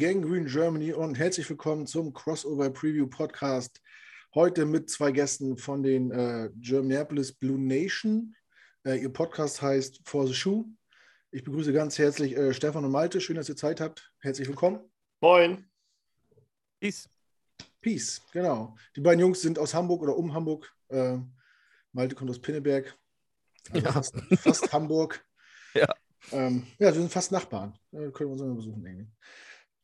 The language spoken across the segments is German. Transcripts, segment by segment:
Gang Green Germany und herzlich willkommen zum Crossover Preview Podcast. Heute mit zwei Gästen von den äh, Germaniapolis Blue Nation. Äh, ihr Podcast heißt For the Shoe. Ich begrüße ganz herzlich äh, Stefan und Malte. Schön, dass ihr Zeit habt. Herzlich willkommen. Moin. Peace. Peace, genau. Die beiden Jungs sind aus Hamburg oder um Hamburg. Äh, Malte kommt aus Pinneberg. Also ja. fast, fast Hamburg. Ja. Ähm, ja, wir sind fast Nachbarn. Ja, können wir uns mal besuchen. Irgendwie.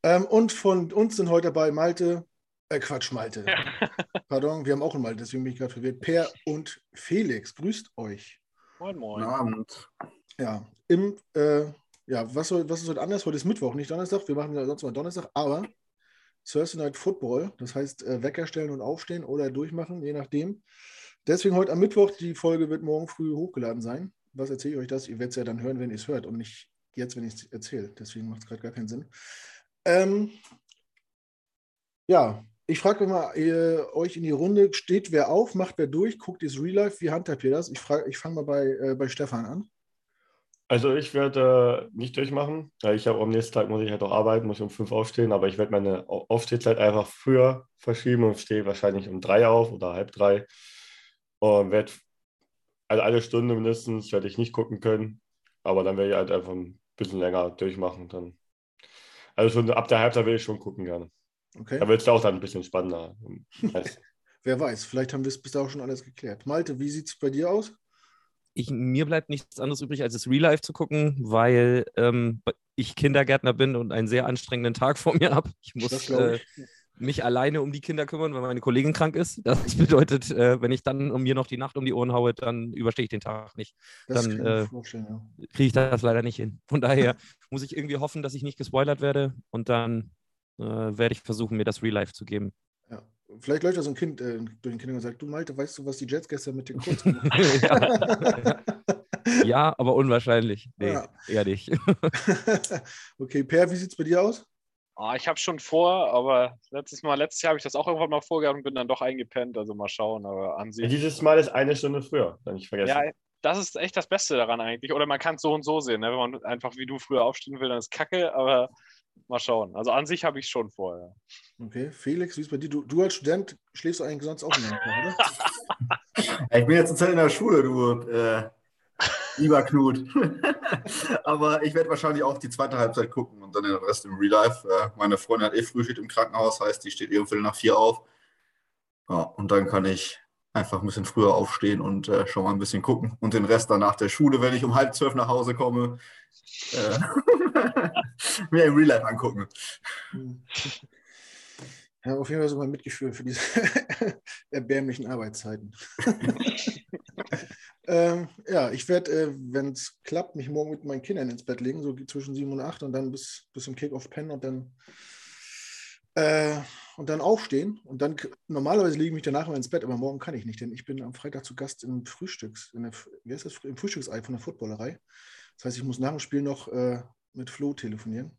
Ähm, und von uns sind heute dabei Malte, äh, Quatsch, Malte. Pardon, wir haben auch einen Malte, deswegen bin ich gerade verwirrt. Per und Felix, grüßt euch. Moin, moin. Guten Abend. Ja, im, äh, ja, was, soll, was ist heute anders? Heute ist Mittwoch, nicht Donnerstag. Wir machen ja sonst mal Donnerstag, aber Thursday Night Football, das heißt äh, Wecker stellen und aufstehen oder durchmachen, je nachdem. Deswegen heute am Mittwoch, die Folge wird morgen früh hochgeladen sein was erzähle ich euch das? Ihr werdet es ja dann hören, wenn ihr es hört und nicht jetzt, wenn ich es erzähle. Deswegen macht es gerade gar keinen Sinn. Ähm, ja, ich frage mal ihr, euch in die Runde, steht wer auf, macht wer durch, guckt ihr das Real Life, wie handhabt ihr das? Ich, ich fange mal bei, äh, bei Stefan an. Also ich werde äh, nicht durchmachen, ich habe am nächsten Tag muss ich halt auch arbeiten, muss um fünf aufstehen, aber ich werde meine Aufstehzeit einfach früher verschieben und stehe wahrscheinlich um drei auf oder halb drei und werde also eine Stunde mindestens werde ich nicht gucken können, aber dann werde ich halt einfach ein bisschen länger durchmachen. Dann. Also schon ab der Halbzeit will ich schon gucken gerne. Okay. Da wird es auch dann ein bisschen spannender. Wer weiß, vielleicht haben wir es bis dahin schon alles geklärt. Malte, wie sieht es bei dir aus? Ich, mir bleibt nichts anderes übrig, als das Real Life zu gucken, weil ähm, ich Kindergärtner bin und einen sehr anstrengenden Tag vor mir habe. Ich muss äh, mich alleine um die Kinder kümmern, weil meine Kollegin krank ist. Das bedeutet, äh, wenn ich dann um mir noch die Nacht um die Ohren haue, dann überstehe ich den Tag nicht. Das dann äh, ja. kriege ich das leider nicht hin. Von daher muss ich irgendwie hoffen, dass ich nicht gespoilert werde und dann äh, werde ich versuchen, mir das Real Life zu geben. Ja. Vielleicht läuft da so ein Kind äh, durch den Kindern und sagt, du Malte, weißt du, was die Jets gestern mit den Kurz gemacht haben? ja. ja, aber unwahrscheinlich. Nee, ja. eher nicht. okay, Per, wie sieht es bei dir aus? Oh, ich habe schon vor, aber letztes Mal, letztes Jahr habe ich das auch irgendwann mal vorgehabt und bin dann doch eingepennt. Also mal schauen. Aber an sich. Dieses Mal ist eine Stunde früher, wenn ich vergesse. Ja, das ist echt das Beste daran eigentlich. Oder man kann es so und so sehen. Ne? Wenn man einfach wie du früher aufstehen will, dann ist Kacke, aber mal schauen. Also an sich habe ich schon vor. Ja. Okay, Felix, wie ist bei dir? Du, du als Student schläfst du eigentlich sonst auch nicht, oder? ich bin jetzt zurzeit in der Schule, du. Äh, Lieber Knut. Aber ich werde wahrscheinlich auch die zweite Halbzeit gucken und dann den Rest im Real Life. Meine Freundin hat eh Frühschicht im Krankenhaus, heißt, die steht irgendwie nach vier auf. Ja, und dann kann ich einfach ein bisschen früher aufstehen und äh, schon mal ein bisschen gucken. Und den Rest dann nach der Schule, wenn ich um halb zwölf nach Hause komme, äh, mir im Real Life angucken. Ja, auf jeden Fall so mein Mitgefühl für diese erbärmlichen Arbeitszeiten. Ähm, ja, ich werde, äh, wenn es klappt, mich morgen mit meinen Kindern ins Bett legen, so zwischen sieben und acht und dann bis, bis zum Kick-Off pennen und dann äh, und dann aufstehen. Und dann normalerweise lege ich mich danach mal ins Bett, aber morgen kann ich nicht, denn ich bin am Freitag zu Gast im Frühstücks, in der, wie heißt das, im Frühstücksei von der Footballerei. Das heißt, ich muss nach dem Spiel noch äh, mit Flo telefonieren.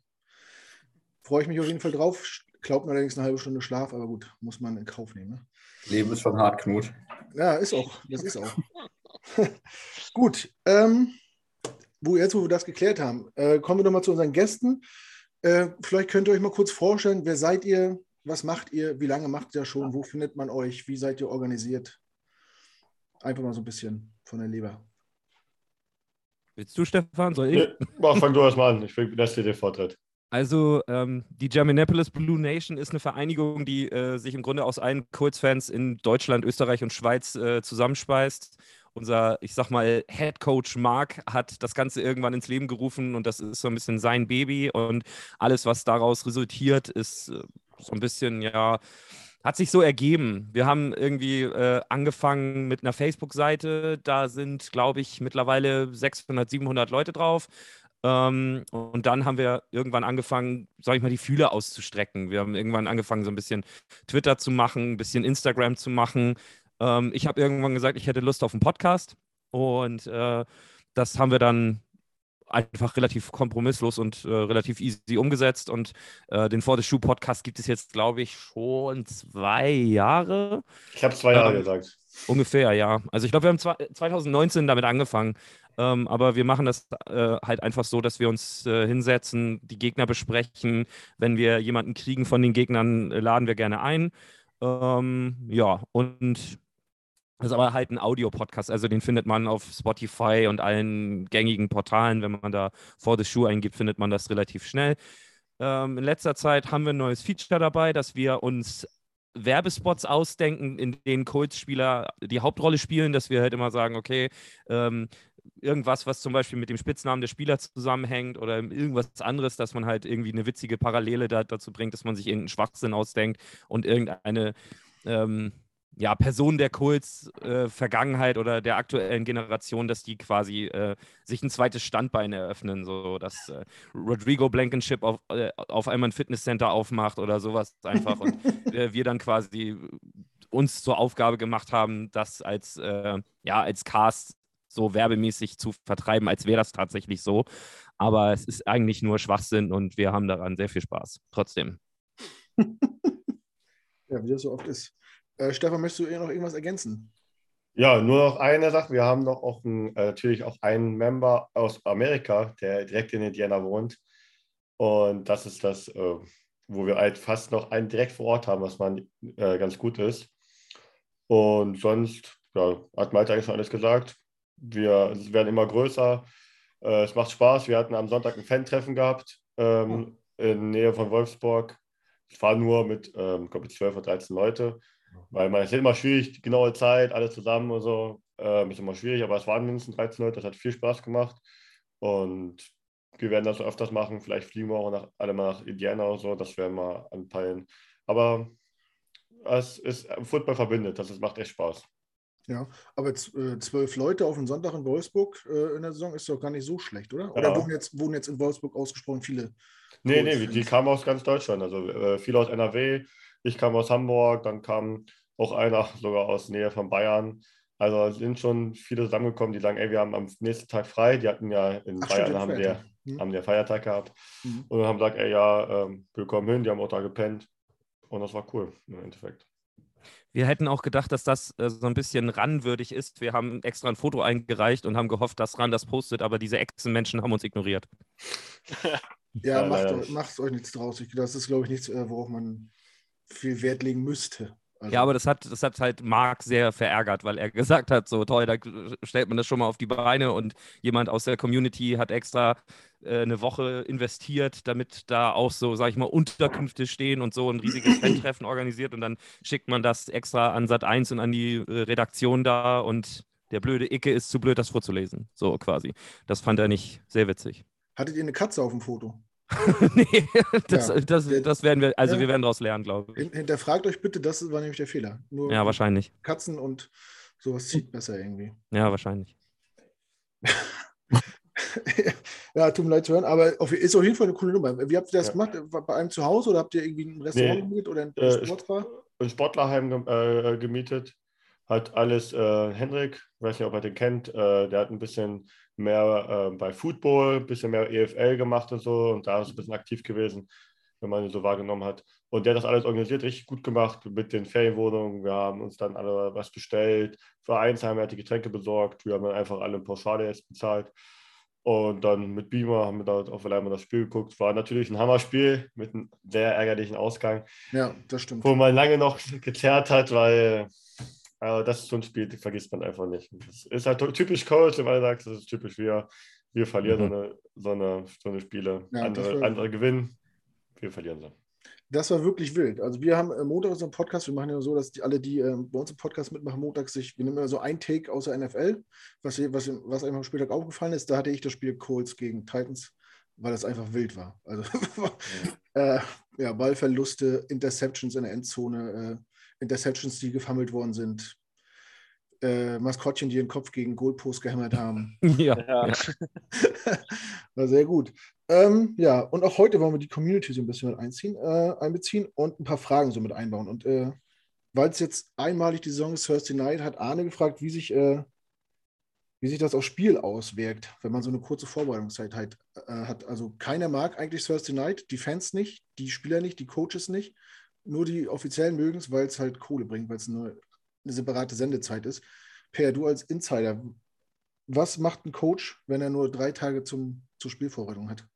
Freue ich mich auf jeden Fall drauf. Glaubt mir allerdings eine halbe Stunde Schlaf, aber gut, muss man in Kauf nehmen. Ne? Leben ist schon hart, Knut. Ja, ist auch. Das ist auch. Gut, ähm, wo jetzt, wo wir das geklärt haben, äh, kommen wir nochmal zu unseren Gästen. Äh, vielleicht könnt ihr euch mal kurz vorstellen, wer seid ihr, was macht ihr, wie lange macht ihr schon, wo findet man euch, wie seid ihr organisiert? Einfach mal so ein bisschen von der Leber. Willst du, Stefan? Soll ich? Ja, fang du erst mal an. Ich lasse dir den Vortritt. Also ähm, die Germanapolis Blue Nation ist eine Vereinigung, die äh, sich im Grunde aus allen Colts-Fans in Deutschland, Österreich und Schweiz äh, zusammenspeist unser, ich sag mal, Head Coach Mark hat das Ganze irgendwann ins Leben gerufen und das ist so ein bisschen sein Baby und alles, was daraus resultiert, ist äh, so ein bisschen, ja, hat sich so ergeben. Wir haben irgendwie äh, angefangen mit einer Facebook-Seite, da sind, glaube ich, mittlerweile 600, 700 Leute drauf. Ähm, und dann haben wir irgendwann angefangen, sag ich mal, die Fühler auszustrecken. Wir haben irgendwann angefangen, so ein bisschen Twitter zu machen, ein bisschen Instagram zu machen, ähm, ich habe irgendwann gesagt, ich hätte Lust auf einen Podcast und äh, das haben wir dann einfach relativ kompromisslos und äh, relativ easy umgesetzt. Und äh, den For the Shoe Podcast gibt es jetzt, glaube ich, schon zwei Jahre. Ich habe zwei Jahre ähm, gesagt. Ungefähr, ja. Also ich glaube, wir haben 2019 damit angefangen. Ähm, aber wir machen das äh, halt einfach so, dass wir uns äh, hinsetzen, die Gegner besprechen. Wenn wir jemanden kriegen von den Gegnern, äh, laden wir gerne ein. Ähm, ja, und das ist aber halt ein Audio-Podcast, also den findet man auf Spotify und allen gängigen Portalen. Wenn man da vor the Shoe eingibt, findet man das relativ schnell. Ähm, in letzter Zeit haben wir ein neues Feature dabei, dass wir uns Werbespots ausdenken, in denen Colts-Spieler die Hauptrolle spielen, dass wir halt immer sagen, okay, ähm, irgendwas, was zum Beispiel mit dem Spitznamen des Spielers zusammenhängt oder irgendwas anderes, dass man halt irgendwie eine witzige Parallele da, dazu bringt, dass man sich irgendeinen Schwachsinn ausdenkt und irgendeine ähm, ja, Person der Kults äh, Vergangenheit oder der aktuellen Generation, dass die quasi äh, sich ein zweites Standbein eröffnen, so dass äh, Rodrigo Blankenship auf, äh, auf einmal ein Fitnesscenter aufmacht oder sowas einfach und äh, wir dann quasi uns zur Aufgabe gemacht haben, das als, äh, ja, als Cast so werbemäßig zu vertreiben, als wäre das tatsächlich so. Aber es ist eigentlich nur Schwachsinn und wir haben daran sehr viel Spaß. Trotzdem. ja, wie das so oft ist. Äh, Stefan, möchtest du noch irgendwas ergänzen? Ja, nur noch eine Sache. Wir haben noch auch ein, äh, natürlich auch einen Member aus Amerika, der direkt in Indiana wohnt. Und das ist das, äh, wo wir halt fast noch einen direkt vor Ort haben, was man äh, ganz gut ist. Und sonst ja, hat Malte eigentlich schon alles gesagt. Wir werden immer größer. Es macht Spaß. Wir hatten am Sonntag ein Fan-Treffen gehabt ähm, in Nähe von Wolfsburg. Ich war nur mit, ähm, glaube ich, 12 oder 13 Leute. Weil man ist immer schwierig, die genaue Zeit, alle zusammen und so. Ähm, ist immer schwierig, aber es waren mindestens 13 Leute, das hat viel Spaß gemacht. Und wir werden das öfters machen. Vielleicht fliegen wir auch nach, alle mal nach Indiana oder so, das werden wir anpeilen. Aber es ist Football verbindet, das ist, macht echt Spaß. Ja, aber äh, zwölf Leute auf einen Sonntag in Wolfsburg äh, in der Saison ist doch gar nicht so schlecht, oder? Oder ja. wohnen, jetzt, wohnen jetzt in Wolfsburg ausgesprochen viele? Nee, nee, die kamen aus ganz Deutschland. Also äh, viele aus NRW, ich kam aus Hamburg, dann kam auch einer sogar aus Nähe von Bayern. Also es sind schon viele zusammengekommen, die sagen, ey, wir haben am nächsten Tag frei. Die hatten ja in Ach, Bayern haben wir, mhm. haben wir Feiertag gehabt mhm. und haben gesagt, ey, ja, ähm, wir kommen hin. Die haben auch da gepennt und das war cool im Endeffekt. Wir hätten auch gedacht, dass das äh, so ein bisschen ranwürdig ist. Wir haben extra ein Foto eingereicht und haben gehofft, dass Ran das postet, aber diese Echsenmenschen haben uns ignoriert. ja, macht, macht euch nichts draus. Das ist, glaube ich, nichts, äh, worauf man viel Wert legen müsste. Also ja, aber das hat, das hat halt Marc sehr verärgert, weil er gesagt hat, so toll, da stellt man das schon mal auf die Beine und jemand aus der Community hat extra äh, eine Woche investiert, damit da auch so, sag ich mal, Unterkünfte stehen und so ein riesiges Fan-Treffen organisiert und dann schickt man das extra an Sat 1 und an die äh, Redaktion da und der blöde Icke ist zu blöd, das vorzulesen. So quasi. Das fand er nicht sehr witzig. Hattet ihr eine Katze auf dem Foto? nee, das, ja, das, das, werden wir, also ja, wir werden daraus lernen, glaube ich. Hinterfragt euch bitte, das war nämlich der Fehler. Nur ja, wahrscheinlich. Katzen und sowas zieht besser irgendwie. Ja, wahrscheinlich. ja, tut mir leid zu hören, aber auf, ist auf jeden Fall eine coole Nummer. Wie habt ihr das ja. gemacht? Bei einem zu Hause oder habt ihr irgendwie ein Restaurant nee, gemietet oder ein äh, Sportler? Ein Sportlerheim äh, gemietet. Hat alles äh, Henrik, ich weiß nicht, ob er den kennt, äh, der hat ein bisschen mehr äh, bei Football, ein bisschen mehr EFL gemacht und so und da ist ein bisschen aktiv gewesen, wenn man ihn so wahrgenommen hat. Und der hat das alles organisiert, richtig gut gemacht mit den Ferienwohnungen. Wir haben uns dann alle was bestellt. Vereinsheim hat die Getränke besorgt. Wir haben dann einfach alle Pauschale jetzt bezahlt. Und dann mit Beamer haben wir da auf einmal das Spiel geguckt. War natürlich ein Hammerspiel mit einem sehr ärgerlichen Ausgang. Ja, das stimmt. Wo man lange noch gezerrt hat, weil aber das ist so ein Spiel, das vergisst man einfach nicht. Das ist halt typisch Coach, wenn man sagt, das ist typisch, wir, wir verlieren mhm. so, eine, so, eine, so eine Spiele. Ja, andere, andere gewinnen, wir verlieren sie. Das war wirklich wild. Also wir haben äh, Montag unseren Podcast, wir machen ja so, dass die, alle, die äh, bei uns im Podcast mitmachen, montags sich, wir nehmen immer so ein Take aus der NFL, was, was, was einem am Spieltag aufgefallen ist. Da hatte ich das Spiel Colts gegen Titans, weil das einfach wild war. Also ja. äh, ja, Ballverluste, Interceptions in der Endzone, äh, Interceptions, die gefummelt worden sind, äh, Maskottchen, die den Kopf gegen Goalpost gehämmert haben. ja. ja. War sehr gut. Ähm, ja, und auch heute wollen wir die Community so ein bisschen mit einziehen, äh, einbeziehen und ein paar Fragen so mit einbauen. Und äh, weil es jetzt einmalig die Saison ist, Thursday Night, hat Arne gefragt, wie sich, äh, wie sich das aufs Spiel auswirkt, wenn man so eine kurze Vorbereitungszeit halt, äh, hat. Also keiner mag eigentlich Thursday Night, die Fans nicht, die Spieler nicht, die Coaches nicht. Nur die Offiziellen mögen es, weil es halt Kohle bringt, weil es eine, eine separate Sendezeit ist. Per, du als Insider, was macht ein Coach, wenn er nur drei Tage zum, zur Spielvorbereitung hat?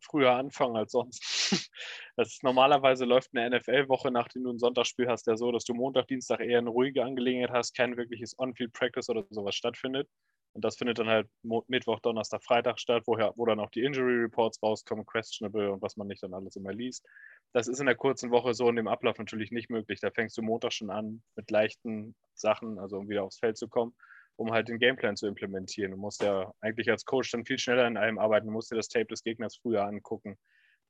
früher anfangen als sonst. Das ist, normalerweise läuft eine NFL-Woche, nachdem du ein Sonntagsspiel hast, ja so, dass du Montag, Dienstag eher eine ruhige Angelegenheit hast, kein wirkliches On-Field-Practice oder sowas stattfindet. Und das findet dann halt Mittwoch, Donnerstag, Freitag statt, wo, wo dann auch die Injury Reports rauskommen, questionable und was man nicht dann alles immer liest. Das ist in der kurzen Woche so in dem Ablauf natürlich nicht möglich. Da fängst du Montag schon an mit leichten Sachen, also um wieder aufs Feld zu kommen um halt den Gameplan zu implementieren. Du musst ja eigentlich als Coach dann viel schneller in allem arbeiten. Du musst dir das Tape des Gegners früher angucken.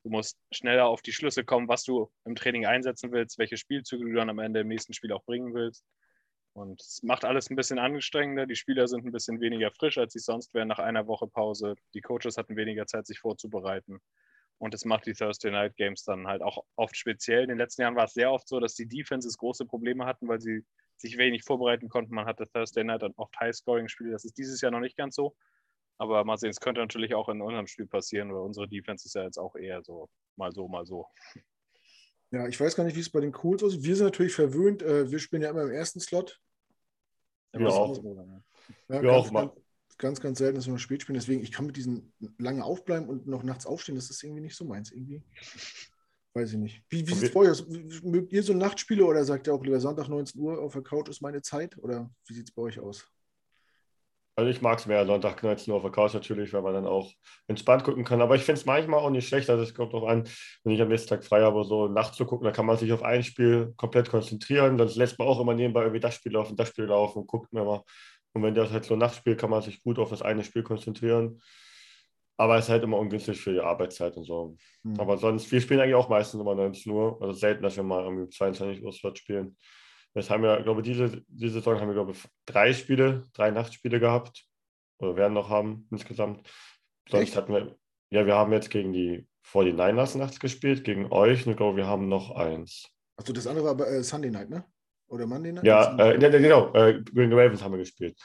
Du musst schneller auf die Schlüsse kommen, was du im Training einsetzen willst, welche Spielzüge du dann am Ende im nächsten Spiel auch bringen willst. Und es macht alles ein bisschen anstrengender. Die Spieler sind ein bisschen weniger frisch, als sie sonst wären nach einer Woche Pause. Die Coaches hatten weniger Zeit, sich vorzubereiten. Und es macht die Thursday Night Games dann halt auch oft speziell. In den letzten Jahren war es sehr oft so, dass die Defenses große Probleme hatten, weil sie sich wenig vorbereiten konnten. Man hatte Thursday Night dann oft High-Scoring-Spiele. Das ist dieses Jahr noch nicht ganz so. Aber mal sehen, es könnte natürlich auch in unserem Spiel passieren, weil unsere Defense ist ja jetzt auch eher so mal so, mal so. Ja, ich weiß gar nicht, wie es bei den Cools aussieht. Wir sind natürlich verwöhnt. Äh, wir spielen ja immer im ersten Slot. Ja, auch. Ja, ja auch mal. Ganz, ganz selten, dass wir spät spielen. Deswegen, ich kann mit diesen lange aufbleiben und noch nachts aufstehen. Das ist irgendwie nicht so meins. Irgendwie. Weiß ich nicht. Wie, wie sieht es bei euch aus? Mögt ihr so Nachtspiele oder sagt ihr auch lieber Sonntag 19 Uhr auf der Couch ist meine Zeit? Oder wie sieht es bei euch aus? Also ich mag es mehr Sonntag 19 Uhr auf der Couch natürlich, weil man dann auch entspannt gucken kann. Aber ich finde es manchmal auch nicht schlecht. Also es kommt auch an, wenn ich am nächsten Tag frei habe, so nachts zu gucken, dann kann man sich auf ein Spiel komplett konzentrieren. Dann lässt man auch immer nebenbei irgendwie das Spiel laufen, das Spiel laufen und guckt mir mal. Und wenn das halt so Nachtspiel, kann man sich gut auf das eine Spiel konzentrieren. Aber es ist halt immer ungünstig für die Arbeitszeit und so. Mhm. Aber sonst, wir spielen eigentlich auch meistens immer 19 Uhr. Also selten, dass wir mal irgendwie 22 Uhr Slot spielen. Jetzt haben wir, glaube ich, diese, diese Saison haben wir, glaube ich, drei Spiele, drei Nachtspiele gehabt. Oder werden noch haben insgesamt. Sonst Echt? hatten wir, ja, wir haben jetzt gegen die 49ers nachts gespielt, gegen euch. Und ich glaube, wir haben noch eins. Achso, das andere war aber, äh, Sunday Night, ne? Oder Monday Night? Ja, äh, ja genau. Äh, gegen die Ravens haben wir gespielt.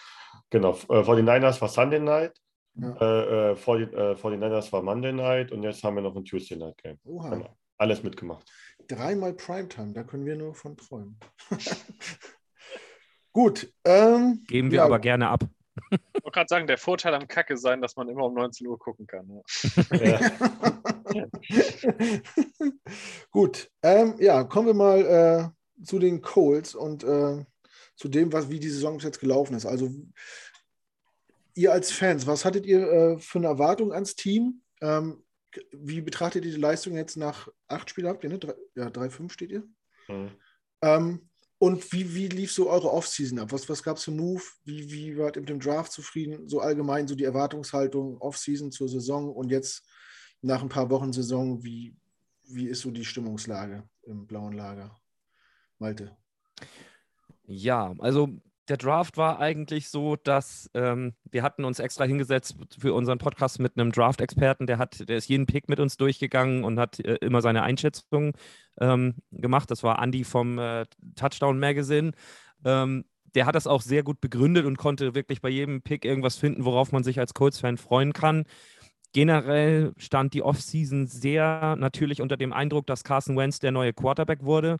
Genau. Äh, 49ers war Sunday Night. Ja. Äh, äh, vor, die, äh, vor den Niners war Monday Night und jetzt haben wir noch ein Tuesday Night Game. Oha. alles mitgemacht. Dreimal Primetime, da können wir nur von träumen. Gut. Ähm, Geben wir ja. aber gerne ab. Ich wollte gerade sagen, der Vorteil am Kacke sein, dass man immer um 19 Uhr gucken kann. Ja. Gut. Ähm, ja, kommen wir mal äh, zu den Colts und äh, zu dem, was, wie die Saison jetzt gelaufen ist. Also ihr als Fans, was hattet ihr äh, für eine Erwartung ans Team? Ähm, wie betrachtet ihr die Leistung jetzt nach acht Spielen? Habt ihr, ne? Drei, ja, 3-5 steht ihr. Mhm. Ähm, und wie, wie lief so eure Offseason ab? Was, was gab es für Move? Wie, wie wart ihr mit dem Draft zufrieden? So allgemein, so die Erwartungshaltung Offseason zur Saison und jetzt nach ein paar Wochen Saison, wie, wie ist so die Stimmungslage im blauen Lager? Malte. Ja, also der Draft war eigentlich so, dass ähm, wir hatten uns extra hingesetzt für unseren Podcast mit einem Draft-Experten, der hat, der ist jeden Pick mit uns durchgegangen und hat äh, immer seine Einschätzung ähm, gemacht. Das war Andy vom äh, Touchdown Magazine. Ähm, der hat das auch sehr gut begründet und konnte wirklich bei jedem Pick irgendwas finden, worauf man sich als Colts-Fan freuen kann. Generell stand die Offseason sehr natürlich unter dem Eindruck, dass Carson Wentz der neue Quarterback wurde.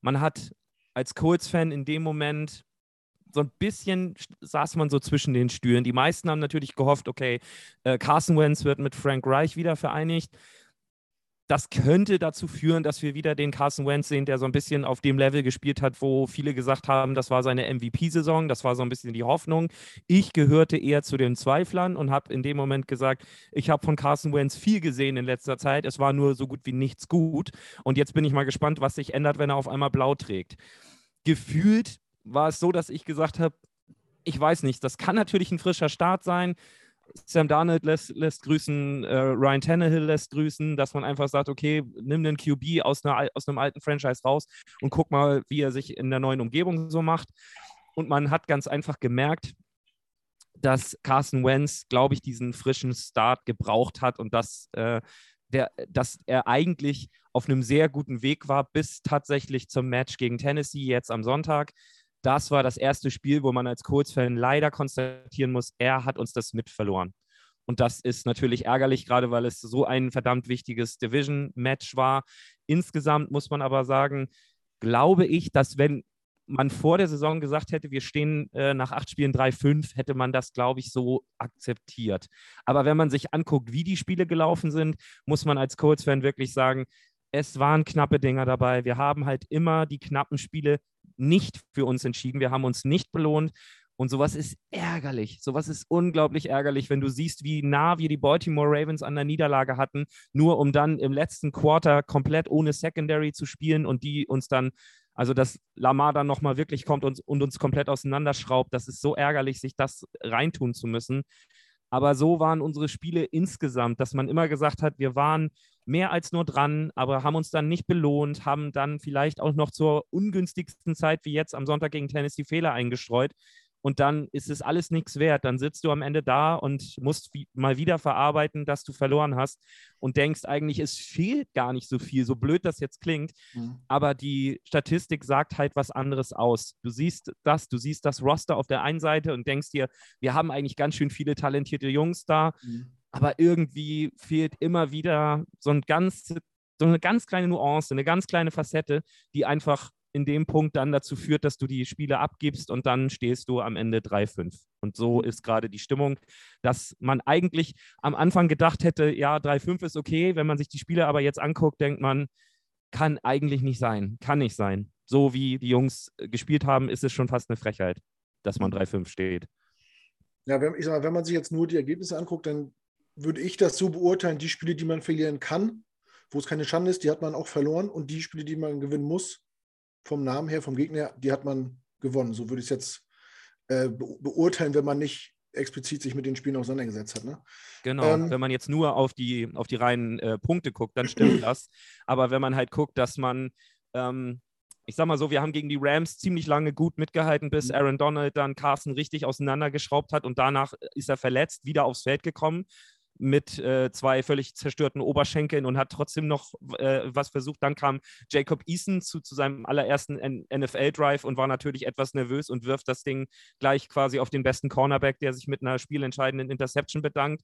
Man hat als Colts-Fan in dem Moment so ein bisschen saß man so zwischen den Stühlen. Die meisten haben natürlich gehofft, okay, äh, Carson Wentz wird mit Frank Reich wieder vereinigt. Das könnte dazu führen, dass wir wieder den Carson Wentz sehen, der so ein bisschen auf dem Level gespielt hat, wo viele gesagt haben, das war seine MVP-Saison, das war so ein bisschen die Hoffnung. Ich gehörte eher zu den Zweiflern und habe in dem Moment gesagt, ich habe von Carson Wentz viel gesehen in letzter Zeit, es war nur so gut wie nichts gut. Und jetzt bin ich mal gespannt, was sich ändert, wenn er auf einmal blau trägt. Gefühlt war es so, dass ich gesagt habe, ich weiß nicht, das kann natürlich ein frischer Start sein. Sam Darnold lässt, lässt grüßen, äh, Ryan Tannehill lässt grüßen, dass man einfach sagt, okay, nimm den QB aus, einer, aus einem alten Franchise raus und guck mal, wie er sich in der neuen Umgebung so macht. Und man hat ganz einfach gemerkt, dass Carson Wentz, glaube ich, diesen frischen Start gebraucht hat und dass, äh, der, dass er eigentlich auf einem sehr guten Weg war, bis tatsächlich zum Match gegen Tennessee jetzt am Sonntag das war das erste Spiel, wo man als Colts-Fan leider konstatieren muss, er hat uns das mit verloren. Und das ist natürlich ärgerlich, gerade weil es so ein verdammt wichtiges Division-Match war. Insgesamt muss man aber sagen, glaube ich, dass wenn man vor der Saison gesagt hätte, wir stehen äh, nach acht Spielen 3-5, hätte man das, glaube ich, so akzeptiert. Aber wenn man sich anguckt, wie die Spiele gelaufen sind, muss man als Colts-Fan wirklich sagen, es waren knappe Dinger dabei. Wir haben halt immer die knappen Spiele nicht für uns entschieden. Wir haben uns nicht belohnt. Und sowas ist ärgerlich. Sowas ist unglaublich ärgerlich, wenn du siehst, wie nah wir die Baltimore Ravens an der Niederlage hatten, nur um dann im letzten Quarter komplett ohne Secondary zu spielen und die uns dann, also dass Lamar dann nochmal wirklich kommt und, und uns komplett auseinanderschraubt. Das ist so ärgerlich, sich das reintun zu müssen. Aber so waren unsere Spiele insgesamt, dass man immer gesagt hat, wir waren mehr als nur dran, aber haben uns dann nicht belohnt, haben dann vielleicht auch noch zur ungünstigsten Zeit wie jetzt am Sonntag gegen Tennessee Fehler eingestreut und dann ist es alles nichts wert. Dann sitzt du am Ende da und musst mal wieder verarbeiten, dass du verloren hast und denkst eigentlich, es fehlt gar nicht so viel, so blöd das jetzt klingt. Mhm. Aber die Statistik sagt halt was anderes aus. Du siehst das, du siehst das Roster auf der einen Seite und denkst dir, wir haben eigentlich ganz schön viele talentierte Jungs da, mhm. aber irgendwie fehlt immer wieder so ein ganz so eine ganz kleine Nuance, eine ganz kleine Facette, die einfach in dem Punkt dann dazu führt, dass du die Spiele abgibst und dann stehst du am Ende 3-5. Und so mhm. ist gerade die Stimmung, dass man eigentlich am Anfang gedacht hätte, ja, 3-5 ist okay. Wenn man sich die Spiele aber jetzt anguckt, denkt man, kann eigentlich nicht sein, kann nicht sein. So wie die Jungs äh, gespielt haben, ist es schon fast eine Frechheit, dass man 3-5 steht. Ja, wenn, ich sag mal, wenn man sich jetzt nur die Ergebnisse anguckt, dann würde ich das so beurteilen, die Spiele, die man verlieren kann, wo es keine Schande ist, die hat man auch verloren und die Spiele, die man gewinnen muss, vom Namen her, vom Gegner, die hat man gewonnen. So würde ich es jetzt äh, beurteilen, wenn man nicht explizit sich mit den Spielen auseinandergesetzt hat. Ne? Genau, ähm, wenn man jetzt nur auf die, auf die reinen äh, Punkte guckt, dann stimmt das. Aber wenn man halt guckt, dass man, ähm, ich sag mal so, wir haben gegen die Rams ziemlich lange gut mitgehalten, bis mhm. Aaron Donald dann Carson richtig auseinandergeschraubt hat und danach ist er verletzt, wieder aufs Feld gekommen mit äh, zwei völlig zerstörten Oberschenkeln und hat trotzdem noch äh, was versucht. Dann kam Jacob Eason zu, zu seinem allerersten NFL-Drive und war natürlich etwas nervös und wirft das Ding gleich quasi auf den besten Cornerback, der sich mit einer spielentscheidenden Interception bedankt.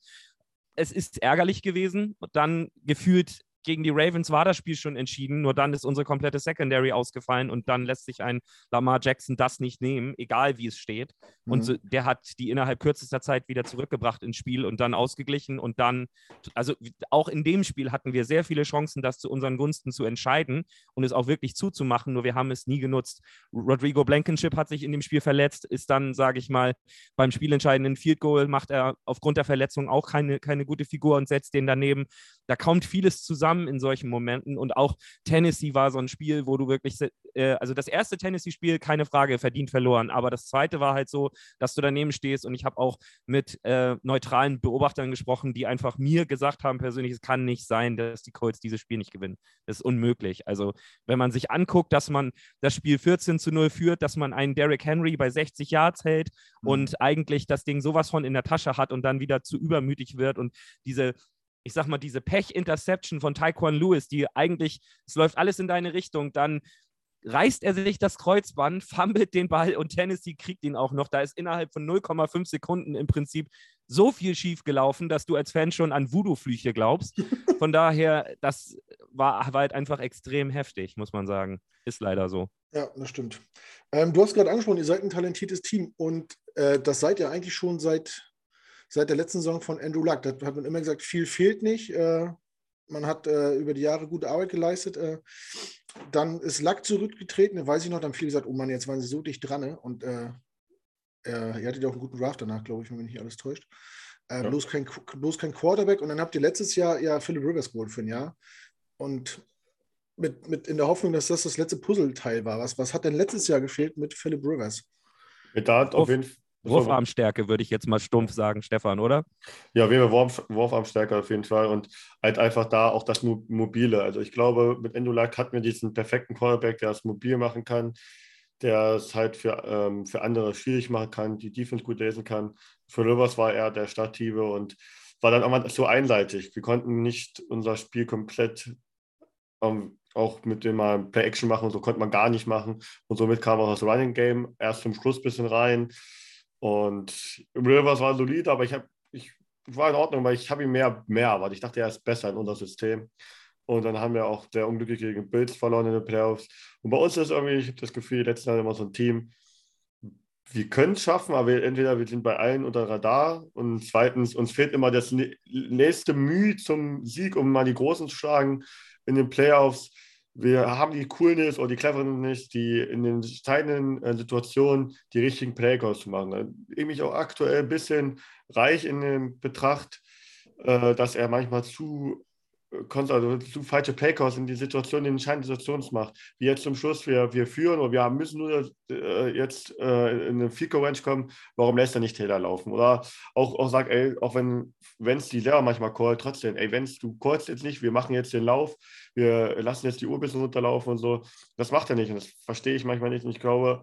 Es ist ärgerlich gewesen. Dann gefühlt gegen die Ravens war das Spiel schon entschieden, nur dann ist unsere komplette Secondary ausgefallen und dann lässt sich ein Lamar Jackson das nicht nehmen, egal wie es steht. Mhm. Und so, der hat die innerhalb kürzester Zeit wieder zurückgebracht ins Spiel und dann ausgeglichen und dann, also auch in dem Spiel hatten wir sehr viele Chancen, das zu unseren Gunsten zu entscheiden und es auch wirklich zuzumachen, nur wir haben es nie genutzt. Rodrigo Blankenship hat sich in dem Spiel verletzt, ist dann, sage ich mal, beim spielentscheidenden Field Goal macht er aufgrund der Verletzung auch keine, keine gute Figur und setzt den daneben. Da kommt vieles zusammen zusammen in solchen Momenten. Und auch Tennessee war so ein Spiel, wo du wirklich, äh, also das erste Tennessee-Spiel, keine Frage, verdient verloren. Aber das zweite war halt so, dass du daneben stehst. Und ich habe auch mit äh, neutralen Beobachtern gesprochen, die einfach mir gesagt haben, persönlich, es kann nicht sein, dass die Colts dieses Spiel nicht gewinnen. Das ist unmöglich. Also, wenn man sich anguckt, dass man das Spiel 14 zu 0 führt, dass man einen Derrick Henry bei 60 Yards hält mhm. und eigentlich das Ding sowas von in der Tasche hat und dann wieder zu übermütig wird und diese ich sag mal, diese Pech-Interception von Taekwon Lewis, die eigentlich, es läuft alles in deine Richtung, dann reißt er sich das Kreuzband, fummelt den Ball und Tennessee kriegt ihn auch noch. Da ist innerhalb von 0,5 Sekunden im Prinzip so viel schief gelaufen, dass du als Fan schon an Voodoo-Flüche glaubst. Von daher, das war, war halt einfach extrem heftig, muss man sagen. Ist leider so. Ja, das stimmt. Ähm, du hast gerade angesprochen, ihr seid ein talentiertes Team und äh, das seid ihr eigentlich schon seit seit der letzten Saison von Andrew Luck. Da hat man immer gesagt, viel fehlt nicht. Äh, man hat äh, über die Jahre gute Arbeit geleistet. Äh, dann ist Luck zurückgetreten, da weiß ich noch, dann haben viele gesagt, oh Mann, jetzt waren sie so dicht dran. Ne? Und ihr hattet ja auch einen guten Draft danach, glaube ich, wenn mich nicht alles täuscht. Äh, ja. bloß, kein, bloß kein Quarterback. Und dann habt ihr letztes Jahr ja Philip Rivers geholt für ein Jahr. Und mit, mit in der Hoffnung, dass das das letzte Puzzleteil war. Was, was hat denn letztes Jahr gefehlt mit Philip Rivers? Da hat auf jeden Fall Wurfarmstärke, würde ich jetzt mal stumpf sagen, Stefan, oder? Ja, wir haben Wurf, Wurfarmstärke auf jeden Fall und halt einfach da auch das Mobile. Also ich glaube, mit Endulak hat mir diesen perfekten Quarterback, der es mobil machen kann, der es halt für, ähm, für andere schwierig machen kann, die Defense gut lesen kann. Für Rivers war er der Starttive und war dann auch so einseitig. Wir konnten nicht unser Spiel komplett ähm, auch mit dem mal Play-Action machen, so konnte man gar nicht machen. Und somit kam auch das Running Game erst zum Schluss ein bisschen rein. Und Rivers war solide, aber ich, hab, ich war in Ordnung, weil ich habe ihm mehr, mehr erwartet. Ich dachte, er ist besser in unser System. Und dann haben wir auch der unglücklich gegen Bills verloren in den Playoffs. Und bei uns ist irgendwie, ich habe das Gefühl, letztes Jahr immer so ein Team, wir können es schaffen, aber entweder wir sind bei allen unter Radar und zweitens, uns fehlt immer das nächste Mühe zum Sieg, um mal die Großen zu schlagen in den Playoffs. Wir haben die Coolness oder die Cleverness die in den entscheidenden äh, Situationen die richtigen Playcalls zu machen. Ich mich auch aktuell ein bisschen reich in dem Betracht, äh, dass er manchmal zu also zu falsche Playcalls in die Situation, in entscheidenden Situationen macht. Wie jetzt zum Schluss, wir, wir führen oder wir müssen nur äh, jetzt äh, in eine Fico Range kommen, warum lässt er nicht Taylor laufen? Oder auch, auch sagt, ey, auch wenn es die Lehrer manchmal callt, trotzdem, ey, wenn du callst jetzt nicht, wir machen jetzt den Lauf, wir lassen jetzt die Uhr ein bisschen runterlaufen und so, das macht er nicht und das verstehe ich manchmal nicht und ich glaube,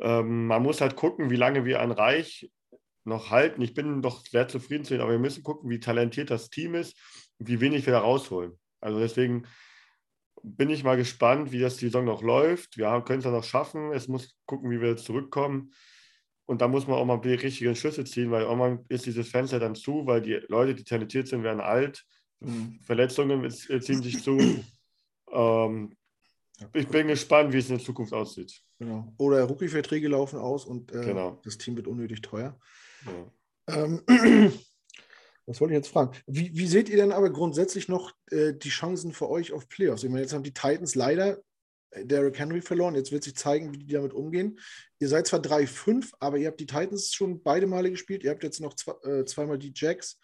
ähm, man muss halt gucken, wie lange wir an Reich noch halten. Ich bin doch sehr zufrieden zu sehen, aber wir müssen gucken, wie talentiert das Team ist wie wenig wir da rausholen. Also deswegen bin ich mal gespannt, wie das die Saison noch läuft. Wir können es ja noch schaffen. Es muss gucken, wie wir zurückkommen. Und da muss man auch mal die richtigen Schlüsse ziehen, weil irgendwann ist dieses Fenster dann zu, weil die Leute, die talentiert sind, werden alt. Mhm. Verletzungen ziehen sich zu. ähm, ich bin gespannt, wie es in der Zukunft aussieht. Genau. Oder Rookie-Verträge laufen aus und äh, genau. das Team wird unnötig teuer. Ja. Ähm, Was wollte ich jetzt fragen? Wie, wie, seht ihr denn aber grundsätzlich noch äh, die Chancen für euch auf Playoffs? Ich meine, jetzt haben die Titans leider äh, Derrick Henry verloren. Jetzt wird sich zeigen, wie die damit umgehen. Ihr seid zwar 3-5, aber ihr habt die Titans schon beide Male gespielt. Ihr habt jetzt noch zwei, äh, zweimal die Jacks,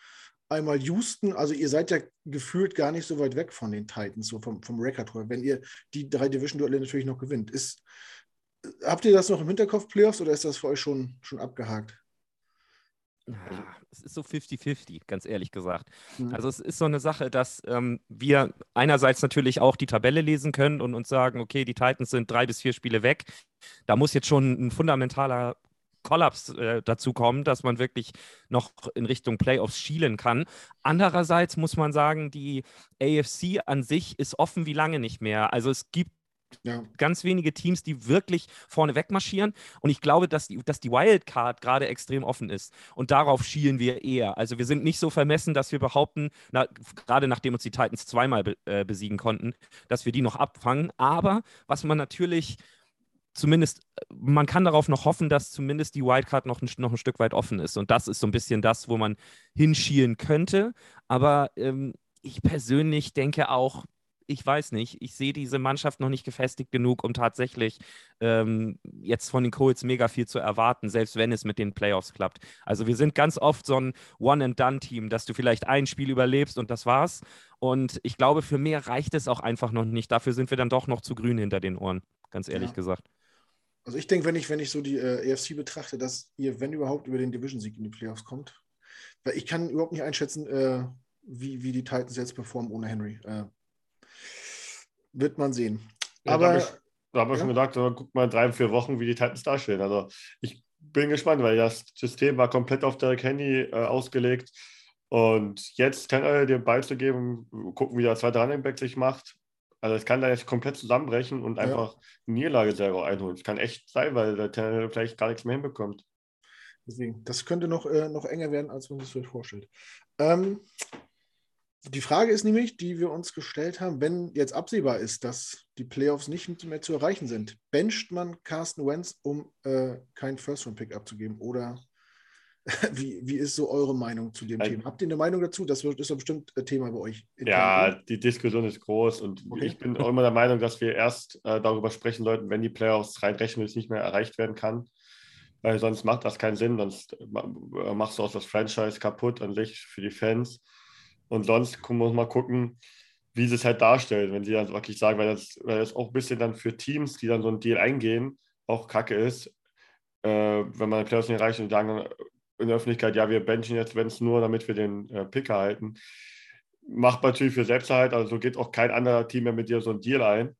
einmal Houston. Also ihr seid ja gefühlt gar nicht so weit weg von den Titans, so vom, vom Record her, wenn ihr die drei Division-Duelle natürlich noch gewinnt. Ist, äh, habt ihr das noch im Hinterkopf, Playoffs, oder ist das für euch schon, schon abgehakt? Also es ist so 50-50, ganz ehrlich gesagt. Mhm. Also es ist so eine Sache, dass ähm, wir einerseits natürlich auch die Tabelle lesen können und uns sagen, okay, die Titans sind drei bis vier Spiele weg. Da muss jetzt schon ein fundamentaler Kollaps äh, dazu kommen, dass man wirklich noch in Richtung Playoffs schielen kann. Andererseits muss man sagen, die AFC an sich ist offen wie lange nicht mehr. Also es gibt ja. Ganz wenige Teams, die wirklich vorne wegmarschieren. Und ich glaube, dass die, dass die Wildcard gerade extrem offen ist. Und darauf schielen wir eher. Also wir sind nicht so vermessen, dass wir behaupten, na, gerade nachdem uns die Titans zweimal be, äh, besiegen konnten, dass wir die noch abfangen. Aber was man natürlich zumindest, man kann darauf noch hoffen, dass zumindest die Wildcard noch ein, noch ein Stück weit offen ist. Und das ist so ein bisschen das, wo man hinschielen könnte. Aber ähm, ich persönlich denke auch, ich weiß nicht, ich sehe diese Mannschaft noch nicht gefestigt genug, um tatsächlich ähm, jetzt von den Colts mega viel zu erwarten, selbst wenn es mit den Playoffs klappt. Also wir sind ganz oft so ein One-and-Done-Team, dass du vielleicht ein Spiel überlebst und das war's. Und ich glaube, für mehr reicht es auch einfach noch nicht. Dafür sind wir dann doch noch zu grün hinter den Ohren, ganz ehrlich ja. gesagt. Also ich denke, wenn ich, wenn ich so die äh, AFC betrachte, dass ihr, wenn überhaupt, über den Division-Sieg in die Playoffs kommt. Weil ich kann überhaupt nicht einschätzen, äh, wie, wie die Titans jetzt performen ohne Henry. Äh, wird man sehen. Ja, Aber. Da haben wir ja? schon gesagt, guck mal drei, vier Wochen, wie die Titans dastehen. Also ich bin gespannt, weil das System war komplett auf Derrick Henry äh, ausgelegt. Und jetzt kann er den Ball zu geben, gucken, wie der zweite Running Back sich macht. Also es kann da jetzt komplett zusammenbrechen und einfach ja. Niederlage selber einholen. Es kann echt sein, weil der Tannehill vielleicht gar nichts mehr hinbekommt. Deswegen, das könnte noch, äh, noch enger werden, als man sich das vorstellt. Ähm, die Frage ist nämlich, die wir uns gestellt haben, wenn jetzt absehbar ist, dass die Playoffs nicht mehr zu erreichen sind, bencht man Carsten Wentz, um äh, keinen First-Round-Pick abzugeben? Oder wie, wie ist so eure Meinung zu dem also, Thema? Habt ihr eine Meinung dazu? Das ist doch bestimmt ein Thema bei euch. Ja, die Diskussion ist groß und okay. ich bin auch immer der Meinung, dass wir erst äh, darüber sprechen sollten, wenn die Playoffs rein rechnerisch nicht mehr erreicht werden kann. Weil sonst macht das keinen Sinn, sonst äh, machst du auch das Franchise kaputt an sich für die Fans. Und sonst muss man mal gucken, wie sie es halt darstellen, wenn sie dann wirklich sagen, weil das, weil das auch ein bisschen dann für Teams, die dann so einen Deal eingehen, auch kacke ist, äh, wenn man Playoffs nicht erreicht und sagen in der Öffentlichkeit, ja, wir benchen jetzt, wenn es nur, damit wir den äh, Picker halten. Macht natürlich für Selbsterhalt, also geht auch kein anderer Team mehr mit dir so einen Deal ein.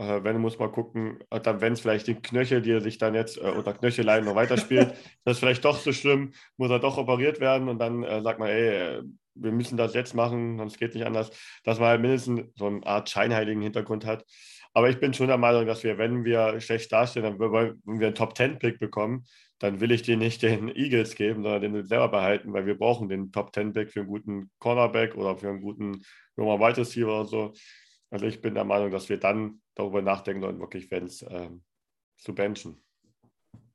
Äh, wenn, muss man gucken, dann, wenn es vielleicht den Knöchel, die er sich dann jetzt äh, unter Knöcheleien noch weiterspielt, das ist vielleicht doch so schlimm, muss er doch operiert werden und dann äh, sagt man, ey, äh, wir müssen das jetzt machen, sonst geht es nicht anders, dass man halt mindestens so eine Art scheinheiligen Hintergrund hat. Aber ich bin schon der Meinung, dass wir, wenn wir schlecht dastehen, dann, wenn wir einen Top-10-Pick bekommen, dann will ich den nicht den Eagles geben, sondern den selber behalten, weil wir brauchen den Top-10-Pick für einen guten Cornerback oder für einen guten Nummer Wide Receiver oder so. Also ich bin der Meinung, dass wir dann darüber nachdenken sollten, wirklich Fans ähm, zu benchen.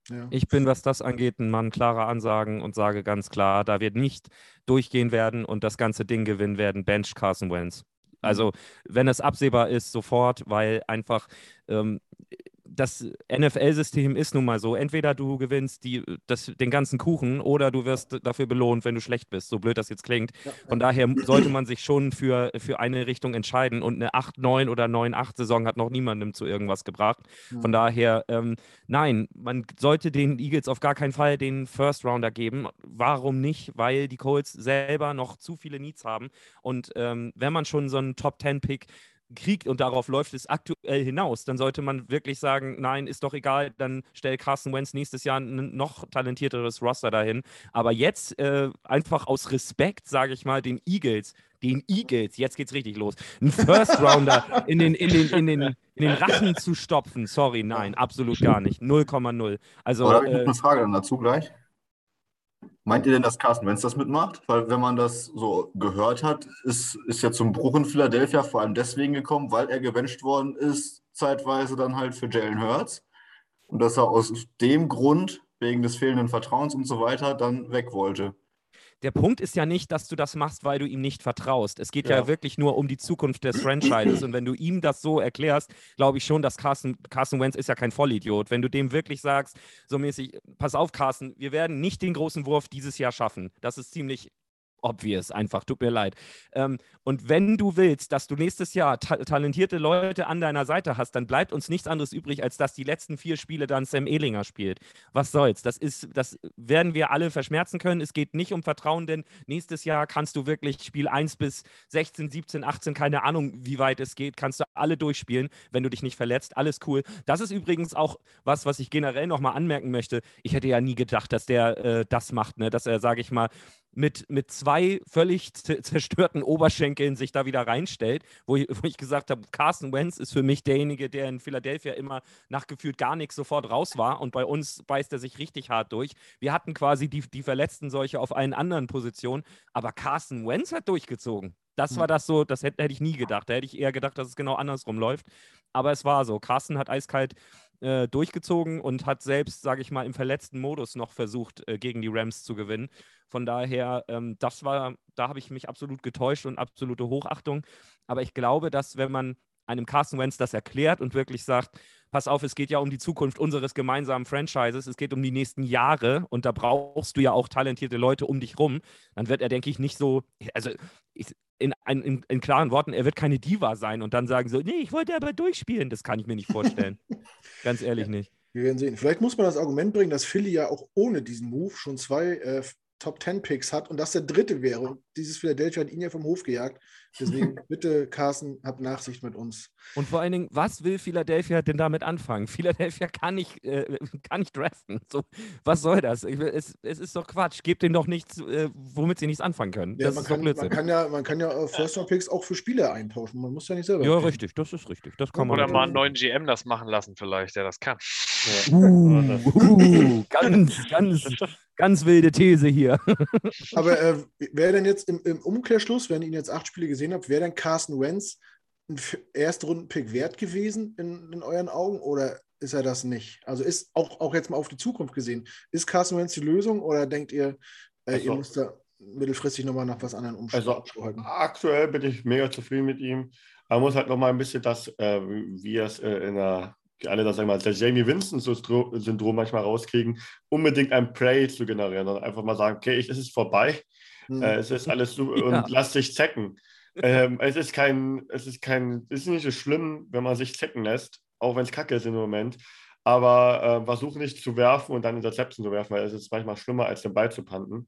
Ja. Ich bin, was das angeht, ein Mann klarer Ansagen und sage ganz klar, da wird nicht durchgehen werden und das ganze Ding gewinnen werden, Bench Carson Wentz. Mhm. Also, wenn es absehbar ist, sofort, weil einfach ähm, das NFL-System ist nun mal so. Entweder du gewinnst die, das, den ganzen Kuchen oder du wirst dafür belohnt, wenn du schlecht bist, so blöd das jetzt klingt. Von daher sollte man sich schon für, für eine Richtung entscheiden. Und eine 8-9 oder 9-8-Saison hat noch niemandem zu irgendwas gebracht. Von daher, ähm, nein, man sollte den Eagles auf gar keinen Fall den First Rounder geben. Warum nicht? Weil die Colts selber noch zu viele Needs haben. Und ähm, wenn man schon so einen Top-10-Pick kriegt und darauf läuft es aktuell hinaus, dann sollte man wirklich sagen, nein, ist doch egal, dann stell Carson Wentz nächstes Jahr ein noch talentierteres Roster dahin. Aber jetzt äh, einfach aus Respekt, sage ich mal, den Eagles, den Eagles, jetzt geht's richtig los, einen First Rounder in den, in den, in den, in den Rachen zu stopfen. Sorry, nein, absolut gar nicht. 0,0. Also. Habe ich äh, eine Frage dann dazu gleich. Meint ihr denn, dass Carsten Wentz das mitmacht? Weil wenn man das so gehört hat, ist, ist ja zum Bruch in Philadelphia vor allem deswegen gekommen, weil er gewünscht worden ist, zeitweise dann halt für Jalen Hurts. Und dass er aus dem Grund, wegen des fehlenden Vertrauens und so weiter, dann weg wollte der Punkt ist ja nicht, dass du das machst, weil du ihm nicht vertraust. Es geht ja, ja wirklich nur um die Zukunft des Franchises. Und wenn du ihm das so erklärst, glaube ich schon, dass Carson, Carson Wentz ist ja kein Vollidiot. Wenn du dem wirklich sagst, so mäßig, pass auf, Carson, wir werden nicht den großen Wurf dieses Jahr schaffen. Das ist ziemlich obvious, einfach, tut mir leid. Ähm, und wenn du willst, dass du nächstes Jahr ta talentierte Leute an deiner Seite hast, dann bleibt uns nichts anderes übrig, als dass die letzten vier Spiele dann Sam Ehlinger spielt. Was soll's? Das ist, das werden wir alle verschmerzen können. Es geht nicht um Vertrauen, denn nächstes Jahr kannst du wirklich Spiel 1 bis 16, 17, 18, keine Ahnung, wie weit es geht, kannst du alle durchspielen, wenn du dich nicht verletzt. Alles cool. Das ist übrigens auch was, was ich generell nochmal anmerken möchte. Ich hätte ja nie gedacht, dass der äh, das macht, ne? dass er, sage ich mal, mit, mit zwei völlig zerstörten Oberschenkeln sich da wieder reinstellt, wo ich, wo ich gesagt habe, Carson Wentz ist für mich derjenige, der in Philadelphia immer nachgefühlt gar nichts sofort raus war und bei uns beißt er sich richtig hart durch. Wir hatten quasi die, die verletzten solche auf allen anderen Positionen, aber Carson Wentz hat durchgezogen. Das war hm. das so, das hätte, hätte ich nie gedacht. Da hätte ich eher gedacht, dass es genau andersrum läuft. Aber es war so. Carsten hat eiskalt äh, durchgezogen und hat selbst, sage ich mal, im verletzten Modus noch versucht, äh, gegen die Rams zu gewinnen. Von daher, ähm, das war, da habe ich mich absolut getäuscht und absolute Hochachtung. Aber ich glaube, dass wenn man einem Carsten Wentz das erklärt und wirklich sagt, pass auf, es geht ja um die Zukunft unseres gemeinsamen Franchises, es geht um die nächsten Jahre und da brauchst du ja auch talentierte Leute um dich rum, dann wird er, denke ich, nicht so, also ich, in, in, in, klaren Worten, er wird keine Diva sein und dann sagen so, nee, ich wollte aber durchspielen. Das kann ich mir nicht vorstellen. Ganz ehrlich nicht. Wir werden sehen. Vielleicht muss man das Argument bringen, dass Philly ja auch ohne diesen Move schon zwei äh, Top 10 Picks hat und das der dritte wäre. Und dieses Philadelphia hat ihn ja vom Hof gejagt. Deswegen bitte, Carsten, hab Nachsicht mit uns. Und vor allen Dingen, was will Philadelphia denn damit anfangen? Philadelphia kann nicht, äh, kann nicht draften. So, was soll das? Es, es ist doch Quatsch. Gebt denen doch nichts, äh, womit sie nichts anfangen können. Ja, das man, ist kann, doch man kann ja, man kann ja äh, First Round Picks auch für Spieler eintauschen. Man muss ja nicht selber. Ja, picken. richtig. Das ist richtig. Das kann Oder mal einen neuen GM das machen lassen, vielleicht, der das kann. Ja. Uh, uh, ganz, ganz Ganz wilde These hier. Aber äh, wäre denn jetzt im, im, Umkehrschluss, wenn ihr jetzt acht Spiele gesehen habt, wäre dann Carsten Wentz ein Erstrunden-Pick wert gewesen in, in euren Augen oder ist er das nicht? Also ist auch, auch jetzt mal auf die Zukunft gesehen, ist Carsten Wentz die Lösung oder denkt ihr, äh, also, ihr müsst da mittelfristig nochmal nach was anderem umschauen? Also aktuell bin ich mega zufrieden mit ihm. Man muss halt nochmal ein bisschen das, äh, wie es äh, in der alle das sagen wir mal, das Jamie Winston-Syndrom manchmal rauskriegen, unbedingt ein Play zu generieren und einfach mal sagen, okay, es ist vorbei, mhm. äh, es ist alles so ja. und lass dich zecken. ähm, es ist kein, es ist kein, es ist nicht so schlimm, wenn man sich zecken lässt, auch wenn es kacke ist im Moment. Aber äh, versuch nicht zu werfen und dann Interception zu werfen, weil es ist manchmal schlimmer, als den Ball zu panten.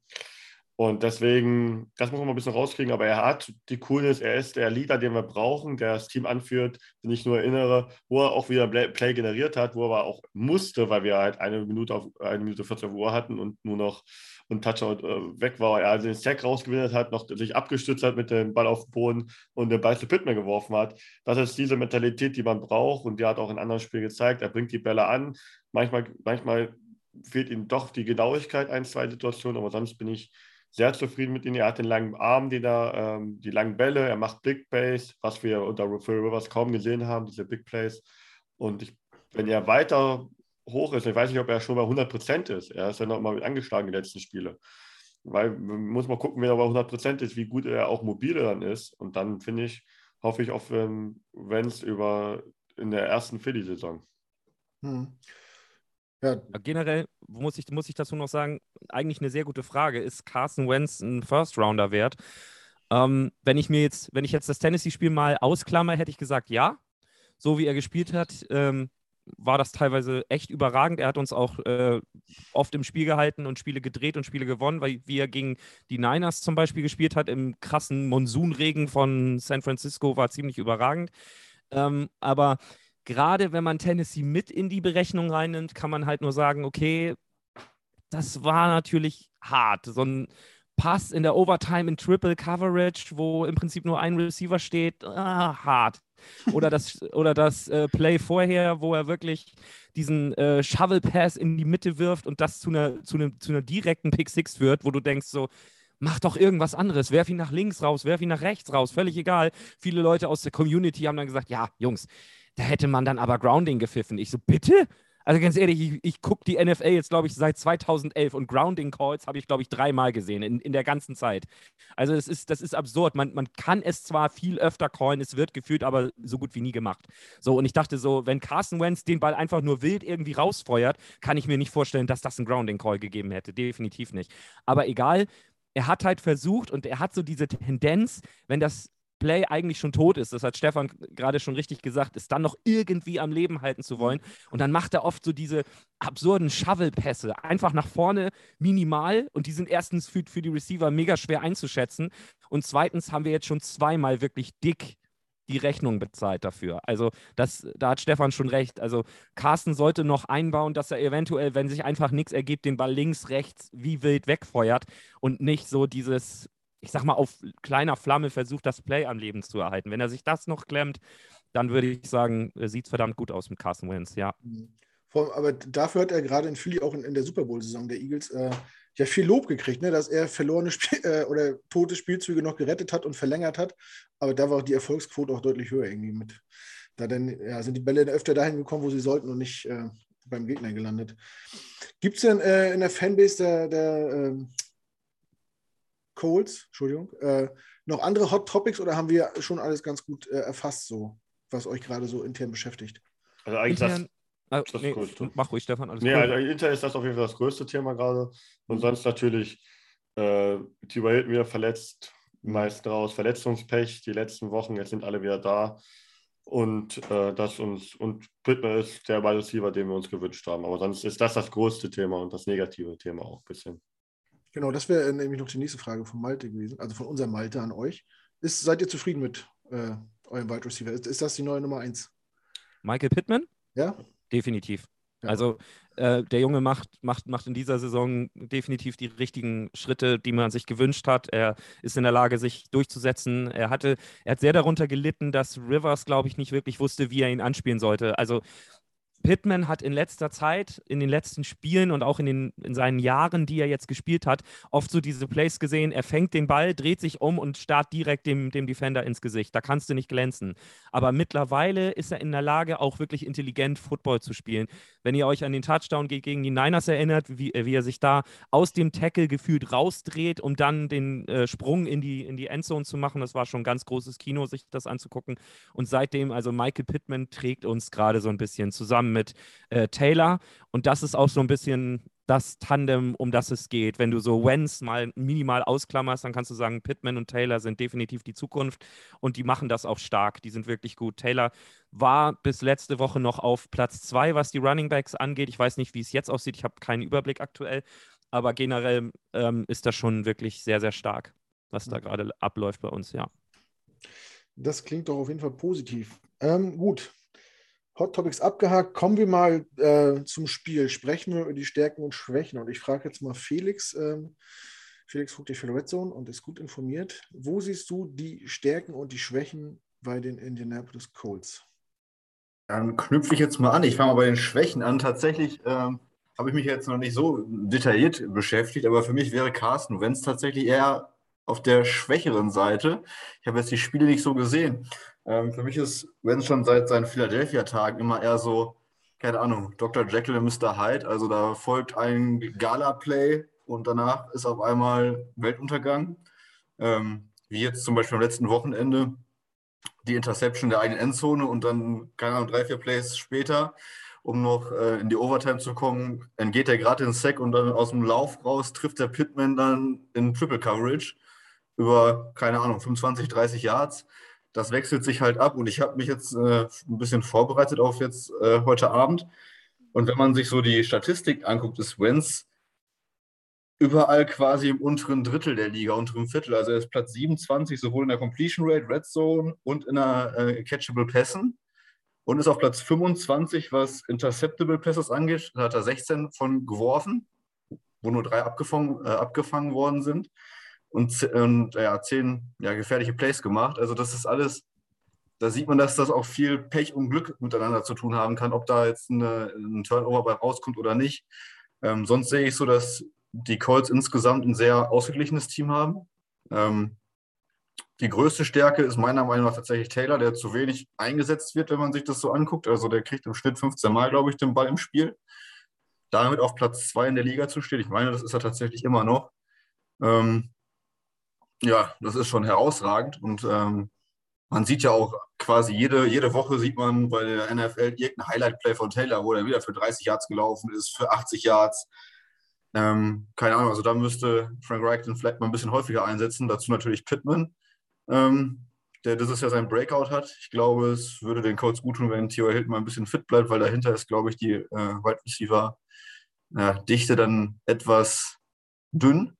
Und deswegen, das muss man ein bisschen rauskriegen, aber er hat die Coolness, er ist der Leader, den wir brauchen, der das Team anführt, den ich nur erinnere, wo er auch wieder Play generiert hat, wo er aber auch musste, weil wir halt eine Minute auf eine Minute 40 Uhr hatten und nur noch ein Touchdown äh, weg war. Er also den Sack rausgewinnt hat, noch sich abgestützt hat mit dem Ball auf den Boden und den Ball zu Pittman geworfen hat. Das ist diese Mentalität, die man braucht und die hat auch in anderen Spielen gezeigt. Er bringt die Bälle an. Manchmal, manchmal fehlt ihm doch die Genauigkeit ein, zwei Situationen, aber sonst bin ich sehr zufrieden mit ihm. Er hat den langen Arm, den er, ähm, die langen Bälle, er macht Big Plays, was wir unter Phil Rivers kaum gesehen haben, diese Big Plays. Und ich, wenn er weiter hoch ist, ich weiß nicht, ob er schon bei 100 Prozent ist. Er ist ja noch mal angeschlagen in den letzten Spielen. Weil man muss mal gucken, wenn er bei 100 Prozent ist, wie gut er auch mobile dann ist. Und dann finde ich, hoffe ich auf ähm, Wenz über in der ersten Philly-Saison. Hm. Ja. Generell muss ich, muss ich dazu noch sagen, eigentlich eine sehr gute Frage. Ist Carson Wentz ein First-Rounder wert? Ähm, wenn ich mir jetzt, wenn ich jetzt das Tennessee-Spiel mal ausklammer, hätte ich gesagt, ja. So wie er gespielt hat, ähm, war das teilweise echt überragend. Er hat uns auch äh, oft im Spiel gehalten und Spiele gedreht und Spiele gewonnen, weil wie er gegen die Niners zum Beispiel gespielt hat im krassen Monsunregen von San Francisco, war ziemlich überragend. Ähm, aber gerade wenn man Tennessee mit in die Berechnung reinnimmt, kann man halt nur sagen, okay, das war natürlich hart. So ein Pass in der Overtime in Triple Coverage, wo im Prinzip nur ein Receiver steht, ah, hart. Oder das, oder das äh, Play vorher, wo er wirklich diesen äh, Shovel Pass in die Mitte wirft und das zu einer, zu, einer, zu einer direkten Pick Six führt, wo du denkst so, mach doch irgendwas anderes, werf ihn nach links raus, werf ihn nach rechts raus, völlig egal. Viele Leute aus der Community haben dann gesagt, ja, Jungs, da hätte man dann aber Grounding gepfiffen. Ich so, bitte? Also ganz ehrlich, ich, ich gucke die NFL jetzt, glaube ich, seit 2011 und Grounding Calls habe ich, glaube ich, dreimal gesehen in, in der ganzen Zeit. Also das ist, das ist absurd. Man, man kann es zwar viel öfter callen, es wird gefühlt, aber so gut wie nie gemacht. So, und ich dachte so, wenn Carson Wentz den Ball einfach nur wild irgendwie rausfeuert, kann ich mir nicht vorstellen, dass das einen Grounding Call gegeben hätte. Definitiv nicht. Aber egal, er hat halt versucht und er hat so diese Tendenz, wenn das Play eigentlich schon tot ist, das hat Stefan gerade schon richtig gesagt, ist dann noch irgendwie am Leben halten zu wollen. Und dann macht er oft so diese absurden Shovel-Pässe, einfach nach vorne minimal. Und die sind erstens für, für die Receiver mega schwer einzuschätzen. Und zweitens haben wir jetzt schon zweimal wirklich dick die Rechnung bezahlt dafür. Also das, da hat Stefan schon recht. Also Carsten sollte noch einbauen, dass er eventuell, wenn sich einfach nichts ergibt, den Ball links, rechts wie wild wegfeuert und nicht so dieses ich sag mal, auf kleiner Flamme versucht, das Play am Leben zu erhalten. Wenn er sich das noch klemmt, dann würde ich sagen, sieht es verdammt gut aus mit Carson Wentz, ja. Mhm. aber dafür hat er gerade in Philly auch in, in der Super Bowl-Saison der Eagles äh, ja viel Lob gekriegt, ne? dass er verlorene Spiel äh, oder tote Spielzüge noch gerettet hat und verlängert hat. Aber da war auch die Erfolgsquote auch deutlich höher irgendwie mit. Da dann, ja, sind die Bälle öfter dahin gekommen, wo sie sollten und nicht äh, beim Gegner gelandet. Gibt es denn äh, in der Fanbase der, der ähm, Coles, Entschuldigung, äh, noch andere Hot Topics oder haben wir schon alles ganz gut äh, erfasst, so, was euch gerade so intern beschäftigt? Also eigentlich intern, das, das nee, größte. Mach ruhig, Stefan. Alles nee, cool. also intern ist das auf jeden Fall das größte Thema gerade. Und mhm. sonst natürlich äh, Tibor Hilton wieder verletzt, meist raus, Verletzungspech die letzten Wochen, jetzt sind alle wieder da. Und äh, das uns und Pittman ist der Wide Receiver, den wir uns gewünscht haben. Aber sonst ist das das größte Thema und das negative Thema auch ein bisschen. Genau, das wäre nämlich noch die nächste Frage von Malte gewesen, also von unserem Malte an euch. Ist, seid ihr zufrieden mit äh, eurem Wide Receiver? Ist, ist, das die neue Nummer 1? Michael Pittman? Ja. Definitiv. Ja. Also äh, der Junge macht, macht, macht in dieser Saison definitiv die richtigen Schritte, die man sich gewünscht hat. Er ist in der Lage, sich durchzusetzen. Er hatte, er hat sehr darunter gelitten, dass Rivers, glaube ich, nicht wirklich wusste, wie er ihn anspielen sollte. Also Pittman hat in letzter Zeit, in den letzten Spielen und auch in, den, in seinen Jahren, die er jetzt gespielt hat, oft so diese Plays gesehen. Er fängt den Ball, dreht sich um und starrt direkt dem, dem Defender ins Gesicht. Da kannst du nicht glänzen. Aber mittlerweile ist er in der Lage, auch wirklich intelligent Football zu spielen. Wenn ihr euch an den Touchdown gegen die Niners erinnert, wie, wie er sich da aus dem Tackle gefühlt rausdreht, um dann den äh, Sprung in die, in die Endzone zu machen, das war schon ein ganz großes Kino, sich das anzugucken. Und seitdem, also Michael Pittman trägt uns gerade so ein bisschen zusammen zusammen mit äh, Taylor. Und das ist auch so ein bisschen das Tandem, um das es geht. Wenn du so Wenz mal minimal ausklammerst, dann kannst du sagen, Pittman und Taylor sind definitiv die Zukunft und die machen das auch stark. Die sind wirklich gut. Taylor war bis letzte Woche noch auf Platz zwei, was die Running Backs angeht. Ich weiß nicht, wie es jetzt aussieht. Ich habe keinen Überblick aktuell. aber generell ähm, ist das schon wirklich sehr, sehr stark, was da gerade abläuft bei uns, ja. Das klingt doch auf jeden Fall positiv. Ähm, gut. Hot Topics abgehakt. Kommen wir mal äh, zum Spiel. Sprechen wir über die Stärken und Schwächen. Und ich frage jetzt mal Felix. Ähm, Felix guckt dich für Red Zone und ist gut informiert. Wo siehst du die Stärken und die Schwächen bei den Indianapolis Colts? Dann knüpfe ich jetzt mal an. Ich fange mal bei den Schwächen an. Tatsächlich ähm, habe ich mich jetzt noch nicht so detailliert beschäftigt, aber für mich wäre Carsten Wentz tatsächlich eher auf der schwächeren Seite. Ich habe jetzt die Spiele nicht so gesehen. Ähm, für mich ist Wentz schon seit seinen Philadelphia-Tagen immer eher so, keine Ahnung, Dr. Jekyll und Mr. Hyde. Also da folgt ein Gala-Play und danach ist auf einmal Weltuntergang. Ähm, wie jetzt zum Beispiel am letzten Wochenende die Interception der eigenen Endzone und dann, keine Ahnung, drei, vier Plays später, um noch äh, in die Overtime zu kommen, entgeht er gerade den Sack und dann aus dem Lauf raus trifft der Pittman dann in Triple Coverage über, keine Ahnung, 25, 30 Yards. Das wechselt sich halt ab und ich habe mich jetzt äh, ein bisschen vorbereitet auf jetzt äh, heute Abend. Und wenn man sich so die Statistik anguckt, ist Wenz überall quasi im unteren Drittel der Liga, unteren Viertel. Also er ist Platz 27, sowohl in der Completion Rate, Red Zone und in der äh, Catchable Pässen. Und ist auf Platz 25, was Interceptable Passes angeht. Da hat er 16 von geworfen, wo nur drei abgefangen, äh, abgefangen worden sind. Und, und ja, 10 ja, gefährliche Plays gemacht. Also das ist alles, da sieht man, dass das auch viel Pech und Glück miteinander zu tun haben kann, ob da jetzt eine, ein Turnover bei rauskommt oder nicht. Ähm, sonst sehe ich so, dass die Colts insgesamt ein sehr ausgeglichenes Team haben. Ähm, die größte Stärke ist meiner Meinung nach tatsächlich Taylor, der zu wenig eingesetzt wird, wenn man sich das so anguckt. Also der kriegt im Schnitt 15 Mal, glaube ich, den Ball im Spiel. Damit auf Platz 2 in der Liga zu stehen, ich meine, das ist er tatsächlich immer noch. Ähm, ja, das ist schon herausragend. Und ähm, man sieht ja auch quasi jede, jede Woche sieht man bei der NFL irgendein Highlight-Play von Taylor, wo er wieder für 30 Yards gelaufen ist, für 80 Yards. Ähm, keine Ahnung, also da müsste Frank Reich den vielleicht mal ein bisschen häufiger einsetzen. Dazu natürlich Pittman, ähm, der dieses Jahr seinen Breakout hat. Ich glaube, es würde den Colts gut tun, wenn Theo Hilton mal ein bisschen fit bleibt, weil dahinter ist, glaube ich, die äh, Wide Receiver ja, Dichte dann etwas dünn,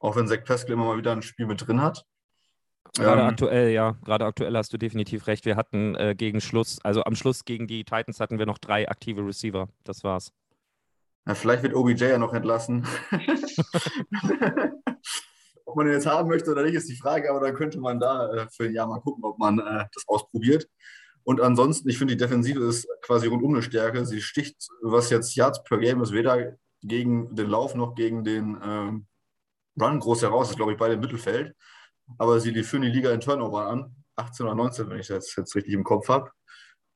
auch wenn Zach Pascal immer mal wieder ein Spiel mit drin hat. Gerade ähm, aktuell, ja. Gerade aktuell hast du definitiv recht. Wir hatten äh, gegen Schluss, also am Schluss gegen die Titans hatten wir noch drei aktive Receiver. Das war's. Ja, vielleicht wird OBJ ja noch entlassen. ob man den jetzt haben möchte oder nicht, ist die Frage, aber dann könnte man da äh, für ein Jahr mal gucken, ob man äh, das ausprobiert. Und ansonsten, ich finde, die Defensive ist quasi rundum eine Stärke. Sie sticht, was jetzt Yards per Game ist, weder gegen den Lauf noch gegen den ähm, Run groß heraus, ist, glaube ich, beide im Mittelfeld. Aber sie führen die Liga in Turnover an. 18 oder 19, wenn ich das jetzt richtig im Kopf habe.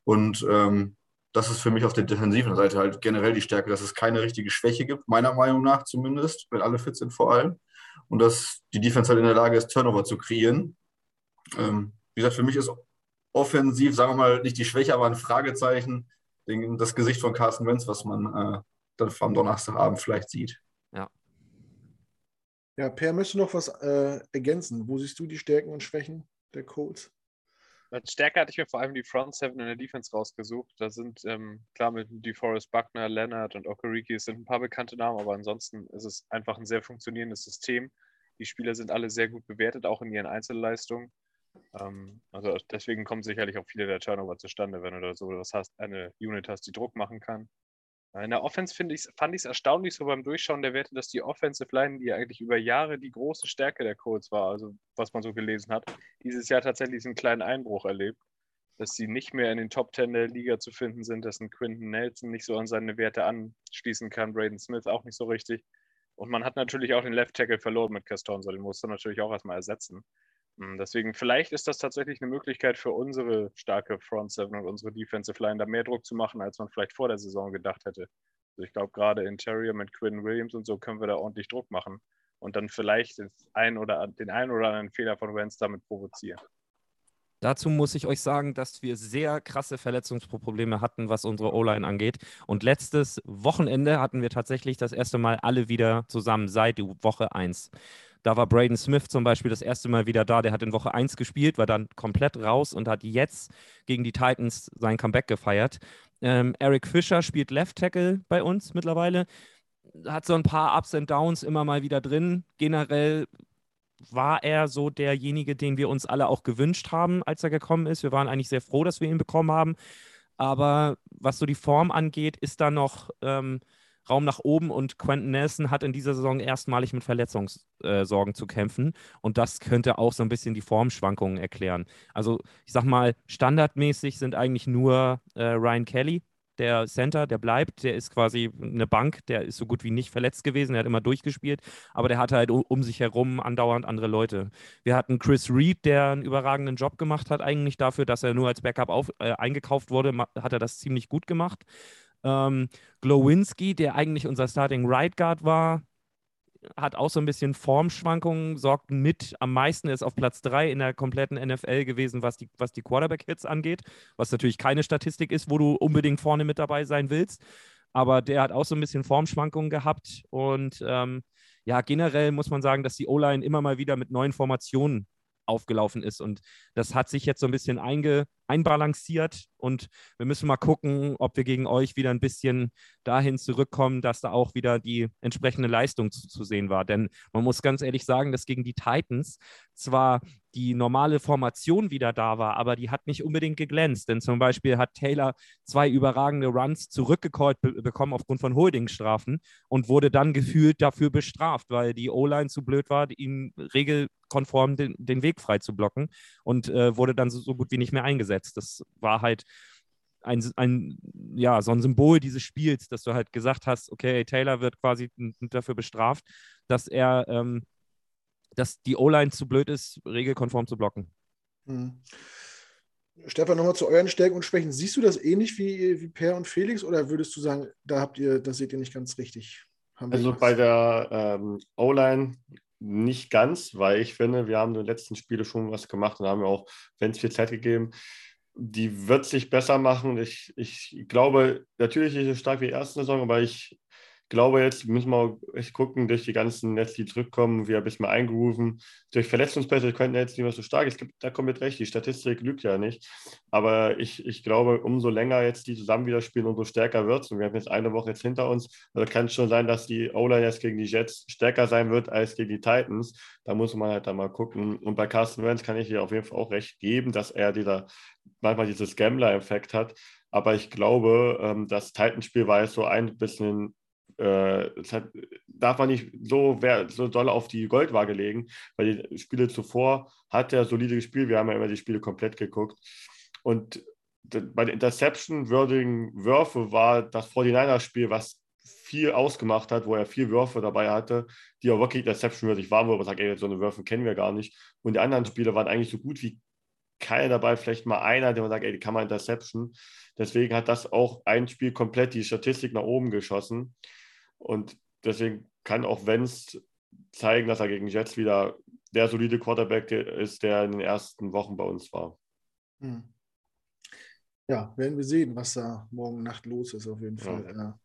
Und ähm, das ist für mich auf der defensiven Seite halt generell die Stärke, dass es keine richtige Schwäche gibt, meiner Meinung nach zumindest, wenn alle fit sind vor allem. Und dass die Defense halt in der Lage ist, Turnover zu kreieren. Ähm, wie gesagt, für mich ist offensiv, sagen wir mal, nicht die Schwäche, aber ein Fragezeichen, das Gesicht von Carsten Wentz, was man äh, dann am Donnerstagabend vielleicht sieht. Ja. Per, möchtest du noch was äh, ergänzen? Wo siehst du die Stärken und Schwächen der Colts? Als Stärke hatte ich mir vor allem die Front Seven in der Defense rausgesucht. Da sind ähm, klar mit DeForest Buckner, Leonard und Okereke sind ein paar bekannte Namen, aber ansonsten ist es einfach ein sehr funktionierendes System. Die Spieler sind alle sehr gut bewertet, auch in ihren Einzelleistungen. Ähm, also deswegen kommen sicherlich auch viele der Turnover zustande, wenn du da so was hast, eine Unit hast, die Druck machen kann. In der Offense ich, fand ich es erstaunlich so beim Durchschauen der Werte, dass die Offensive Line, die eigentlich über Jahre die große Stärke der Colts war, also was man so gelesen hat, dieses Jahr tatsächlich einen kleinen Einbruch erlebt, dass sie nicht mehr in den Top 10 der Liga zu finden sind, dass ein Quinton Nelson nicht so an seine Werte anschließen kann, Braden Smith auch nicht so richtig. Und man hat natürlich auch den Left Tackle verloren mit Castonzo, den musste natürlich auch erstmal ersetzen. Hm, deswegen, vielleicht ist das tatsächlich eine Möglichkeit für unsere starke Front Seven und unsere Defensive Line, da mehr Druck zu machen, als man vielleicht vor der Saison gedacht hätte. Also ich glaube, gerade Interior mit Quinn Williams und so können wir da ordentlich Druck machen und dann vielleicht den einen oder, den einen oder anderen Fehler von Wentz damit provozieren. Dazu muss ich euch sagen, dass wir sehr krasse Verletzungsprobleme hatten, was unsere O-Line angeht. Und letztes Wochenende hatten wir tatsächlich das erste Mal alle wieder zusammen seit Woche 1. Da war Braden Smith zum Beispiel das erste Mal wieder da. Der hat in Woche 1 gespielt, war dann komplett raus und hat jetzt gegen die Titans sein Comeback gefeiert. Ähm, Eric Fischer spielt Left Tackle bei uns mittlerweile. hat so ein paar Ups und Downs immer mal wieder drin. Generell war er so derjenige, den wir uns alle auch gewünscht haben, als er gekommen ist. Wir waren eigentlich sehr froh, dass wir ihn bekommen haben. Aber was so die Form angeht, ist da noch ähm, Raum nach oben und Quentin Nelson hat in dieser Saison erstmalig mit Verletzungssorgen äh, zu kämpfen und das könnte auch so ein bisschen die Formschwankungen erklären. Also ich sag mal, standardmäßig sind eigentlich nur äh, Ryan Kelly, der Center, der bleibt, der ist quasi eine Bank, der ist so gut wie nicht verletzt gewesen, der hat immer durchgespielt, aber der hatte halt um sich herum andauernd andere Leute. Wir hatten Chris Reed, der einen überragenden Job gemacht hat, eigentlich dafür, dass er nur als Backup auf, äh, eingekauft wurde, hat er das ziemlich gut gemacht. Ähm, Glowinski, der eigentlich unser Starting Right Guard war, hat auch so ein bisschen Formschwankungen, sorgt mit am meisten, ist auf Platz 3 in der kompletten NFL gewesen, was die, was die Quarterback-Hits angeht, was natürlich keine Statistik ist, wo du unbedingt vorne mit dabei sein willst. Aber der hat auch so ein bisschen Formschwankungen gehabt und ähm, ja, generell muss man sagen, dass die O-Line immer mal wieder mit neuen Formationen aufgelaufen ist. Und das hat sich jetzt so ein bisschen einge, einbalanciert und wir müssen mal gucken, ob wir gegen euch wieder ein bisschen dahin zurückkommen, dass da auch wieder die entsprechende Leistung zu, zu sehen war. Denn man muss ganz ehrlich sagen, dass gegen die Titans zwar die normale Formation wieder da war, aber die hat nicht unbedingt geglänzt. Denn zum Beispiel hat Taylor zwei überragende Runs zurückgecallt be bekommen aufgrund von Holdingstrafen und wurde dann gefühlt dafür bestraft, weil die O-Line zu blöd war, ihm regelkonform den, den Weg frei zu blocken und äh, wurde dann so, so gut wie nicht mehr eingesetzt gesetzt. Das war halt ein, ein, ja, so ein Symbol dieses Spiels, dass du halt gesagt hast, okay, Taylor wird quasi dafür bestraft, dass er, ähm, dass die O-Line zu blöd ist, regelkonform zu blocken. Hm. Stefan, nochmal zu euren Stärken und Schwächen. Siehst du das ähnlich wie, wie Per und Felix oder würdest du sagen, da habt ihr, das seht ihr nicht ganz richtig? also bei der ähm, O-Line nicht ganz, weil ich finde, wir haben in den letzten Spielen schon was gemacht und haben auch, wenn es viel Zeit gegeben, die wird sich besser machen. Ich, ich glaube, natürlich ist es stark wie die erste Saison, aber ich glaube, jetzt müssen wir echt gucken, durch die ganzen Netz, die zurückkommen, wir ein bisschen eingerufen. Durch Verletzungspässe könnten jetzt nicht mehr so stark. Es gibt, da kommt mit recht, die Statistik lügt ja nicht. Aber ich, ich glaube, umso länger jetzt die zusammen wieder spielen, umso stärker wird es. Und wir haben jetzt eine Woche jetzt hinter uns. Also kann es schon sein, dass die O-Line jetzt gegen die Jets stärker sein wird als gegen die Titans. Da muss man halt dann mal gucken. Und bei Carsten Wentz kann ich hier auf jeden Fall auch recht geben, dass er dieser, manchmal dieses Gambler-Effekt hat. Aber ich glaube, ähm, das Titans-Spiel war jetzt so ein bisschen äh, hat, darf man nicht so, so doll auf die Goldwaage legen, weil die Spiele zuvor hat er solide gespielt. Wir haben ja immer die Spiele komplett geguckt. Und bei den Interception-würdigen Würfe war das 49er-Spiel, was viel ausgemacht hat, wo er vier Würfe dabei hatte, die auch wirklich Interception-würdig waren, wo man sagt, ey, so eine Würfe kennen wir gar nicht. Und die anderen Spiele waren eigentlich so gut wie keiner dabei, vielleicht mal einer, der man sagt, ey, die kann man Interception. Deswegen hat das auch ein Spiel komplett die Statistik nach oben geschossen. Und deswegen kann auch Wenz zeigen, dass er gegen Jets wieder der solide Quarterback ist, der in den ersten Wochen bei uns war. Hm. Ja, werden wir sehen, was da morgen Nacht los ist, auf jeden Fall. Ja. Ja.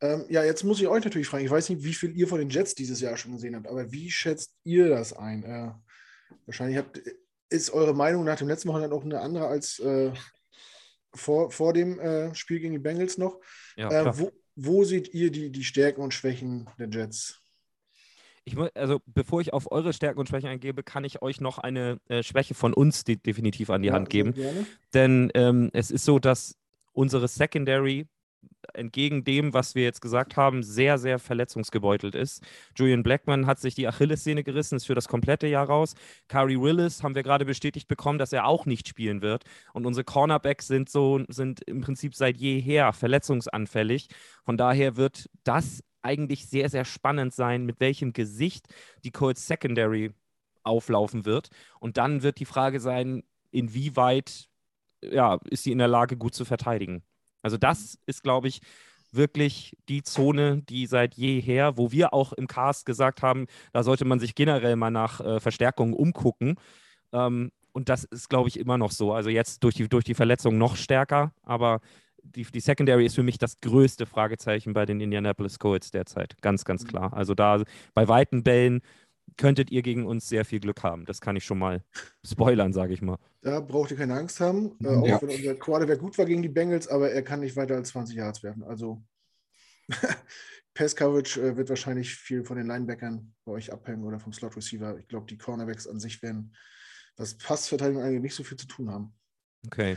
Ähm, ja, jetzt muss ich euch natürlich fragen, ich weiß nicht, wie viel ihr von den Jets dieses Jahr schon gesehen habt, aber wie schätzt ihr das ein? Äh, wahrscheinlich habt, ist eure Meinung nach dem letzten Wochenende auch eine andere als äh, vor, vor dem äh, Spiel gegen die Bengals noch. Ja, äh, wo, wo seht ihr die, die Stärken und Schwächen der Jets? Ich, also bevor ich auf eure Stärken und Schwächen eingebe, kann ich euch noch eine äh, Schwäche von uns de definitiv an die ja, Hand geben. Denn ähm, es ist so, dass unsere Secondary entgegen dem, was wir jetzt gesagt haben, sehr, sehr verletzungsgebeutelt ist. Julian Blackman hat sich die Achillessehne gerissen, ist für das komplette Jahr raus. Kari Willis haben wir gerade bestätigt bekommen, dass er auch nicht spielen wird. Und unsere Cornerbacks sind so, sind im Prinzip seit jeher verletzungsanfällig. Von daher wird das eigentlich sehr, sehr spannend sein, mit welchem Gesicht die Colts Secondary auflaufen wird. Und dann wird die Frage sein, inwieweit ja, ist sie in der Lage, gut zu verteidigen. Also das ist, glaube ich, wirklich die Zone, die seit jeher, wo wir auch im Cast gesagt haben, da sollte man sich generell mal nach äh, Verstärkungen umgucken. Ähm, und das ist, glaube ich, immer noch so. Also jetzt durch die, durch die Verletzung noch stärker, aber die, die Secondary ist für mich das größte Fragezeichen bei den Indianapolis Colts derzeit. Ganz, ganz mhm. klar. Also da bei weiten Bällen könntet ihr gegen uns sehr viel Glück haben. Das kann ich schon mal spoilern, sage ich mal. Da braucht ihr keine Angst haben. Äh, auch ja. wenn unser Quarterback gut war gegen die Bengals, aber er kann nicht weiter als 20 Yards werfen. Also Pass-Coverage äh, wird wahrscheinlich viel von den Linebackern bei euch abhängen oder vom Slot-Receiver. Ich glaube, die Cornerbacks an sich werden, was Passverteidigung eigentlich nicht so viel zu tun haben. Okay.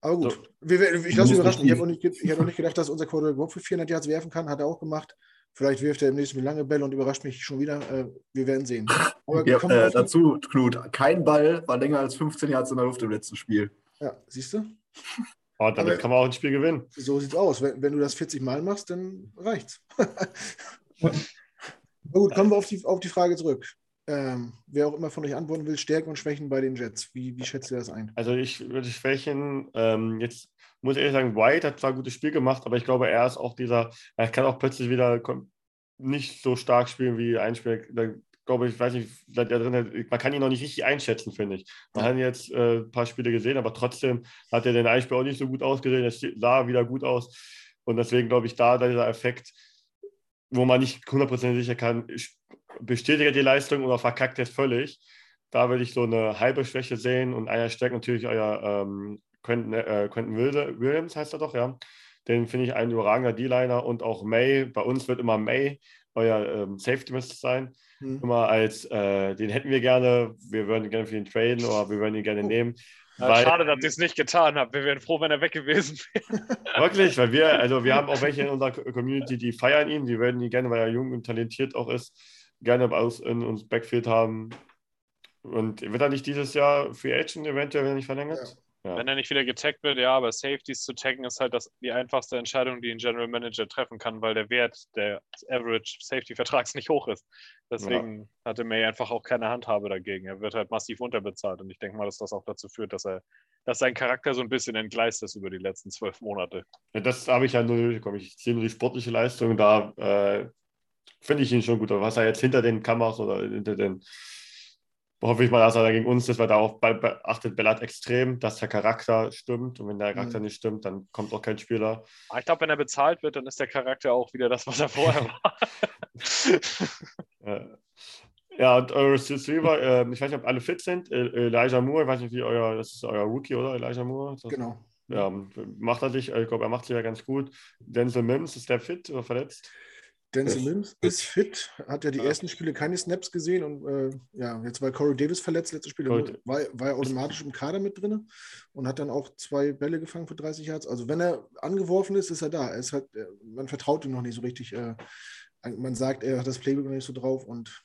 Aber gut, So. wir, ich lasse mich überraschen. Ich habe auch, hab auch nicht gedacht, dass unser Quarterback überhaupt für 400 Yards werfen kann. Hat er auch gemacht. Vielleicht wirft er im nächsten Mal lange Bälle und überrascht mich schon wieder. Äh, wir werden sehen. Aber Ja, äh, dazu, Knut, kein Ball war länger als 15 Yards in der Luft im letzten Spiel. ja, siehst du? Oh, damit Aber- kann man auch ein Spiel gewinnen. So sieht's aus. Wenn, wenn du das 40 Mal machst, dann reicht's. Na gut, kommen wir auf die, auf die Frage zurück. Ähm, wer auch immer von euch antworten will, Stärken und Schwächen bei den Jets. Wie, wie schätzt ihr das ein? Also ich würde schwächen. Ähm, jetzt muss ich ehrlich sagen, White hat zwar ein gutes Spiel gemacht, aber ich glaube, er ist auch dieser, er kann auch plötzlich wieder nicht so stark spielen wie ein Spieler. Da glaube ich, weiß nicht, seit er drin hat, man kann ihn noch nicht richtig einschätzen, finde ich. Man hat jetzt äh, ein paar Spiele gesehen, aber trotzdem hat er den einen Spiel auch nicht so gut ausgesehen. Er sah wieder gut aus. Und deswegen glaube ich, da dieser Effekt, wo man nicht hundertprozentig sicher kann, bestätigt er die Leistung oder verkackt er es völlig. Da würde ich so eine halbe Schwäche sehen und einer stärkt natürlich euer ähm, Quentin, äh, Quentin Williams, heißt er doch, ja. Den finde ich ein überragender D-Liner und auch May. Bei uns wird immer May euer ähm, Safety müsste sein. Hm. Immer als, äh, den hätten wir gerne, wir würden gerne für ihn traden oder wir würden ihn gerne Oh. nehmen. Weil- schade, dass ihr es nicht getan habt. Wir wären froh, wenn er weg gewesen wäre. Wirklich, weil wir, also wir haben auch welche in unserer Community, die feiern ihn, die würden ihn gerne, weil er jung und talentiert auch ist, gerne bei uns in uns Backfield haben. Und wird er nicht dieses Jahr Free Agent eventuell, wenn er nicht verlängert? Ja. Wenn er nicht wieder getaggt wird, ja, aber Safeties zu taggen ist halt das, die einfachste Entscheidung, die ein General Manager treffen kann, weil der Wert der Average Safety-Vertrags nicht hoch ist. Deswegen hatte May einfach auch keine Handhabe dagegen. Er wird halt massiv unterbezahlt und ich denke mal, dass das auch dazu führt, dass er, dass sein Charakter so ein bisschen entgleist ist über die letzten zwölf Monate. Ja, Das habe ich ja nur durchgekommen. Ich sehe nur die sportliche Leistung, da äh, finde ich ihn schon gut. Aber was er jetzt hinter den Kameras oder hinter den, hoffe ich mal, dass er da gegen uns ist, weil darauf be- beachtet Bellat extrem, dass der Charakter stimmt. Und wenn der Charakter Mhm. nicht stimmt, dann kommt auch kein Spieler. Ah, ich glaube, wenn er bezahlt wird, dann ist der Charakter auch wieder das, was er vorher war. Ja, und eure Receiver, äh, ich weiß nicht, ob alle fit sind. Elijah Moore, ich weiß nicht, wie euer, das ist euer Rookie, oder? Elijah Moore? Das- Genau. Ja, macht er sich, ich glaube, er macht sich ja ganz gut. Denzel Mims, ist der fit oder verletzt? Denzel Mims ist fit, hat ja die Ja. ersten Spiele keine Snaps gesehen und äh, ja, jetzt war Corey Davis verletzt, letztes Spiel, war, war er automatisch im Kader mit drin und hat dann auch zwei Bälle gefangen für 30 Yards. Also wenn er angeworfen ist, ist er da. Er ist halt, äh, man vertraut ihm noch nicht so richtig. Äh, man sagt, er hat das Playbook noch nicht so drauf und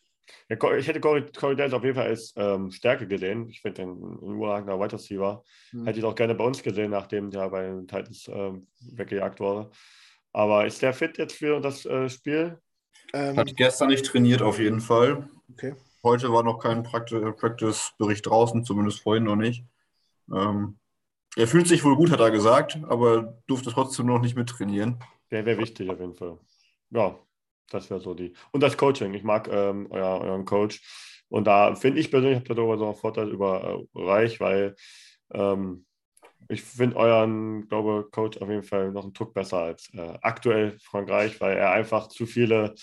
Ja, ich hätte Corey, Corey Dales auf jeden Fall als ähm, Stärke gesehen. Ich finde den ein überragender Wide Receiver. hm. Hätte ich auch gerne bei uns gesehen, nachdem der bei den Titans ähm, weggejagt wurde. Aber ist der fit jetzt für das äh, Spiel? ähm, Hat gestern nicht trainiert, auf jeden Fall. okay. Heute war noch kein Prakti- Practice-Bericht draußen, zumindest vorhin noch nicht. Ähm, er fühlt sich wohl gut, hat er gesagt, aber durfte trotzdem noch nicht mittrainieren. Der wäre wichtig auf jeden Fall. Ja, das wäre so die. Und das Coaching. Ich mag ähm, euer, euren Coach. Und da finde ich persönlich, habt ihr darüber so einen Vorteil über äh, Reich, weil ähm, ich finde euren, glaube Coach auf jeden Fall noch einen Druck besser als äh, aktuell Frank Reich, weil er einfach zu viele,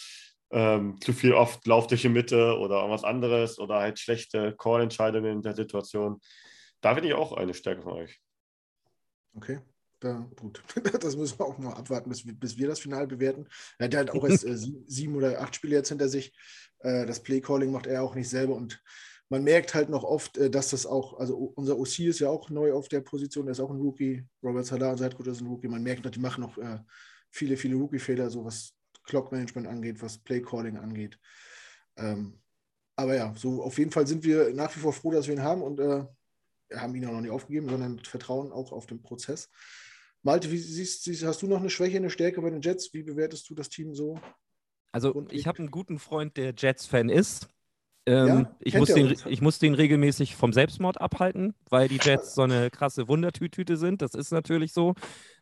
ähm, zu viel oft durch die Mitte oder irgendwas anderes oder halt schlechte Call-Entscheidungen in der Situation. Da finde ich auch eine Stärke von euch. Okay. Da, gut. Das müssen wir auch mal abwarten, bis, wir- bis wir das Final bewerten. Er hat halt auch erst äh, sie- sieben oder acht Spiele jetzt hinter sich. Äh, das Play-Calling macht er auch nicht selber und man merkt halt noch oft, äh, dass das auch, also unser OC ist ja auch neu auf der Position, der ist auch ein Rookie. Robert Salah, unser Headcoach, ist ein Rookie. Man merkt noch, die machen noch äh, viele, viele Rookie-Fehler, so was Clock-Management angeht, was Play-Calling angeht. Ähm, aber ja, so auf jeden Fall sind wir nach wie vor froh, dass wir ihn haben und äh, haben ihn auch noch nicht aufgegeben, sondern vertrauen auch auf den Prozess. Malte, wie siehst, siehst, hast du noch eine Schwäche, eine Stärke bei den Jets? Wie bewertest du das Team so? Also ich habe einen guten Freund, der Jets-Fan ist. Ähm, Ja? ich, muss den, ich muss den regelmäßig vom Selbstmord abhalten, weil die Jets so eine krasse Wundertütüte sind. Das ist natürlich so.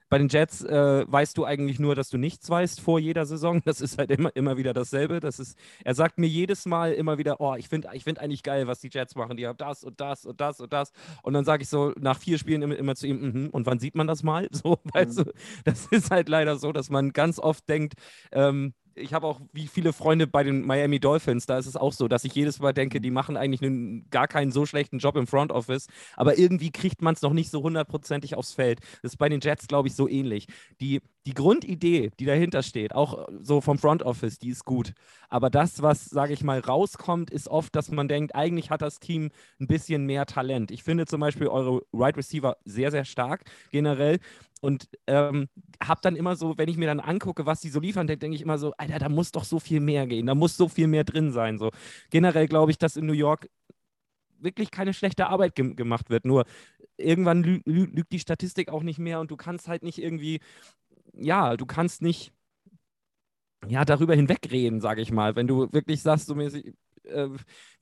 Bei den Jets äh, weißt du eigentlich nur, dass du nichts weißt vor jeder Saison. Das ist halt immer, immer wieder dasselbe. Das ist, er sagt mir jedes Mal immer wieder, oh, ich finde ich find eigentlich geil, was die Jets machen. Die haben das und das und das und das. Und dann sage ich so nach vier Spielen immer, immer zu ihm, mhm, und wann sieht man das mal? So, weißt Mhm. du, das ist halt leider so, dass man ganz oft denkt, ähm, ich habe auch wie viele Freunde bei den Miami Dolphins, da ist es auch so, dass ich jedes Mal denke, die machen eigentlich einen, gar keinen so schlechten Job im Front Office, aber irgendwie kriegt man es noch nicht so hundertprozentig aufs Feld. Das ist bei den Jets, glaube ich, so ähnlich. Die die Grundidee, die dahinter steht, auch so vom Front Office, die ist gut. Aber das, was, sage ich mal, rauskommt, ist oft, dass man denkt, eigentlich hat das Team ein bisschen mehr Talent. Ich finde zum Beispiel eure Right Receiver sehr, sehr stark generell. Und ähm, habe dann immer so, wenn ich mir dann angucke, was die so liefern, denke denk ich immer so, Alter, da muss doch so viel mehr gehen, da muss so viel mehr drin sein. So generell glaube ich, dass in New York wirklich keine schlechte Arbeit ge gemacht wird. Nur irgendwann lü lü lügt die Statistik auch nicht mehr und du kannst halt nicht irgendwie, ja, du kannst nicht ja, darüber hinwegreden, sage ich mal. Wenn du wirklich sagst, so mäßig, äh,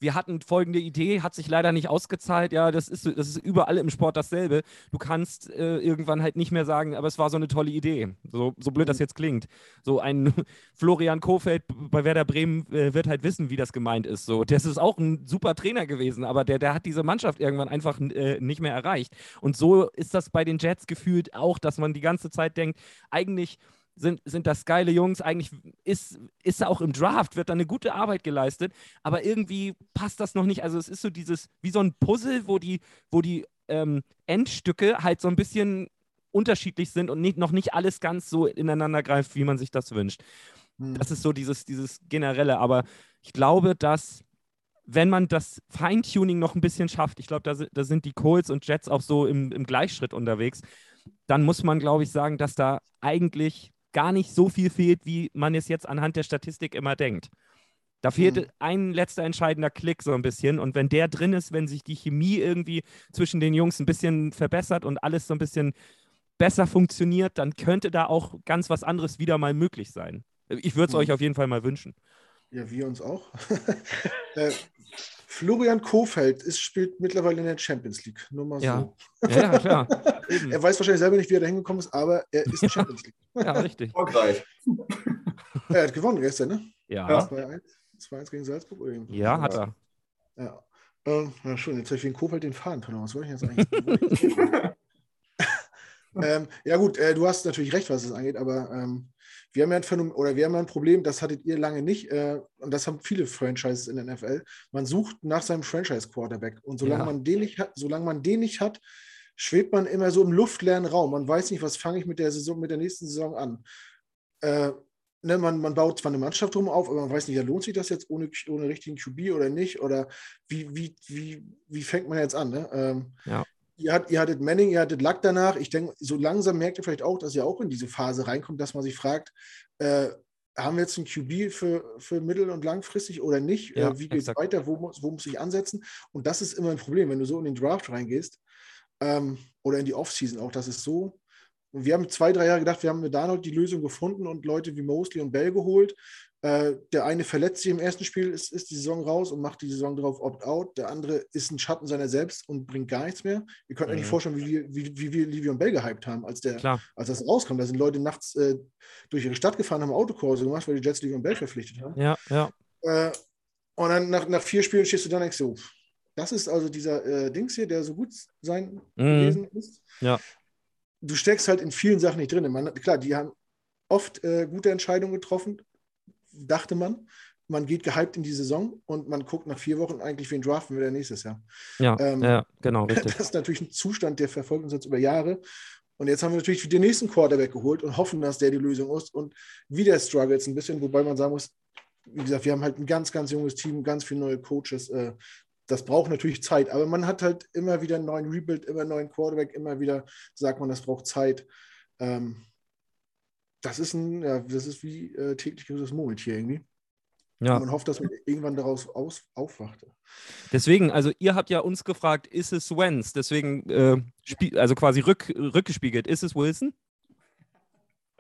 wir hatten folgende Idee, hat sich leider nicht ausgezahlt. Ja, das ist, das ist überall im Sport dasselbe. Du kannst äh, irgendwann halt nicht mehr sagen, aber es war so eine tolle Idee. So, so blöd das mhm. jetzt klingt. So ein Florian Kofeld bei Werder Bremen äh, wird halt wissen, wie das gemeint ist. So, das ist auch ein super Trainer gewesen, aber der, der hat diese Mannschaft irgendwann einfach äh, nicht mehr erreicht. Und so ist das bei den Jets gefühlt auch, dass man die ganze Zeit denkt, eigentlich sind, sind das geile Jungs. Eigentlich ist, ist auch im Draft, wird da eine gute Arbeit geleistet, aber irgendwie passt das noch nicht. Also es ist so dieses, wie so ein Puzzle, wo die, wo die ähm, Endstücke halt so ein bisschen unterschiedlich sind und nicht, noch nicht alles ganz so ineinander greift, wie man sich das wünscht. Hm. Das ist so dieses, dieses Generelle. Aber ich glaube, dass wenn man das Feintuning noch ein bisschen schafft, ich glaube, da, da sind die Colts und Jets auch so im, im Gleichschritt unterwegs, dann muss man, glaube ich, sagen, dass da eigentlich gar nicht so viel fehlt, wie man es jetzt anhand der Statistik immer denkt. Da fehlt mhm. ein letzter entscheidender Klick so ein bisschen. Und wenn der drin ist, wenn sich die Chemie irgendwie zwischen den Jungs ein bisschen verbessert und alles so ein bisschen besser funktioniert, dann könnte da auch ganz was anderes wieder mal möglich sein. Ich würde es mhm. euch auf jeden Fall mal wünschen. Ja, wir uns auch. äh, Florian Kofeld ist, spielt mittlerweile in der Champions League. Nur mal ja. so. Ja, klar. er weiß wahrscheinlich selber nicht, wie er da hingekommen ist, aber er ist in Champions League. ja, richtig. Erfolgreich. er hat gewonnen gestern, ne? Ja. 2-1 gegen Salzburg. Oder ja, hat er. Ja. Ähm, ja, schon, jetzt habe ich wegen Kofeld den Faden verloren. Was wollte ich jetzt eigentlich? ähm, ja, gut, äh, du hast natürlich recht, was das angeht, aber ähm, wir haben ja ein Phänomen, oder wir haben ja ein Problem, das hattet ihr lange nicht, äh, und das haben viele Franchises in der NFL. Man sucht nach seinem Franchise-Quarterback. Und solange, ja. man den nicht hat, solange man den nicht hat, schwebt man immer so im luftleeren Raum. Man weiß nicht, was fange ich mit der Saison, mit der nächsten Saison an. Äh, ne, man, man baut zwar eine Mannschaft drum auf, aber man weiß nicht, ja, lohnt sich das jetzt ohne, ohne richtigen QB oder nicht? Oder wie, wie, wie, wie fängt man jetzt an? Ne? Ähm, ja ihr, hat, ihr hattet Manning, ihr hattet Luck danach. Ich denke, so langsam merkt ihr vielleicht auch, dass ihr auch in diese Phase reinkommt, dass man sich fragt, äh, haben wir jetzt einen QB für, für mittel- und langfristig oder nicht? Ja, äh, wie geht es weiter? Wo muss, wo muss ich ansetzen? Und das ist immer ein Problem, wenn du so in den Draft reingehst ähm, oder in die Offseason auch. Das ist so. wir haben zwei, drei Jahre gedacht, wir haben mit Darnold die Lösung gefunden und Leute wie Mosley und Bell geholt. Äh, der eine verletzt sich im ersten Spiel, ist, ist die Saison raus und macht die Saison darauf Opt-out. Der andere ist ein Schatten seiner selbst und bringt gar nichts mehr. Ihr könnt mhm. euch nicht vorstellen, wie wir, wie, wie wir Livion Bell gehypt haben, als, der, als das rauskam. Da sind Leute nachts äh, durch ihre Stadt gefahren, haben Autokurse gemacht, weil die Jets Livion Bell verpflichtet haben. Ja, ja. Äh, und dann nach, nach vier Spielen stehst du dann und denkst so, das ist also dieser äh, Dings hier, der so gut sein mhm. gewesen ist. Ja. Du steckst halt in vielen Sachen nicht drin. Man, klar, die haben oft äh, gute Entscheidungen getroffen, dachte man. Man geht gehypt in die Saison und man guckt nach vier Wochen eigentlich, wen draften wir denn nächstes Jahr. Ja, ähm, ja genau, richtig. Das ist natürlich ein Zustand, der verfolgt uns jetzt über Jahre. Und jetzt haben wir natürlich den nächsten Quarterback geholt und hoffen, dass der die Lösung ist. Und wieder struggles ein bisschen, wobei man sagen muss, wie gesagt, wir haben halt ein ganz, ganz junges Team, ganz viele neue Coaches. Äh, das braucht natürlich Zeit, aber man hat halt immer wieder einen neuen Rebuild, immer einen neuen Quarterback, immer wieder sagt man, das braucht Zeit. Ähm, das ist ein, ja, das ist wie äh, täglich grüßes Murmeltier irgendwie. Ja. Und man hofft, dass man irgendwann daraus aus, aufwacht. Deswegen, also ihr habt ja uns gefragt, ist es Wenz? Deswegen, äh, also quasi rück, rückgespiegelt, ist es Wilson?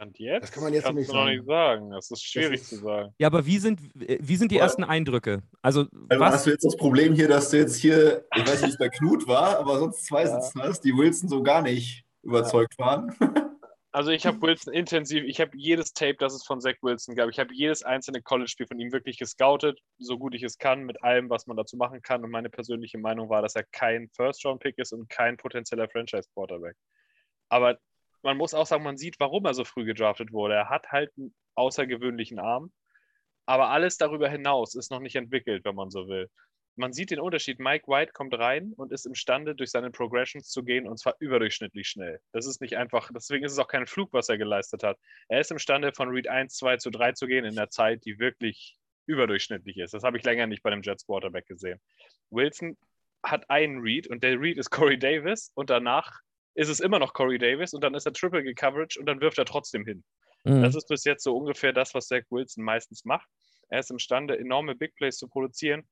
Und jetzt? Das kann man jetzt Kannst nicht, sagen. noch nicht sagen. Das ist schwierig das ist, zu sagen. Ja, aber wie sind, wie sind die ersten Eindrücke? Also, also was? hast du jetzt das Problem hier, dass du jetzt hier, ich weiß nicht, wie es bei Knut war, aber sonst zwei ja. sitzen hast, die Wilson so gar nicht überzeugt ja. waren. Also ich habe Wilson intensiv, ich habe jedes Tape, das es von Zach Wilson gab, ich habe jedes einzelne College-Spiel von ihm wirklich gescoutet, so gut ich es kann, mit allem, was man dazu machen kann. Und meine persönliche Meinung war, dass er kein First-Round-Pick ist und kein potenzieller Franchise-Quarterback. Aber man muss auch sagen, man sieht, warum er so früh gedraftet wurde. Er hat halt einen außergewöhnlichen Arm, aber alles darüber hinaus ist noch nicht entwickelt, wenn man so will. Man sieht den Unterschied. Mike White kommt rein und ist imstande, durch seine Progressions zu gehen und zwar überdurchschnittlich schnell. Das ist nicht einfach, deswegen ist es auch kein Flug, was er geleistet hat. Er ist imstande, von Read 1, 2 zu 3 zu gehen in der Zeit, die wirklich überdurchschnittlich ist. Das habe ich länger nicht bei dem Jets Quarterback gesehen. Wilson hat einen Read und der Read ist Corey Davis und danach ist es immer noch Corey Davis und dann ist er Triple Coverage und dann wirft er trotzdem hin. Mhm. Das ist bis jetzt so ungefähr das, was Zach Wilson meistens macht. Er ist imstande, enorme Big Plays zu produzieren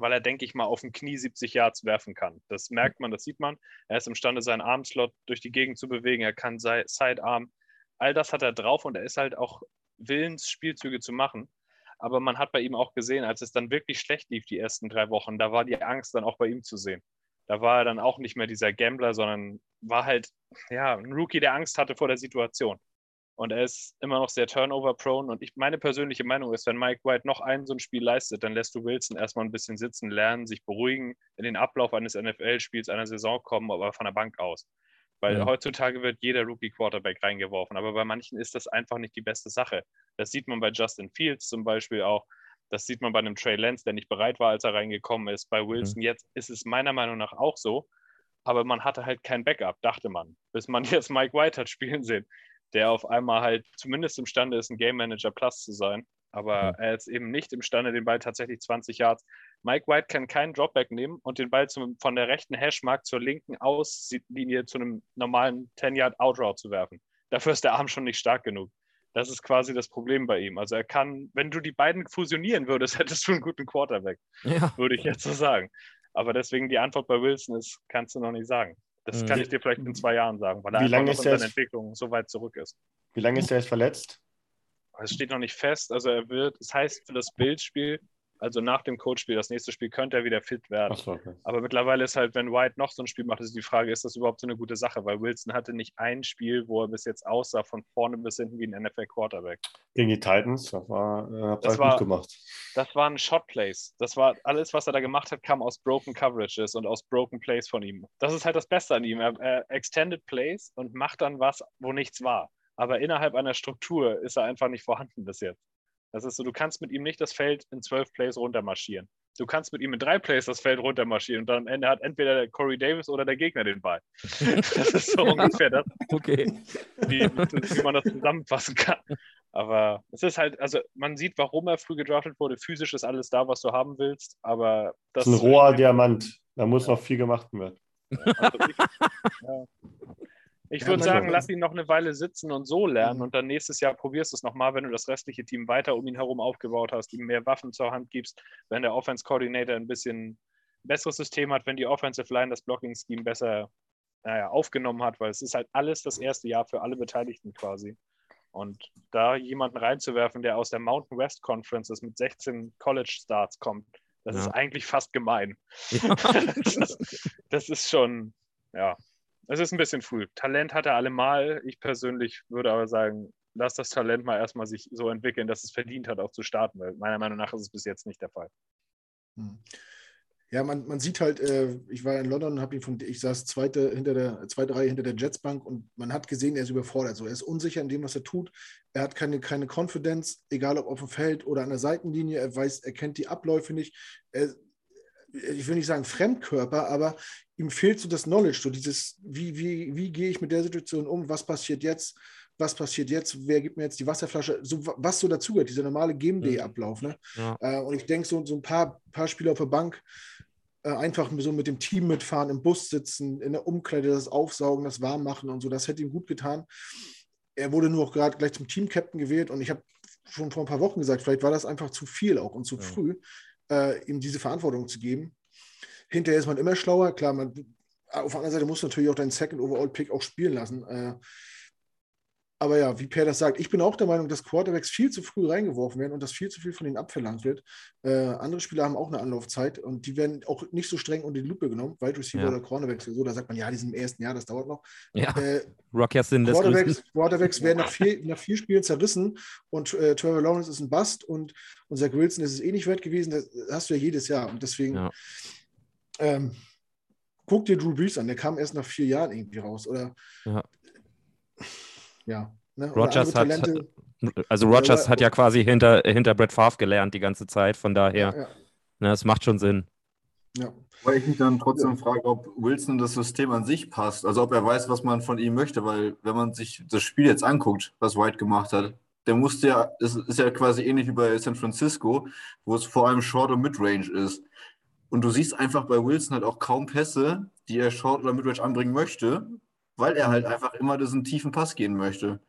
weil er, denke ich mal, auf dem Knie 70 Yards werfen kann. Das merkt man, das sieht man. Er ist imstande, seinen Armslot durch die Gegend zu bewegen. Er kann Sidearm. All das hat er drauf und er ist halt auch willens, Spielzüge zu machen. Aber man hat bei ihm auch gesehen, als es dann wirklich schlecht lief, die ersten drei Wochen, da war die Angst dann auch bei ihm zu sehen. Da war er dann auch nicht mehr dieser Gambler, sondern war halt ja, ein Rookie, der Angst hatte vor der Situation. Und er ist immer noch sehr turnover-prone. Und ich, meine persönliche Meinung ist, wenn Mike White noch ein so ein Spiel leistet, dann lässt du Wilson erstmal ein bisschen sitzen, lernen, sich beruhigen, in den Ablauf eines NFL-Spiels, einer Saison kommen, aber von der Bank aus. Weil ja. heutzutage wird jeder Rookie-Quarterback reingeworfen. Aber bei manchen ist das einfach nicht die beste Sache. Das sieht man bei Justin Fields zum Beispiel auch. Das sieht man bei einem Trey Lance, der nicht bereit war, als er reingekommen ist. Bei Wilson mhm. jetzt ist es meiner Meinung nach auch so. Aber man hatte halt kein Backup, dachte man, bis man jetzt Mike White hat spielen sehen der auf einmal halt zumindest imstande ist, ein Game Manager Plus zu sein. Aber mhm. er ist eben nicht imstande, den Ball tatsächlich 20 Yards. Mike White kann keinen Dropback nehmen und den Ball zum, von der rechten Hashmark zur linken Auslinie zu einem normalen 10-Yard-Outroute zu werfen. Dafür ist der Arm schon nicht stark genug. Das ist quasi das Problem bei ihm. Also er kann, wenn du die beiden fusionieren würdest, hättest du einen guten Quarterback. Ja. Würde ich jetzt so sagen. Aber deswegen die Antwort bei Wilson ist, kannst du noch nicht sagen. Das mhm. kann ich dir vielleicht in zwei Jahren sagen, weil er Wie lange ist in seiner Entwicklung so weit zurück ist. Wie lange ist er jetzt verletzt? Es steht noch nicht fest. Also er wird, es das heißt für das Bildspiel, also nach dem Coachspiel, das nächste Spiel, könnte er wieder fit werden. So, okay. Aber mittlerweile ist halt, wenn White noch so ein Spiel macht, ist die Frage, ist das überhaupt so eine gute Sache? Weil Wilson hatte nicht ein Spiel, wo er bis jetzt aussah, von vorne bis hinten wie ein NFL-Quarterback. Gegen die Titans, das war, äh, das war gut gemacht. Das waren Shot-Plays. Das war alles, was er da gemacht hat, kam aus Broken Coverages und aus Broken Plays von ihm. Das ist halt das Beste an ihm. Er, er extended Plays und macht dann was, wo nichts war. Aber innerhalb einer Struktur ist er einfach nicht vorhanden bis jetzt. Das ist so, du kannst mit ihm nicht das Feld in zwölf Plays runtermarschieren. Du kannst mit ihm in drei Plays das Feld runtermarschieren und dann am Ende hat entweder der Corey Davis oder der Gegner den Ball. Das ist so ungefähr das, okay. wie, wie man das zusammenfassen kann. Aber es ist halt, also man sieht, warum er früh gedraftet wurde. Physisch ist alles da, was du haben willst, aber das, das ist ein roher Diamant. Da muss noch viel gemacht werden. Also ich, ja. Ich würde sagen, lass ihn noch eine Weile sitzen und so lernen mhm. und dann nächstes Jahr probierst du es nochmal, wenn du das restliche Team weiter um ihn herum aufgebaut hast, ihm mehr Waffen zur Hand gibst, wenn der Offense Coordinator ein bisschen besseres System hat, wenn die Offensive Line das Blocking Scheme besser naja, aufgenommen hat, weil es ist halt alles das erste Jahr für alle Beteiligten quasi. Und da jemanden reinzuwerfen, der aus der Mountain West Conference mit 16 College Starts kommt, das ja. ist eigentlich fast gemein. Ja. das, ist, das ist schon, ja, es ist ein bisschen früh. Talent hat er allemal. Ich persönlich würde aber sagen, lass das Talent mal erstmal sich so entwickeln, dass es verdient hat, auch zu starten, weil meiner Meinung nach ist es bis jetzt nicht der Fall. Hm. Ja, man, man sieht halt, äh, ich war in London und habe ihn von, ich saß zweite hinter der zweite Reihe hinter der Jetsbank und man hat gesehen, er ist überfordert. So, er ist unsicher in dem, was er tut. Er hat keine, keine Confidence, egal ob auf dem Feld oder an der Seitenlinie. Er weiß, er kennt die Abläufe nicht. Er, ich will nicht sagen Fremdkörper, aber ihm fehlt so das Knowledge, so dieses, wie, wie, wie gehe ich mit der Situation um, was passiert jetzt, was passiert jetzt, wer gibt mir jetzt die Wasserflasche, so, was so dazugehört, dieser normale Game Day-Ablauf. Ne? Ja. Äh, und ich denke, so, so ein paar, paar Spieler auf der Bank, äh, einfach so mit dem Team mitfahren, im Bus sitzen, in der Umkleide das Aufsaugen, das Warmmachen und so, das hätte ihm gut getan. Er wurde nur auch gerade gleich zum Team-Captain gewählt und ich habe schon vor ein paar Wochen gesagt, vielleicht war das einfach zu viel auch und zu ja. früh äh, ihm diese Verantwortung zu geben. Hinterher ist man immer schlauer. Klar, man, auf der anderen Seite muss natürlich auch deinen Second Overall Pick auch spielen lassen. Äh, aber ja, wie Per das sagt, ich bin auch der Meinung, dass Quarterbacks viel zu früh reingeworfen werden und dass viel zu viel von ihnen abverlangt wird. Äh, andere Spieler haben auch eine Anlaufzeit und die werden auch nicht so streng unter die Lupe genommen, Wide Receiver ja. oder Cornerbacks oder so. Da sagt man, ja, die sind im ersten Jahr, das dauert noch. Ja. Äh, Rockers sind das Quarterbacks, Quarterbacks werden nach vier, nach vier Spielen zerrissen und äh, Trevor Lawrence ist ein Bust und, Zach Wilson ist es eh nicht wert gewesen. Das hast du ja jedes Jahr und deswegen. Ja. Ähm, guck dir Drew Brees an, der kam erst nach vier Jahren irgendwie raus. Oder ja ja. Ne? Rogers hat, also Rogers oder, hat ja quasi hinter, hinter Brett Favre gelernt die ganze Zeit, von daher, ja, ja. Ne, das macht schon Sinn. Ja. Weil ich mich dann trotzdem frage, ob Wilson das System an sich passt. Also ob er weiß, was man von ihm möchte, weil wenn man sich das Spiel jetzt anguckt, was White gemacht hat, der musste ja, es ist ja quasi ähnlich wie bei San Francisco, wo es vor allem Short und Midrange ist. Und du siehst einfach bei Wilson halt auch kaum Pässe, die er Short oder Midrange anbringen möchte, weil er halt einfach immer diesen tiefen Pass gehen möchte.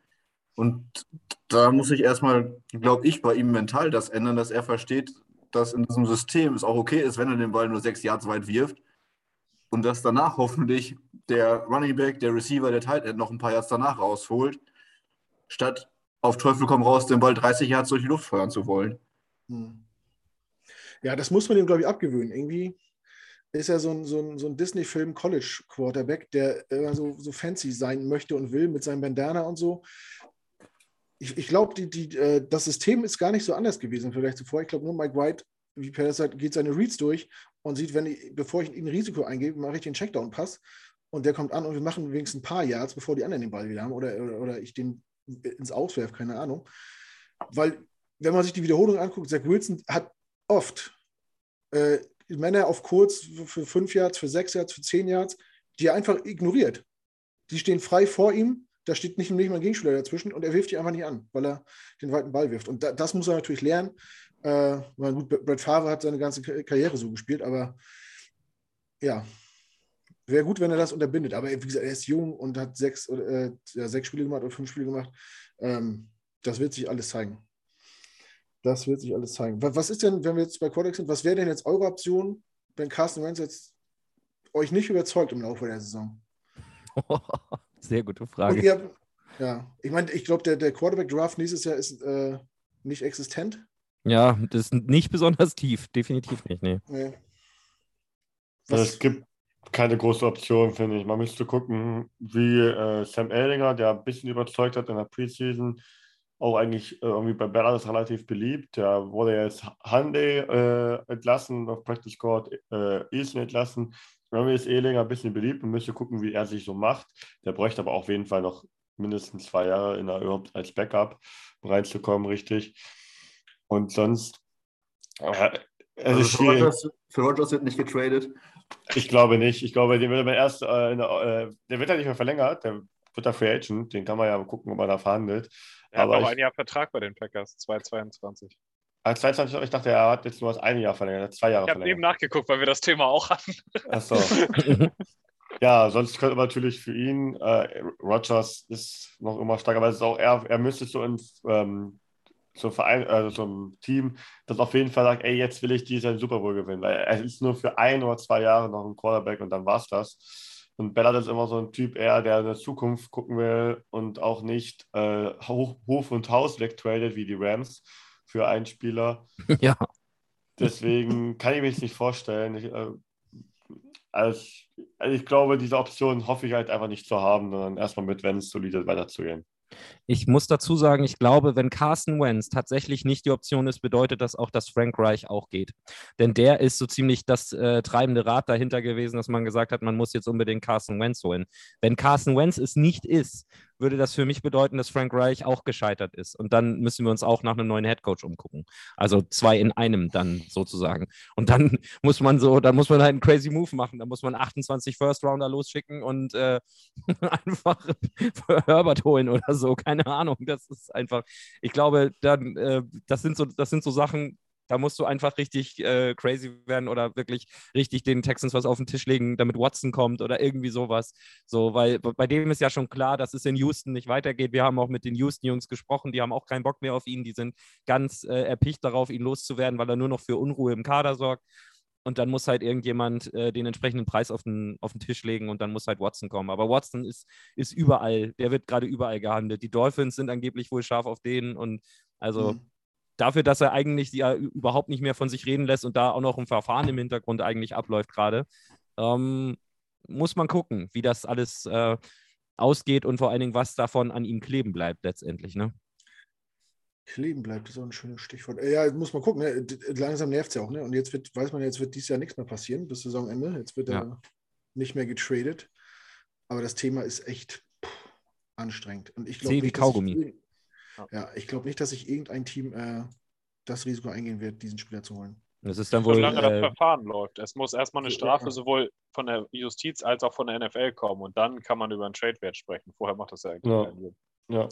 Und da muss ich erstmal, glaube ich, bei ihm mental das ändern, dass er versteht, dass in diesem System es auch okay ist, wenn er den Ball nur sechs Yards weit wirft und dass danach hoffentlich der Running Back, der Receiver, der Tight End noch ein paar Yards danach rausholt, statt auf Teufel komm raus, den Ball 30 Yards durch die Luft feuern zu wollen. Hm. Ja, das muss man ihm, glaube ich, abgewöhnen. Irgendwie ist er so ein, so ein, so ein Disney-Film College Quarterback, der immer so, so fancy sein möchte und will mit seinem Bandana und so. Ich, ich glaube, die, die, äh, das System ist gar nicht so anders gewesen vielleicht zuvor. Ich glaube, nur Mike White, wie Per sagt, geht seine Reads durch und sieht, wenn ich, bevor ich ein Risiko eingebe, mache ich den Checkdown-Pass und der kommt an und wir machen wenigstens ein paar Yards, bevor die anderen den Ball wieder haben oder, oder, oder ich den ins Auswerf, keine Ahnung. Weil, wenn man sich die Wiederholung anguckt, Zach Wilson hat oft äh, Männer auf kurz für fünf Yards, für sechs Yards, für zehn Yards, die er einfach ignoriert. Die stehen frei vor ihm, da steht nicht, nicht mal ein Gegenspieler dazwischen und er wirft die einfach nicht an, weil er den weiten Ball wirft. Und da, das muss er natürlich lernen. Äh, weil gut, Brett Favre hat seine ganze Karriere so gespielt, aber ja, wäre gut, wenn er das unterbindet. Aber wie gesagt, er ist jung und hat sechs, äh, ja, sechs Spiele gemacht oder fünf Spiele gemacht. Ähm, das wird sich alles zeigen. Das wird sich alles zeigen. Was ist denn, wenn wir jetzt bei Quarterbacks sind, was wäre denn jetzt eure Option, wenn Carsten Wentz jetzt euch nicht überzeugt im Laufe der Saison? Sehr gute Frage. Ihr, ja, ich meine, ich glaube, der, der Quarterback-Draft nächstes Jahr ist äh, nicht existent. Ja, das ist nicht besonders tief, definitiv nicht, nee. nee. Es gibt keine große Option, finde ich. Man müsste gucken, wie äh, Sam Ellinger, der ein bisschen überzeugt hat in der Preseason, auch eigentlich äh, irgendwie bei Dallas relativ beliebt. Der wurde jetzt Hyundai äh, entlassen, auf Practice Court äh, Eason entlassen. Irgendwie ist Ehlinger ein bisschen beliebt und müsste gucken, wie er sich so macht. Der bräuchte aber auf jeden Fall noch mindestens zwei Jahre in der überhaupt als Backup reinzukommen, richtig. Und sonst. Äh, also für, Rogers, für Rogers wird nicht getradet. Ich glaube nicht. Ich glaube, den wird man erst, äh, der, äh, der wird ja nicht mehr verlängert. Der wird da Free Agent. Den kann man ja gucken, ob man da verhandelt. Er Aber hat noch ein Jahr Vertrag bei den Packers, 2022. Als 22, ich dachte, er hat jetzt nur das eine Jahr verlängert, zwei Jahre ich verlängert. Ich habe eben nachgeguckt, weil wir das Thema auch hatten. Achso. ja, sonst könnte man natürlich für ihn, äh, Rogers ist noch immer stark, aber es ist auch er, er müsste so ins ähm, zum Verein, also zum Team, das auf jeden Fall sagt, ey, jetzt will ich diesen Super Bowl gewinnen, weil er ist nur für ein oder zwei Jahre noch ein Quarterback und dann war es das. Und Bellard ist immer so ein Typ eher, der in der Zukunft gucken will und auch nicht äh, Hof und Haus wegtradet wie die Rams für einen Spieler. Ja. Deswegen kann ich mir das nicht vorstellen. Ich, äh, also, also ich glaube, diese Option hoffe ich halt einfach nicht zu haben, sondern erstmal mit Vance solide weiterzugehen. Ich muss dazu sagen, ich glaube, wenn Carson Wentz tatsächlich nicht die Option ist, bedeutet das auch, dass Frank Reich auch geht. Denn der ist so ziemlich das äh, treibende Rad dahinter gewesen, dass man gesagt hat, man muss jetzt unbedingt Carson Wentz holen. Wenn Carson Wentz es nicht ist, würde das für mich bedeuten, dass Frank Reich auch gescheitert ist. Und dann müssen wir uns auch nach einem neuen Headcoach umgucken. Also zwei in einem dann sozusagen. Und dann muss man so, dann muss man halt einen crazy Move machen. Da muss man 28 First Rounder losschicken und äh, einfach Herbert holen oder so. Keine Ahnung. Das ist einfach, ich glaube, dann, äh, das sind so, das sind so Sachen, da musst du einfach richtig äh, crazy werden oder wirklich richtig den Texans was auf den Tisch legen, damit Watson kommt oder irgendwie sowas. So, weil bei dem ist ja schon klar, dass es in Houston nicht weitergeht. Wir haben auch mit den Houston-Jungs gesprochen, die haben auch keinen Bock mehr auf ihn. Die sind ganz äh, erpicht darauf, ihn loszuwerden, weil er nur noch für Unruhe im Kader sorgt. Und dann muss halt irgendjemand äh, den entsprechenden Preis auf den, auf den Tisch legen und dann muss halt Watson kommen. Aber Watson ist, ist überall, der wird gerade überall gehandelt. Die Dolphins sind angeblich wohl scharf auf den und also mhm dafür, dass er eigentlich ja überhaupt nicht mehr von sich reden lässt und da auch noch ein Verfahren im Hintergrund eigentlich abläuft gerade, ähm, muss man gucken, wie das alles äh, ausgeht und vor allen Dingen, was davon an ihm kleben bleibt letztendlich. Ne? Kleben bleibt, ist auch ein schönes Stichwort. Ja, muss man gucken. Ne? Langsam nervt es ja auch. Ne? Und jetzt wird, weiß man, jetzt wird dieses Jahr nichts mehr passieren bis Saisonende. Jetzt wird ja. er nicht mehr getradet. Aber das Thema ist echt pff, anstrengend. Und ich glaube, wie Kaugummi. Ja, ich glaube nicht, dass sich irgendein Team äh, das Risiko eingehen wird, diesen Spieler zu holen. Das ist dann wohl. Solange das Äh, Verfahren läuft. Es muss erstmal eine Ja. Strafe sowohl von der Justiz als auch von der NFL kommen und dann kann man über einen Trade-Wert sprechen. Vorher macht das ja eigentlich Ja. keinen Sinn. Ja.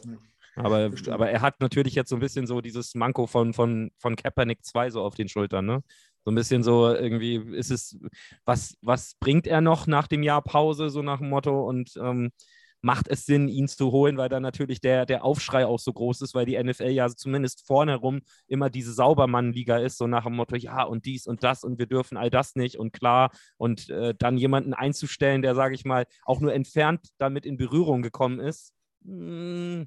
aber, aber er hat natürlich jetzt so ein bisschen so dieses Manko von, von, von Kaepernick 2 so auf den Schultern, ne? So ein bisschen so irgendwie ist es, was, was bringt er noch nach dem Jahr Pause, so nach dem Motto und ähm, macht es Sinn, ihn zu holen, weil dann natürlich der, der Aufschrei auch so groß ist, weil die NFL ja zumindest vorne herum immer diese Saubermann-Liga ist, so nach dem Motto, ja und dies und das und wir dürfen all das nicht und klar und äh, dann jemanden einzustellen, der, sage ich mal, auch nur entfernt damit in Berührung gekommen ist. Hm,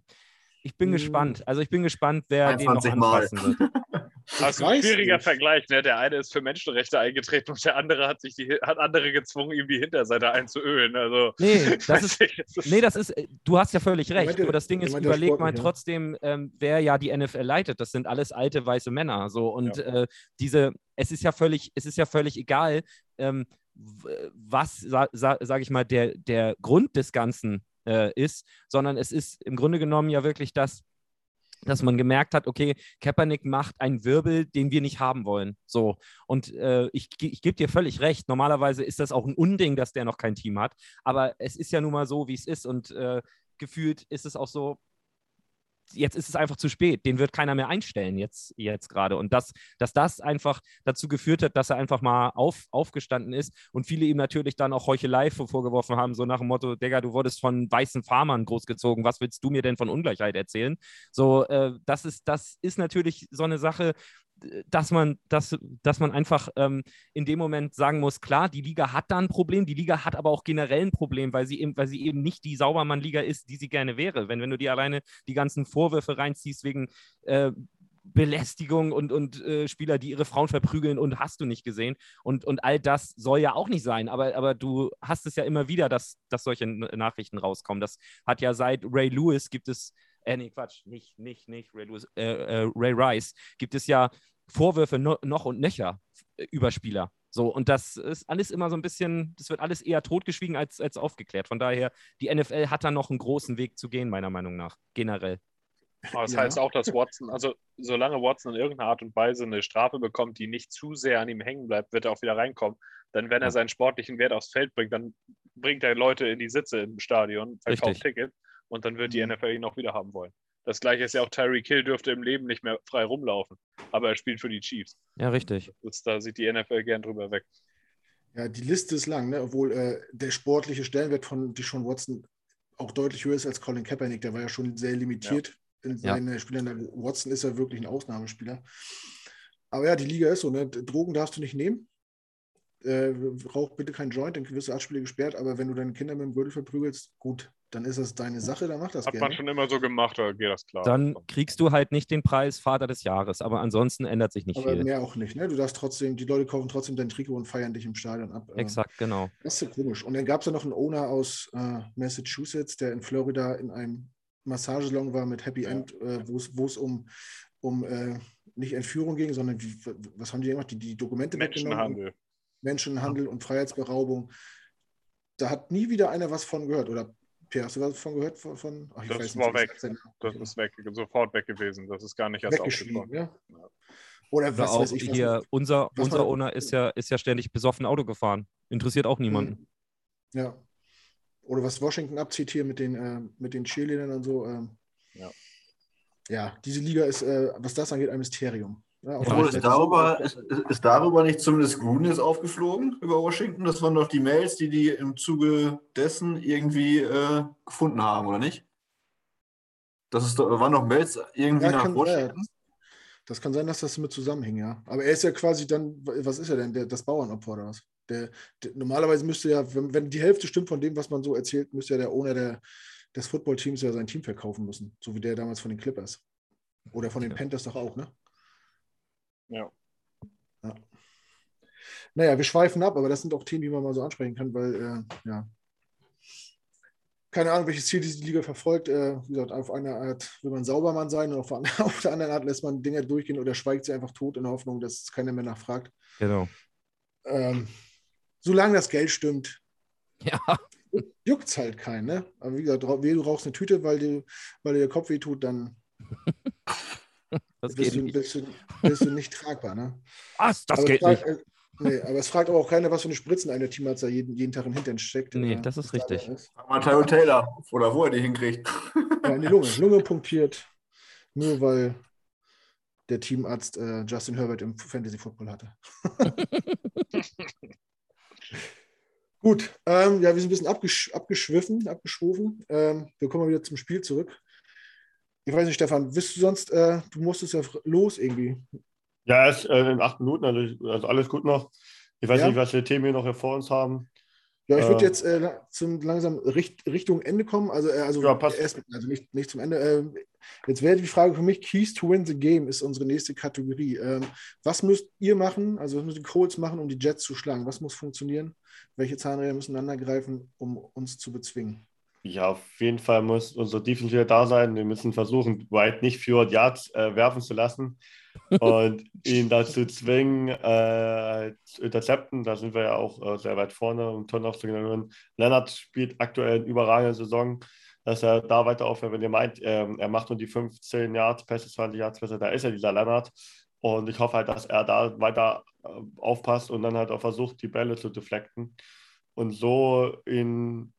ich bin Hm. gespannt. Also ich bin gespannt, wer den noch 21 Mal. wird. Das ist ein schwieriger nicht. Vergleich. Ne? Der eine ist für Menschenrechte eingetreten und der andere hat sich die, hat andere gezwungen, ihm die Hinterseite einzuölen. Also, Nee, das ist, ich, das ist nee, das ist, äh, du hast ja völlig recht. meinte- aber das Ding ist, ja überleg mal ja. trotzdem, ähm, wer ja die NFL leitet. Das sind alles alte weiße Männer. So und äh, diese, es ist ja völlig, es ist ja völlig egal, ähm, was, sa, sa, sage ich mal, der, der Grund des Ganzen äh, ist, sondern es ist im Grunde genommen ja wirklich das, dass man gemerkt hat, okay, Kaepernick macht einen Wirbel, den wir nicht haben wollen. So. Und äh, ich, ich gebe dir völlig recht. Normalerweise ist das auch ein Unding, dass der noch kein Team hat. Aber es ist ja nun mal so, wie es ist. Und äh, gefühlt ist es auch so, jetzt ist es einfach zu spät. Den wird keiner mehr einstellen jetzt, jetzt gerade. Und das, dass das einfach dazu geführt hat, dass er einfach mal auf, aufgestanden ist und viele ihm natürlich dann auch Heuchelei vor- vorgeworfen haben, so nach dem Motto, Digga, du wurdest von weißen Farmern großgezogen, was willst du mir denn von Ungleichheit erzählen? So, äh, das, ist, das ist natürlich so eine Sache, dass man, dass, dass man einfach ähm, in dem Moment sagen muss, klar, die Liga hat da ein Problem, die Liga hat aber auch generell ein Problem, weil sie eben, weil sie eben nicht die Saubermann-Liga ist, die sie gerne wäre. Wenn, wenn du dir alleine die ganzen Vorwürfe reinziehst wegen äh, Belästigung und, und äh, Spieler, die ihre Frauen verprügeln und hast du nicht gesehen. Und, und all das soll ja auch nicht sein, aber, aber du hast es ja immer wieder, dass, dass solche Nachrichten rauskommen. Das hat ja seit Ray Lewis gibt es, äh, nee, Quatsch, nicht, nicht, nicht Ray Lewis, äh, äh, Ray Rice, gibt es ja Vorwürfe no, noch und nöcher äh, über Spieler. So, und das ist alles immer so ein bisschen, das wird alles eher totgeschwiegen als, als aufgeklärt. Von daher, die NFL hat da noch einen großen Weg zu gehen, meiner Meinung nach, generell. Aber das Ja. heißt auch, dass Watson, also solange Watson in irgendeiner Art und Weise eine Strafe bekommt, die nicht zu sehr an ihm hängen bleibt, wird er auch wieder reinkommen. Dann, wenn er seinen sportlichen Wert aufs Feld bringt, dann bringt er Leute in die Sitze im Stadion, verkauft Richtig. Und dann wird die Mhm. NFL ihn auch wieder haben wollen. Das gleiche ist ja auch Tyreek Hill dürfte im Leben nicht mehr frei rumlaufen, aber er spielt für die Chiefs. Ja, richtig. Das, da sieht die NFL gern drüber weg. Ja, die Liste ist lang, ne? obwohl äh, der sportliche Stellenwert von Deshaun Watson auch deutlich höher ist als Colin Kaepernick. Der war ja schon sehr limitiert in Ja. seinen Spielern. Der Watson ist ja wirklich ein Ausnahmespieler. Aber ja, die Liga ist so, ne? Drogen darfst du nicht nehmen. Äh, rauch bitte keinen Joint, dann wirst du acht Spiele gesperrt. Aber wenn du deine Kinder mit dem Gürtel verprügelst, gut, dann ist das deine Sache, dann mach das Hat man gerne. schon immer so gemacht, da geht das klar. Dann kriegst du halt nicht den Preis Vater des Jahres, aber ansonsten ändert sich nicht Aber viel. mehr auch nicht. Ne? Du darfst trotzdem, die Leute kaufen trotzdem dein Trikot und feiern dich im Stadion ab. Äh, Exakt, genau. Das ist ja komisch. Und dann gab es ja noch einen Owner aus äh, Massachusetts, der in Florida in einem Massagesalon war mit Happy Ja. End, äh, wo es- wo es um, um äh, nicht Entführung ging, sondern wie, was haben die gemacht? Die, die Dokumente. Menschenhandel. Menschenhandel und Freiheitsberaubung. Da hat nie wieder einer was von gehört. Oder Pierre, hast du was von gehört? Von, von? Ach, ich Das weiß war nicht, weg. Das ist weg, sofort weg gewesen. Das ist gar nicht erst aufgekommen. Ja? Oder Oder was auch weiß ich. was- hier, unser, was unser Owner ist ja, ist ja ständig besoffen Auto gefahren. Interessiert auch niemanden. Ja. Oder was Washington abzieht hier mit den, äh, mit den Cheerleadern und so. Ähm, Ja. ja, diese Liga ist, äh, was das angeht, ein Mysterium. Ja, Obwohl, so- darüber, ist, ist darüber nicht zumindest jetzt aufgeflogen über Washington? Das waren doch die Mails, die die im Zuge dessen irgendwie äh, gefunden haben, oder nicht? Das ist, waren doch Mails irgendwie Ja, nach Washington. das kann sein, dass das mit zusammenhängt, ja. Aber er ist ja quasi dann, was ist er denn? Der, das Bauernopfer oder was? Der, der, normalerweise müsste ja, wenn, wenn die Hälfte stimmt von dem, was man so erzählt, müsste ja der Owner der, des Footballteams ja sein Team verkaufen müssen. So wie der damals von den Clippers. Oder von den Ja. Panthers doch auch, ne? Ja. ja. Naja, wir schweifen ab, aber das sind auch Themen, die man mal so ansprechen kann, weil, äh, ja. Keine Ahnung, welches Ziel diese Liga verfolgt. Äh, wie gesagt, auf einer Art will man Saubermann sein und auf, der- auf der anderen Art lässt man Dinge durchgehen oder schweigt sie einfach tot in der Hoffnung, dass keiner mehr nachfragt. Genau. Ähm, solange das Geld stimmt, Ja, juckt es halt keinen. Ne? Aber wie gesagt, du rauchst eine Tüte, weil, du, weil dir der Kopf weh tut, dann Das bist, geht du, nicht. bist, du, bist du nicht tragbar, ne? Was? Das aber geht es nicht. fragt, äh, nee, aber es fragt aber auch keiner, was für eine Spritzen eine Teamarzt da jeden, jeden Tag im Hintern steckt. Nee, äh, das ist richtig. Frag mal Tyron Taylor oder wo er die hinkriegt. Ja, in die Lunge. Lunge punktiert. Nur weil der Teamarzt äh, Justin Herbert im Fantasy Football hatte. Gut, ähm, ja, wir sind ein bisschen abgesch abgeschwiffen, abgeschwofen. Ähm, wir kommen mal wieder zum Spiel zurück. Ich weiß nicht, Stefan, wisst du sonst, äh, du musstest ja los irgendwie. Ja, erst äh, in acht Minuten, also, also alles gut noch. Ich weiß Ja. nicht, was für Themen wir noch hier vor uns haben. Ja, ich würde Äh, jetzt äh, zum langsam Richt Richtung Ende kommen. Also, äh, also, Ja, passt. erst, also nicht, nicht zum Ende. Ähm, jetzt wäre die Frage für mich: Keys to win the game ist unsere nächste Kategorie. Ähm, was müsst ihr machen, also was müssen die Colts machen, um die Jets zu schlagen? Was muss funktionieren? Welche Zahnräder müssen ineinander greifen, um uns zu bezwingen? Ja, auf jeden Fall muss unsere Defense wieder da sein. Wir müssen versuchen, White nicht 400 Yards äh, werfen zu lassen und ihn dazu zwingen, äh, zu intercepten. Da sind wir ja auch äh, sehr weit vorne, um Turnoffs zu generieren. Leonard spielt aktuell eine überragende Saison, dass er da weiter aufhört. Wenn ihr meint, ähm, er macht nur die 15 Yards, Pässe, 20 Yards Pässe, da ist er dieser Leonard. Und ich hoffe halt, dass er da weiter äh, aufpasst und dann halt auch versucht, die Bälle zu deflecten und so ihn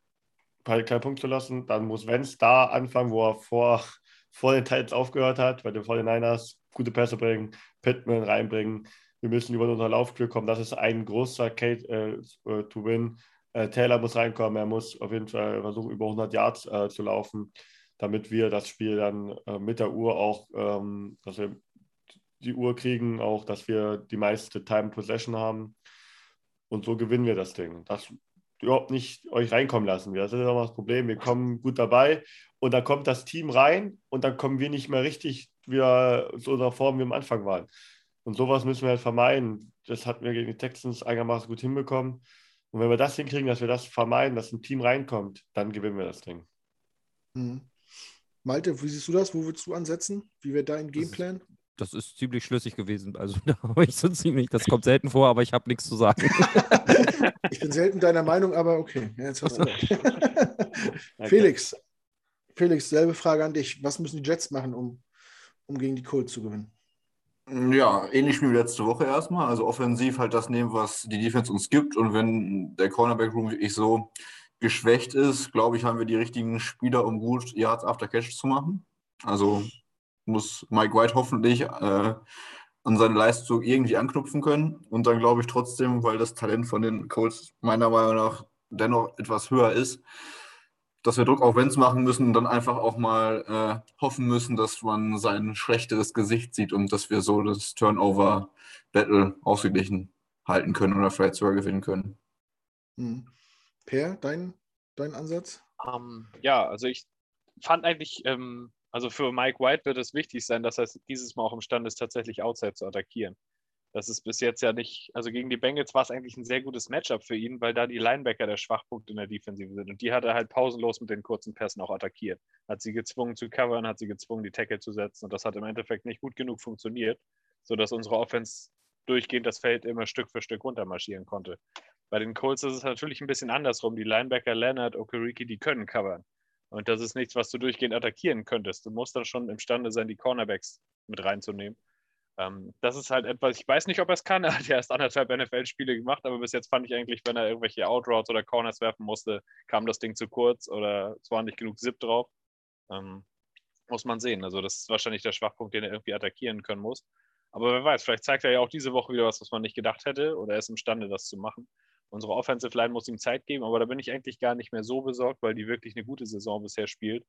keinen Punkt zu lassen. Dann muss Wenz da anfangen, wo er vor, vor den Titans aufgehört hat, bei den 49ers gute Pässe bringen, Pittman reinbringen. Wir müssen über unser Laufspiel kommen. Das ist ein großer Case äh, äh, to win. Äh, Taylor muss reinkommen. Er muss auf jeden Fall versuchen, über 100 Yards äh, zu laufen, damit wir das Spiel dann äh, mit der Uhr auch, ähm, dass wir die Uhr kriegen, auch, dass wir die meiste Time Possession haben. Und so gewinnen wir das Ding. Das überhaupt nicht euch reinkommen lassen. Das ist immer das Problem. Wir kommen gut dabei und dann kommt das Team rein und dann kommen wir nicht mehr richtig wieder so in der Form, wie wir am Anfang waren. Und sowas müssen wir halt vermeiden. Das hatten wir gegen die Texans einigermaßen gut hinbekommen. Und wenn wir das hinkriegen, dass wir das vermeiden, dass ein Team reinkommt, dann gewinnen wir das Ding. Mhm. Malte, wie siehst du das? Wo würdest du ansetzen? Wie wäre dein Das ist- Gameplan? Das ist ziemlich schlüssig gewesen. Also da habe ich so ziemlich, das kommt selten vor, aber ich habe nichts zu sagen. Ich bin selten deiner Meinung, aber okay. Ja, jetzt hast du Felix, Felix, selbe Frage an dich. Was müssen die Jets machen, um, um gegen die Colts zu gewinnen? Ja, ähnlich wie letzte Woche erstmal. Also offensiv halt das nehmen, was die Defense uns gibt. Und wenn der Cornerback-Room wirklich so geschwächt ist, glaube ich, haben wir die richtigen Spieler, um gut Yards after Catch zu machen. Also muss Mike White hoffentlich äh, an seine Leistung irgendwie anknüpfen können. Und dann glaube ich trotzdem, weil das Talent von den Colts meiner Meinung nach dennoch etwas höher ist, dass wir Druck auf Wenz machen müssen und dann einfach auch mal äh, hoffen müssen, dass man sein schlechteres Gesicht sieht und dass wir so das Turnover-Battle ausgeglichen halten können oder vielleicht sogar gewinnen können. Hm. Per, dein, dein Ansatz? Ähm, ja, also ich fand eigentlich, ähm, also für Mike White wird es wichtig sein, dass er dieses Mal auch imstande ist, tatsächlich Outside zu attackieren. Das ist bis jetzt ja nicht, also gegen die Bengals war es eigentlich ein sehr gutes Matchup für ihn, weil da die Linebacker der Schwachpunkt in der Defensive sind. Und die hat er halt pausenlos mit den kurzen Pässen auch attackiert. Hat sie gezwungen zu covern, hat sie gezwungen, die Tackle zu setzen. Und das hat im Endeffekt nicht gut genug funktioniert, sodass unsere Offense durchgehend das Feld immer Stück für Stück runtermarschieren konnte. Bei den Colts ist es natürlich ein bisschen andersrum. Die Linebacker Leonard, Okereke, die können covern. Und das ist nichts, was du durchgehend attackieren könntest. Du musst dann schon imstande sein, die Cornerbacks mit reinzunehmen. Ähm, das ist halt etwas, ich weiß nicht, ob er es kann. Er hat ja erst anderthalb NFL-Spiele gemacht, aber bis jetzt fand ich eigentlich, wenn er irgendwelche Outroutes oder Corners werfen musste, kam das Ding zu kurz oder es war nicht genug Zip drauf. Ähm, muss man sehen. Also, das ist wahrscheinlich der Schwachpunkt, den er irgendwie attackieren können muss. Aber wer weiß, vielleicht zeigt er ja auch diese Woche wieder was, was man nicht gedacht hätte, oder er ist imstande, das zu machen. Unsere Offensive Line muss ihm Zeit geben, aber da bin ich eigentlich gar nicht mehr so besorgt, weil die wirklich eine gute Saison bisher spielt.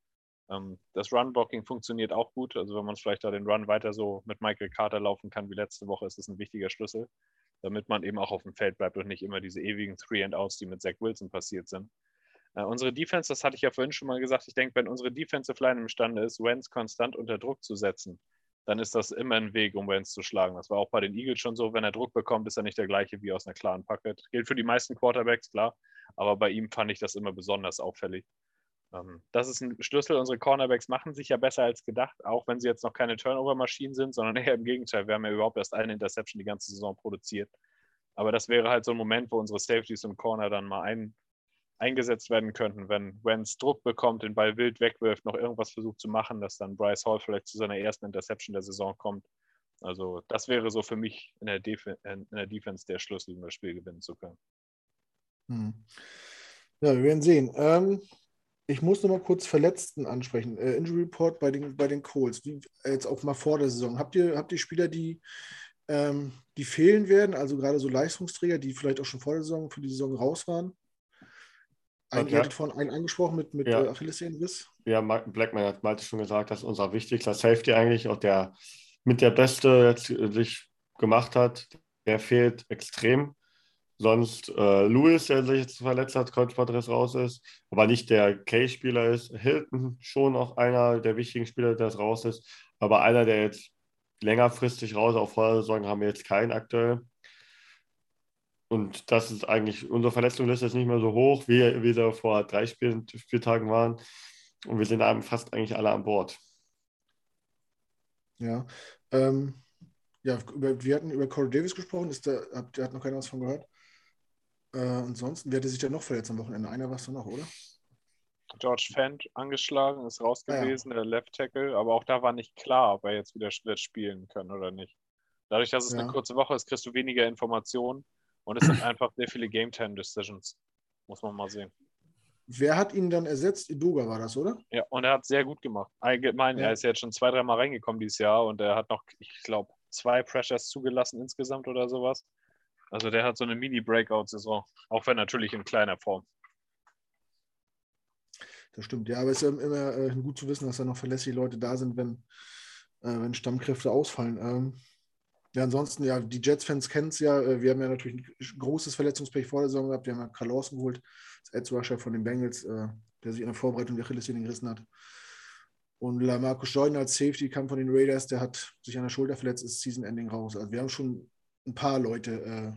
Ähm, das Run-Blocking funktioniert auch gut. Also wenn man vielleicht da den Run weiter so mit Michael Carter laufen kann wie letzte Woche, ist das ein wichtiger Schlüssel, damit man eben auch auf dem Feld bleibt und nicht immer diese ewigen Three-and-Outs, die mit Zach Wilson passiert sind. Äh, unsere Defense, das hatte ich ja vorhin schon mal gesagt, ich denke, wenn unsere Defensive Line imstande ist, Wentz konstant unter Druck zu setzen, dann ist das immer ein Weg, um Wentz zu schlagen. Das war auch bei den Eagles schon so. Wenn er Druck bekommt, ist er nicht der gleiche wie aus einer klaren Pocket. Gilt für die meisten Quarterbacks, klar. Aber bei ihm fand ich das immer besonders auffällig. Ähm, das ist ein Schlüssel. Unsere Cornerbacks machen sich ja besser als gedacht, auch wenn sie jetzt noch keine Turnover-Maschinen sind, sondern eher im Gegenteil. Wir haben ja überhaupt erst eine Interception die ganze Saison produziert. Aber das wäre halt so ein Moment, wo unsere Safeties und Corner dann mal ein, eingesetzt werden könnten, wenn Wentz Druck bekommt, den Ball wild wegwirft, noch irgendwas versucht zu machen, dass dann Bryce Hall vielleicht zu seiner ersten Interception der Saison kommt. Also das wäre so für mich in der, Def in der Defense der Schlüssel, um das Spiel gewinnen zu können. Hm. Ja, wir werden sehen. Ähm, ich muss noch mal kurz Verletzten ansprechen. Äh, Injury Report bei den, bei den Coles, wie, jetzt auch mal vor der Saison. Habt ihr, habt ihr Spieler, die, ähm, die fehlen werden, also gerade so Leistungsträger, die vielleicht auch schon vor der Saison für die Saison raus waren? Ein, ihr hattet vorhin einen angesprochen mit, mit Ja. äh, Achillessehnenriss. Ja, Ma- Blackman hat Malte schon gesagt, das ist unser wichtigster Safety eigentlich, auch der mit der Beste jetzt äh, sich gemacht hat. Der fehlt extrem. Sonst äh, Lewis, der sich jetzt verletzt hat, Kreuzbandriss raus ist, aber nicht der K-Spieler ist. Hilton schon auch einer der wichtigen Spieler, der raus ist, aber einer, der jetzt längerfristig raus auf Vordersaison haben wir jetzt keinen aktuell. Und das ist eigentlich, unsere Verletzungsliste ist nicht mehr so hoch, wie, wie sie vor drei Spiel, Spieltagen waren. Und wir sind fast eigentlich alle an Bord. Ja. Ähm, ja, über, wir hatten über Corey Davis gesprochen. Ist da, habt, hat noch keiner was von gehört? Äh, ansonsten, wer hatte sich denn noch verletzt am Wochenende? Einer warst du noch, oder? George Fent angeschlagen, ist raus Ah, ja. gewesen, der Left Tackle, aber auch da war nicht klar, ob er jetzt wieder spielen kann oder nicht. Dadurch, dass es Ja. eine kurze Woche ist, kriegst du weniger Informationen und es sind einfach sehr viele Game Time Decisions. Muss man mal sehen. Wer hat ihn dann ersetzt? Idoga war das, oder? Ja, und er hat sehr gut gemacht. Allgemein, Ja. er ist jetzt schon zwei, dreimal reingekommen dieses Jahr und er hat noch, ich glaube, zwei Pressures zugelassen insgesamt oder sowas. Also der hat so eine Mini-Breakout-Saison, auch wenn natürlich in kleiner Form. Das stimmt, ja, aber es ist ähm, immer äh, gut zu wissen, dass da noch verlässliche Leute da sind, wenn, äh, wenn Stammkräfte ausfallen. Ja, ansonsten, ja, die Jets-Fans kennen es ja. Äh, wir haben ja natürlich ein großes Verletzungspech vor der Saison gehabt. Wir haben ja Carl Lawson geholt, das Edge Rusher von den Bengals, äh, der sich in der Vorbereitung die Achillessehne gerissen hat. Und Lamarcus Jordan als Safety kam von den Raiders, der hat sich an der Schulter verletzt, ist Season-Ending raus. Also wir haben schon ein paar Leute äh,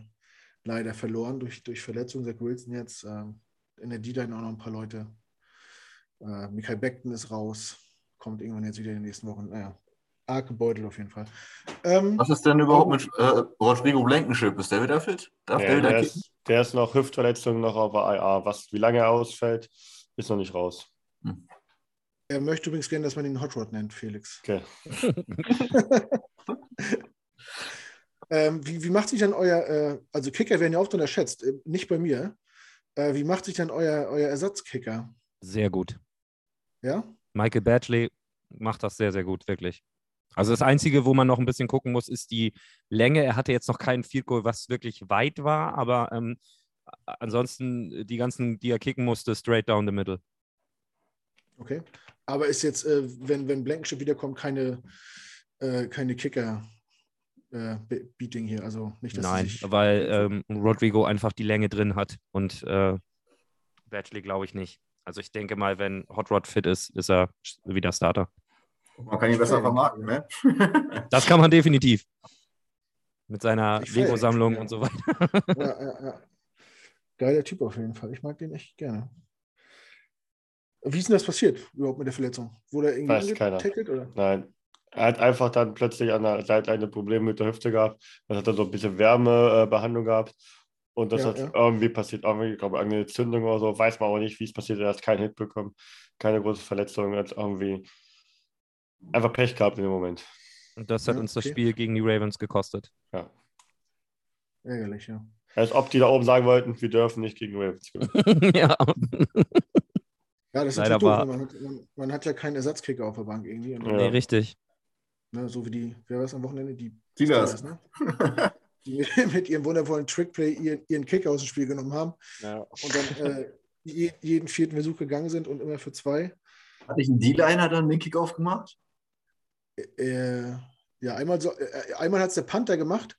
leider verloren durch, durch Verletzungen. Zach Wilson jetzt, ähm, in der D-Line auch noch ein paar Leute. Äh, Michael Beckton ist raus, kommt irgendwann jetzt wieder in den nächsten Wochen. Naja, arg gebeutelt auf jeden Fall. Ähm, Was ist denn überhaupt mit äh, Rodrigo Blankenship? Ist der wieder fit? Darf der Ja, wieder der, ist, der ist noch Hüftverletzung, noch auf der IA. Was, wie lange er ausfällt, ist noch nicht raus. er möchte übrigens gerne, dass man ihn Hot Rod nennt, Felix. Okay. Ähm, wie, wie macht sich dann euer, äh, also Kicker werden ja oft unterschätzt, äh, nicht bei mir. Äh, wie macht sich dann euer, euer Ersatzkicker? Sehr gut. Ja? Michael Badgley macht das sehr, sehr gut, wirklich. Also das Einzige, wo man noch ein bisschen gucken muss, ist die Länge. Er hatte jetzt noch keinen Field Goal, was wirklich weit war, aber ähm, ansonsten äh, die ganzen, die er kicken musste, straight down the middle. Okay. Aber ist jetzt, äh, wenn, wenn Blankenship wiederkommt, keine, äh, keine Kicker-Beating hier. Also nicht, dass Nein, weil ähm, Rodrigo einfach die Länge drin hat und äh, Badgley glaube ich nicht. Also ich denke mal, wenn Hot Rod fit ist, ist er wieder Starter. Man kann ihn besser vermarkten, ne? Das kann man definitiv. Mit seiner Lego-Sammlung schon, und so weiter. ja, ja, ja. Geiler Typ auf jeden Fall. Ich mag den echt gerne. Wie ist denn das passiert überhaupt mit der Verletzung? Wurde er irgendwie Weiß keiner. angetackelt, oder? Nein. Er hat einfach dann plötzlich an der Seite Probleme mit der Hüfte gehabt. Dann hat er so ein bisschen Wärmebehandlung gehabt. Und das Ja, hat ja. irgendwie passiert, irgendwie, ich glaube, eine Entzündung oder so. Weiß man aber nicht, wie es passiert. Er hat keinen Hit bekommen. Keine große Verletzung. Er hat irgendwie einfach Pech gehabt in dem Moment. Und das hat Ja, uns das okay. Spiel gegen die Ravens gekostet. Ja. Ärgerlich, ja. Als ob die da oben sagen wollten, wir dürfen nicht gegen Ravens gewinnen. ja. Ja, das ist Leider natürlich doof. Man hat, man, man hat ja keinen Ersatzkicker auf der Bank irgendwie. Ja. Nee, richtig. ne, so wie die, wer war es am Wochenende? Die Steelers. ne? Die mit, ihrem wundervollen Trickplay ihren, ihren Kicker aus dem Spiel genommen haben Ja. und dann äh, je, jeden vierten Versuch gegangen sind und immer für zwei. Hatte ich einen D-Liner dann den Kickoff gemacht? Äh, ja, einmal, so, äh, einmal hat es der Panther gemacht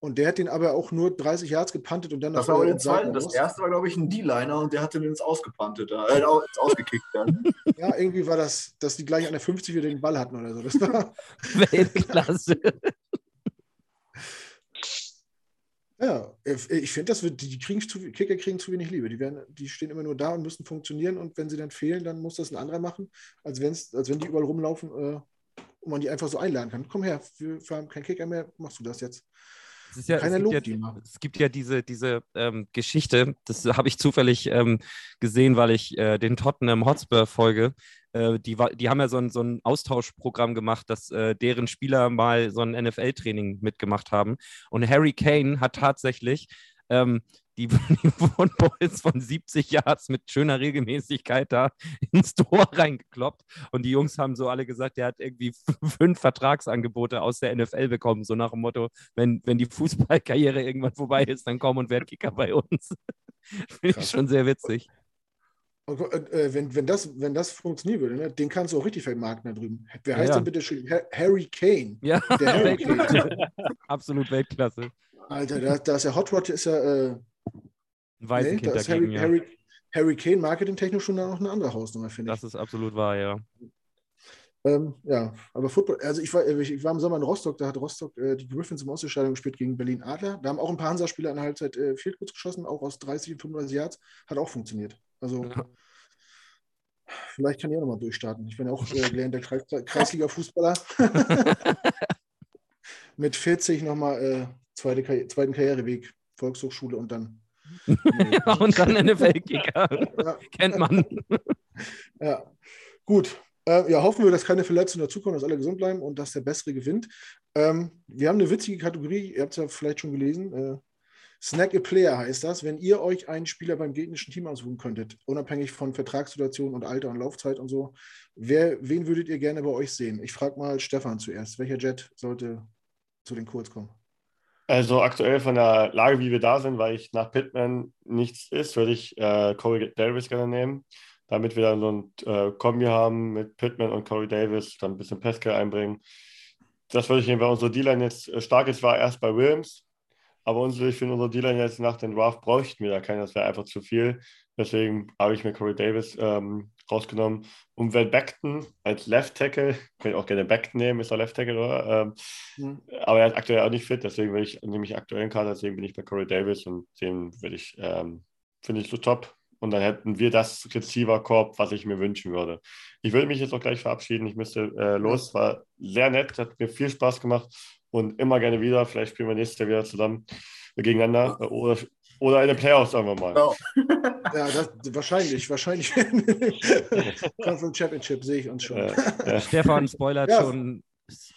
und der hat den aber auch nur 30 Yards gepantet und dann Das war aber äh, der ins Seiten zweite. Das erste war, glaube ich, ein D-Liner und der hatte den ins Ausgepantet, äh, ins Ausgekickt dann. Ja, irgendwie war das, dass die gleich an der 50 wieder den Ball hatten oder so. Das war, Weltklasse. ja, äh, ich finde, das wird, die die kriegen zu, Kicker kriegen zu wenig Liebe. Die, werden, die stehen immer nur da und müssen funktionieren und wenn sie dann fehlen, dann muss das ein anderer machen, als, wenn's, als wenn die überall rumlaufen äh, und man die einfach so einladen kann. Komm her, wir, wir haben keinen Kicker mehr, machst du das jetzt. Es, ist ja, es, gibt ja, es gibt ja diese, diese ähm, Geschichte, das habe ich zufällig ähm, gesehen, weil ich äh, den Tottenham Hotspur folge. Äh, die, die haben ja so ein, so ein Austauschprogramm gemacht, dass äh, deren Spieler mal so ein NFL-Training mitgemacht haben. Und Harry Kane hat tatsächlich ähm, die, die Footballs von 70 Yards mit schöner Regelmäßigkeit da ins Tor reingekloppt. Und die Jungs haben so alle gesagt, der hat irgendwie fünf Vertragsangebote aus der NFL bekommen, so nach dem Motto, wenn, wenn die Fußballkarriere irgendwann vorbei ist, dann komm und werd Kicker bei uns. Finde ich schon sehr witzig. Und, äh, wenn, wenn, das, wenn das funktionieren würde, ne, den kannst du auch richtig vermarkten da drüben. Wer heißt ja. denn bitte schön? Ha- Harry Kane. Ja, Der Harry Kane. Absolut Weltklasse. Alter, da, da ist ja Hot Rod ist ja. Äh, Ein nee, da ist dagegen, Harry, ja. Harry, Harry Kane marketingtechnisch schon noch eine andere Hausnummer, finde ich. Das ist absolut wahr, ja. Ähm, ja, aber Football, also ich war, ich, war im Sommer in Rostock, da hat Rostock äh, die Griffins im Ausscheidung gespielt gegen Berlin Adler. Da haben auch ein paar Hansa-Spieler in der Halbzeit äh, Field Goals geschossen, auch aus 30, 35 Yards. Hat auch funktioniert. Also Ja. vielleicht kann ich auch nochmal durchstarten. Ich bin ja auch äh, gelernter Kreis, Kreisliga-Fußballer. Mit 40 nochmal äh, zweite, zweiten Karriereweg, Volkshochschule und dann. und dann NFL-Kicker. ja, Kennt man. Ja, gut. Äh, ja, hoffen wir, dass keine Verletzungen dazukommen, dass alle gesund bleiben und dass der Bessere gewinnt. Ähm, wir haben eine witzige Kategorie, ihr habt es ja vielleicht schon gelesen. Äh, Snack a Player heißt das, wenn ihr euch einen Spieler beim gegnerischen Team aussuchen könntet, unabhängig von Vertragssituation und Alter und Laufzeit und so. Wer, wen würdet ihr gerne bei euch sehen? Ich frage mal Stefan zuerst. Welcher Jet sollte zu den Kurz kommen? Also aktuell von der Lage, wie wir da sind, weil ich nach Pittman nichts ist, würde ich äh, Corey Davis gerne nehmen, damit wir dann so ein äh, Kombi haben mit Pittman und Corey Davis, dann ein bisschen Pesca einbringen. Das würde ich nehmen, weil unsere D-Line jetzt äh, stark ist, war erst bei Williams, aber unsere, ich finde, unsere D-Line jetzt nach dem Draft bräuchten wir da keinen, das wäre einfach zu viel. Deswegen habe ich mir Corey Davis ähm, rausgenommen. Und wenn Beckton als Left Tackle, könnte ich auch gerne Beckton nehmen, ist er Left Tackle, oder? Ähm, Hm. aber er ist aktuell auch nicht fit, deswegen will ich, nehme ich aktuellen Kader, deswegen bin ich bei Corey Davis und den will ich, ähm, finde ich so top. Und dann hätten wir das Receiver-Korb, was ich mir wünschen würde. Ich würde mich jetzt auch gleich verabschieden. Ich müsste äh, los. War sehr nett, hat mir viel Spaß gemacht und immer gerne wieder. Vielleicht spielen wir nächstes Jahr wieder zusammen äh, gegeneinander äh, oder, oder in den Playoffs, sagen wir mal. Ja. Ja, das, wahrscheinlich, wahrscheinlich. Conference Championship sehe ich uns schon. Äh, äh, Stefan spoilert Ja. schon.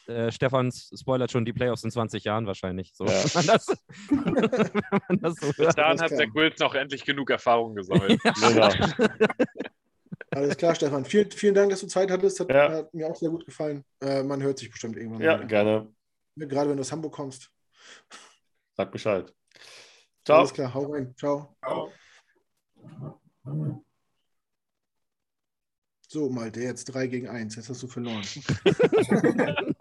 Äh, Stefan spoilert schon die Playoffs in 20 Jahren wahrscheinlich. So, Ja. wenn, man das, wenn man das so Bis hört. dahin hat. Zach Wilson auch endlich genug Erfahrung gesammelt. genau. Alles klar, Stefan. Vielen, vielen Dank, dass du Zeit hattest. Hat, Ja. hat mir auch sehr gut gefallen. Äh, man hört sich bestimmt irgendwann Ja, mal. gerne. wieder. Gerade wenn du aus Hamburg kommst. Sag Bescheid. Ciao. Alles klar, hau rein. Ciao. So, Malte, jetzt 3 gegen 1. Jetzt hast du verloren.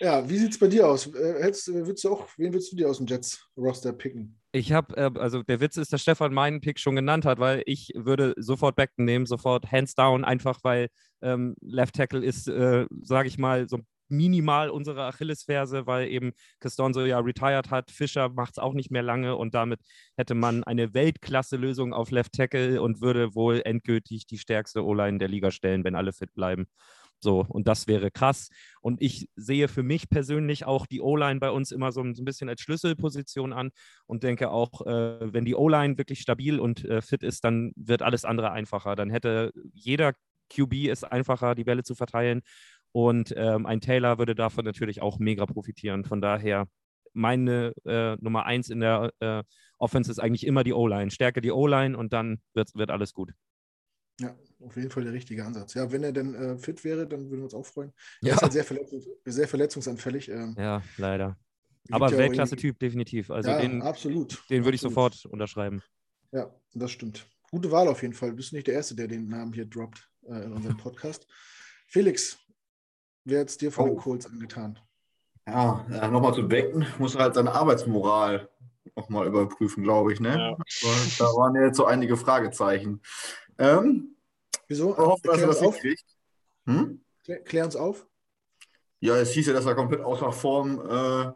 ja, wie sieht es bei dir aus? Äh, hättest, äh, würdest du auch, wen würdest du dir aus dem Jets-Roster picken? Ich habe, äh, also der Witz ist, dass Stefan meinen Pick schon genannt hat, weil ich würde sofort Beckton nehmen, sofort hands down, einfach weil ähm, Left Tackle ist, äh, sage ich mal, so minimal unsere Achillesferse, weil eben Castonzo ja retired hat. Fischer macht es auch nicht mehr lange und damit hätte man eine Weltklasse-Lösung auf Left Tackle und würde wohl endgültig die stärkste O-Line der Liga stellen, wenn alle fit bleiben. So, und das wäre krass. Und ich sehe für mich persönlich auch die O-Line bei uns immer so ein, bisschen als Schlüsselposition an und denke auch, äh, wenn die O-Line wirklich stabil und äh, fit ist, dann wird alles andere einfacher. Dann hätte jeder QB es einfacher, die Bälle zu verteilen. Und ähm, ein Taylor würde davon natürlich auch mega profitieren. Von daher, meine äh, Nummer eins in der äh, Offense ist eigentlich immer die O-Line. Stärke die O-Line und dann wird, wird alles gut. Ja, auf jeden Fall der richtige Ansatz. Ja, wenn er denn äh, fit wäre, dann würden wir uns auch freuen. Er Ja. ist halt sehr, verletzungs sehr verletzungsanfällig. Ähm, Ja, leider. Aber ja Weltklasse-Typ, definitiv. Also ja, den, absolut. den würde ich sofort unterschreiben. Ja, das stimmt. Gute Wahl auf jeden Fall. Du bist nicht der Erste, der den Namen hier droppt äh, in unserem Podcast. Felix, wer hat es dir von den Oh. Colts angetan? Ja, äh, nochmal zu Becken, muss halt seine Arbeitsmoral nochmal überprüfen, glaube ich. Ne? Ja. Da waren ja jetzt so einige Fragezeichen. Ähm, Wieso? ich hoffe, dass er das auf. hinkriegt. Hm? Klär, klär uns auf. Ja, es hieß ja, dass er komplett außer Form äh,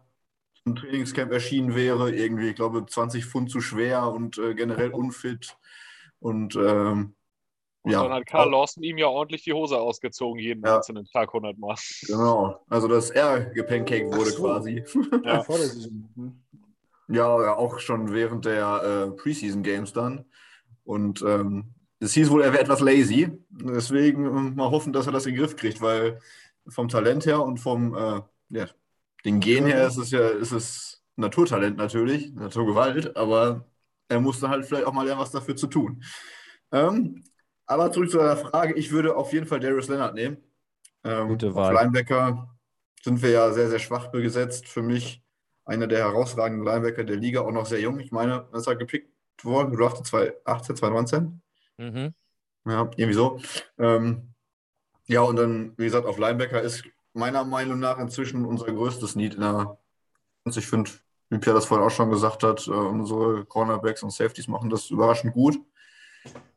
im Trainingscamp erschienen wäre. Irgendwie, ich glaube, 20 Pfund zu schwer und äh, generell unfit. Und ähm, Und Ja. dann hat Carl Lawson ihm ja ordentlich die Hose ausgezogen, jeden Ja. einzelnen Tag 100 Mal. Genau. Also, dass er gepancaked wurde so. quasi. Ja. Hm. Ja, ja, auch schon während der äh, Preseason Games dann. Und ähm, es hieß wohl, er wäre etwas lazy. Deswegen ähm, mal hoffen, dass er das in den Griff kriegt, weil vom Talent her und vom äh, ja, den Gen her ist es ja ist es Naturtalent natürlich, Naturgewalt, aber er musste halt vielleicht auch mal lernen, was dafür zu tun. Ähm, aber zurück zu deiner Frage, ich würde auf jeden Fall Darius Leonard nehmen. Ähm, Gute auf Wahl. Linebacker sind wir ja sehr, sehr schwach besetzt. Für mich einer der herausragenden Linebacker der Liga, auch noch sehr jung. Ich meine, ist er gepickt worden, gedraftet 2018, 2019. Mhm. Ja, irgendwie so. Ähm, ja, und dann, wie gesagt, auf Linebacker ist meiner Meinung nach inzwischen unser größtes Need in der und ich finde, wie Pierre das vorhin auch schon gesagt hat, äh, unsere Cornerbacks und Safeties machen das überraschend gut.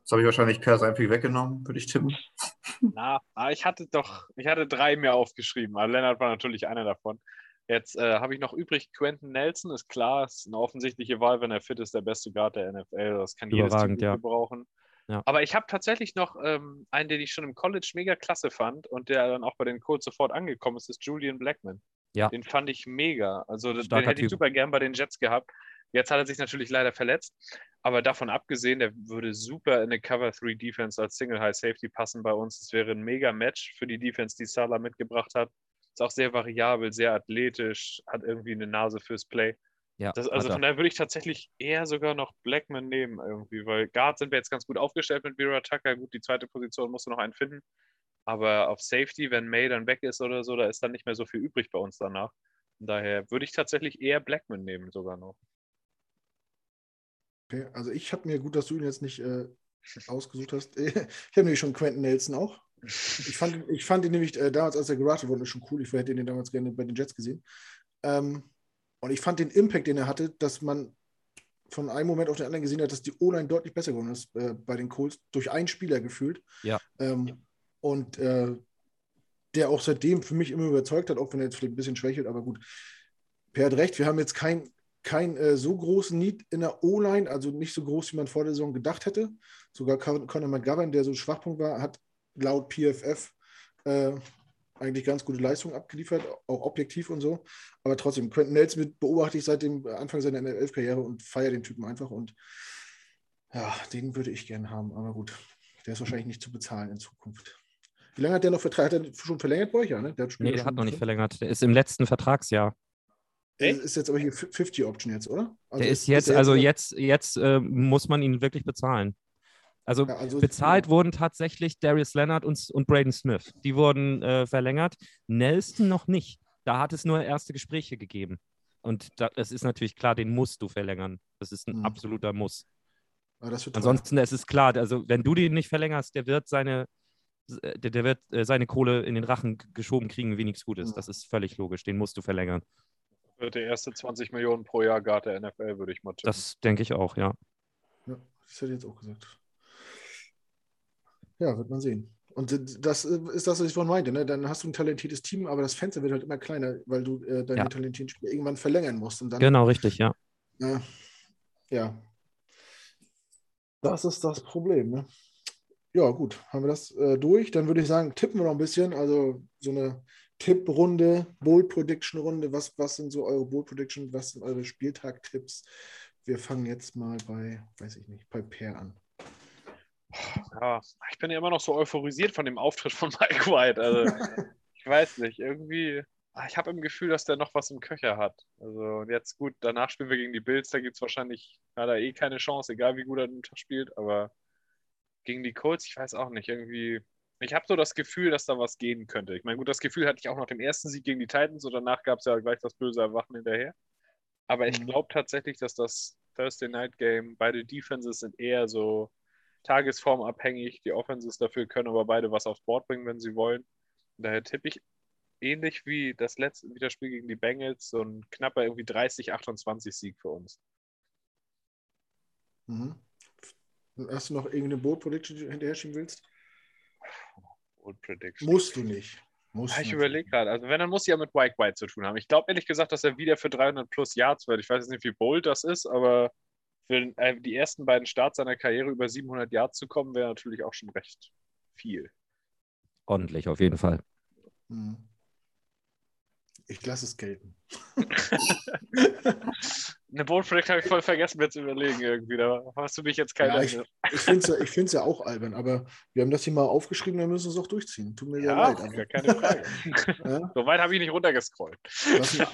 Jetzt habe ich wahrscheinlich Per sein Pick weggenommen, würde ich tippen. Na, aber ich hatte doch, ich hatte drei mehr aufgeschrieben. Aber Leonard war natürlich einer davon. Jetzt äh, habe ich noch übrig Quentin Nelson, ist klar, ist eine offensichtliche Wahl, wenn er fit ist, der beste Guard der NFL. Das kann jedes Team Überragend, ja. gebrauchen. Ja. Aber ich habe tatsächlich noch ähm, einen, den ich schon im College mega klasse fand und der dann auch bei den Colts sofort angekommen ist, ist Julian Blackman. Ja. Den fand ich mega. Also den Starker hätte ich Typ. super gern bei den Jets gehabt. Jetzt hat er sich natürlich leider verletzt. Aber davon abgesehen, der würde super in eine Cover 3 Defense als Single High Safety passen bei uns. Das wäre ein mega Match für die Defense, die Salah mitgebracht hat. Ist auch sehr variabel, sehr athletisch, hat irgendwie eine Nase fürs Play. Ja, Das, also von daher würde ich tatsächlich eher sogar noch Blackman nehmen irgendwie, weil Guard sind wir jetzt ganz gut aufgestellt mit Vera Tucker. Gut, die zweite Position musst du noch einen finden. Aber auf Safety, wenn May dann weg ist oder so, da ist dann nicht mehr so viel übrig bei uns danach. Von daher würde ich tatsächlich eher Blackman nehmen sogar noch. Okay, also ich habe mir, gut, dass du ihn jetzt nicht äh, ausgesucht hast, ich habe nämlich schon Quentin Nelson auch. Ich fand, ich fand ihn nämlich äh, damals, als er geratet wurde, schon cool. Ich hätte ihn damals gerne bei den Jets gesehen. Ähm, und ich fand den Impact, den er hatte, dass man von einem Moment auf den anderen gesehen hat, dass die O-Line deutlich besser geworden ist äh, bei den Colts, durch einen Spieler gefühlt. Ja. Ähm, und äh, der auch seitdem für mich immer überzeugt hat, auch wenn er jetzt vielleicht ein bisschen schwächelt, aber gut. Per hat recht, wir haben jetzt kein, kein äh, so großen Need in der O-Line, also nicht so groß, wie man vor der Saison gedacht hätte. Sogar Con- Conor McGovern, der so ein Schwachpunkt war, hat laut PFF äh, eigentlich ganz gute Leistungen abgeliefert, auch objektiv und so. Aber trotzdem, Quentin Nelson beobachte ich seit dem Anfang seiner NFL-Karriere und feiere den Typen einfach. Und ja, den würde ich gerne haben. Aber gut, der ist wahrscheinlich nicht zu bezahlen in Zukunft. Wie lange hat der noch vertragt? Hat er schon verlängert bei euch? Ja, ne? Der Nee, ja der hat noch nicht verlängert. Der ist im letzten Vertragsjahr. Der ist jetzt aber hier 50 Option jetzt, oder? Also Der ist jetzt, er also noch- jetzt, jetzt äh, muss man ihn wirklich bezahlen. Also Ja, also- bezahlt wurden tatsächlich Darius Leonard und, und Braden Smith. Die wurden äh, verlängert. Nelson noch nicht. Da hat es nur erste Gespräche gegeben. Und da, das ist natürlich klar, den musst du verlängern. Das ist ein Mhm. absoluter Muss. Teuer. Ansonsten es ist klar, also wenn du den nicht verlängerst, der wird seine, äh, der, der wird äh, seine Kohle in den Rachen geschoben kriegen, wie nichts gut ist. Mhm. Das ist völlig logisch. Den musst du verlängern. Wird der erste 20 Millionen pro Jahr Guard der NFL, würde ich mal tippen. Das denke ich auch, ja. Ja, das hätte ich jetzt auch gesagt. Ja, wird man sehen. Und das äh, ist das, was ich vorhin meinte. Ne? Dann hast du ein talentiertes Team, aber das Fenster wird halt immer kleiner, weil du äh, deine Ja. talentierten Spieler irgendwann verlängern musst. Und dann, Genau, richtig, ja. äh, ja. Das ist das Problem. Ne? Ja, gut, haben wir das äh, durch. Dann würde ich sagen, tippen wir noch ein bisschen. Also so eine Tipprunde, Bold Prediction Runde. Was, was sind so eure Bold Prediction? Was sind eure Spieltag-Tipps? Wir fangen jetzt mal bei, weiß ich nicht, bei Per an. Ja, ich bin ja immer noch so euphorisiert von dem Auftritt von Mike White. Also, ich weiß nicht, irgendwie, ah, ich habe im Gefühl, dass der noch was im Köcher hat. Also, und jetzt gut, danach spielen wir gegen die Bills, da gibt es wahrscheinlich, hat er eh keine Chance, egal wie gut er den Tag spielt, aber gegen die Colts, ich weiß auch nicht, irgendwie, ich habe so das Gefühl, dass da was gehen könnte. Ich meine, gut, das Gefühl hatte ich auch nach dem ersten Sieg gegen die Titans und danach gab es ja gleich das böse Erwachen hinterher. Aber ich Mhm. glaube tatsächlich, dass das Thursday Night Game, beide Defenses sind eher so tagesformabhängig. Die Offenses dafür können aber beide was aufs Board bringen, wenn sie wollen. Und daher tippe ich ähnlich wie das letzte wie das Spiel gegen die Bengals, so ein knapper irgendwie 30-28 Sieg für uns. Mhm. Hast du noch irgendeine Bold Prediction, die du hinterher schieben willst? Bold Prediction. Musst du nicht. Musst Ja, ich du überlege gerade. Also, wenn, dann muss ja mit White White zu tun haben. Ich glaube ehrlich gesagt, dass er wieder für 300 plus Yards wird. Ich weiß jetzt nicht, wie bold das ist, aber für äh, die ersten beiden Starts seiner Karriere über 700 Yards zu kommen, wäre natürlich auch schon recht viel. Ordentlich, auf jeden Fall. Hm. Ich lasse es gelten. Eine Predict habe ich voll vergessen, mir zu überlegen irgendwie. Da hast du mich jetzt keine. Ja, ich ich finde es ja, ich find's ja auch albern, aber wir haben das hier mal aufgeschrieben, dann müssen wir es auch durchziehen. Tut mir sehr ja, leid. Gar keine Frage. ja, so weit habe ich nicht runtergescrollt. was, ein,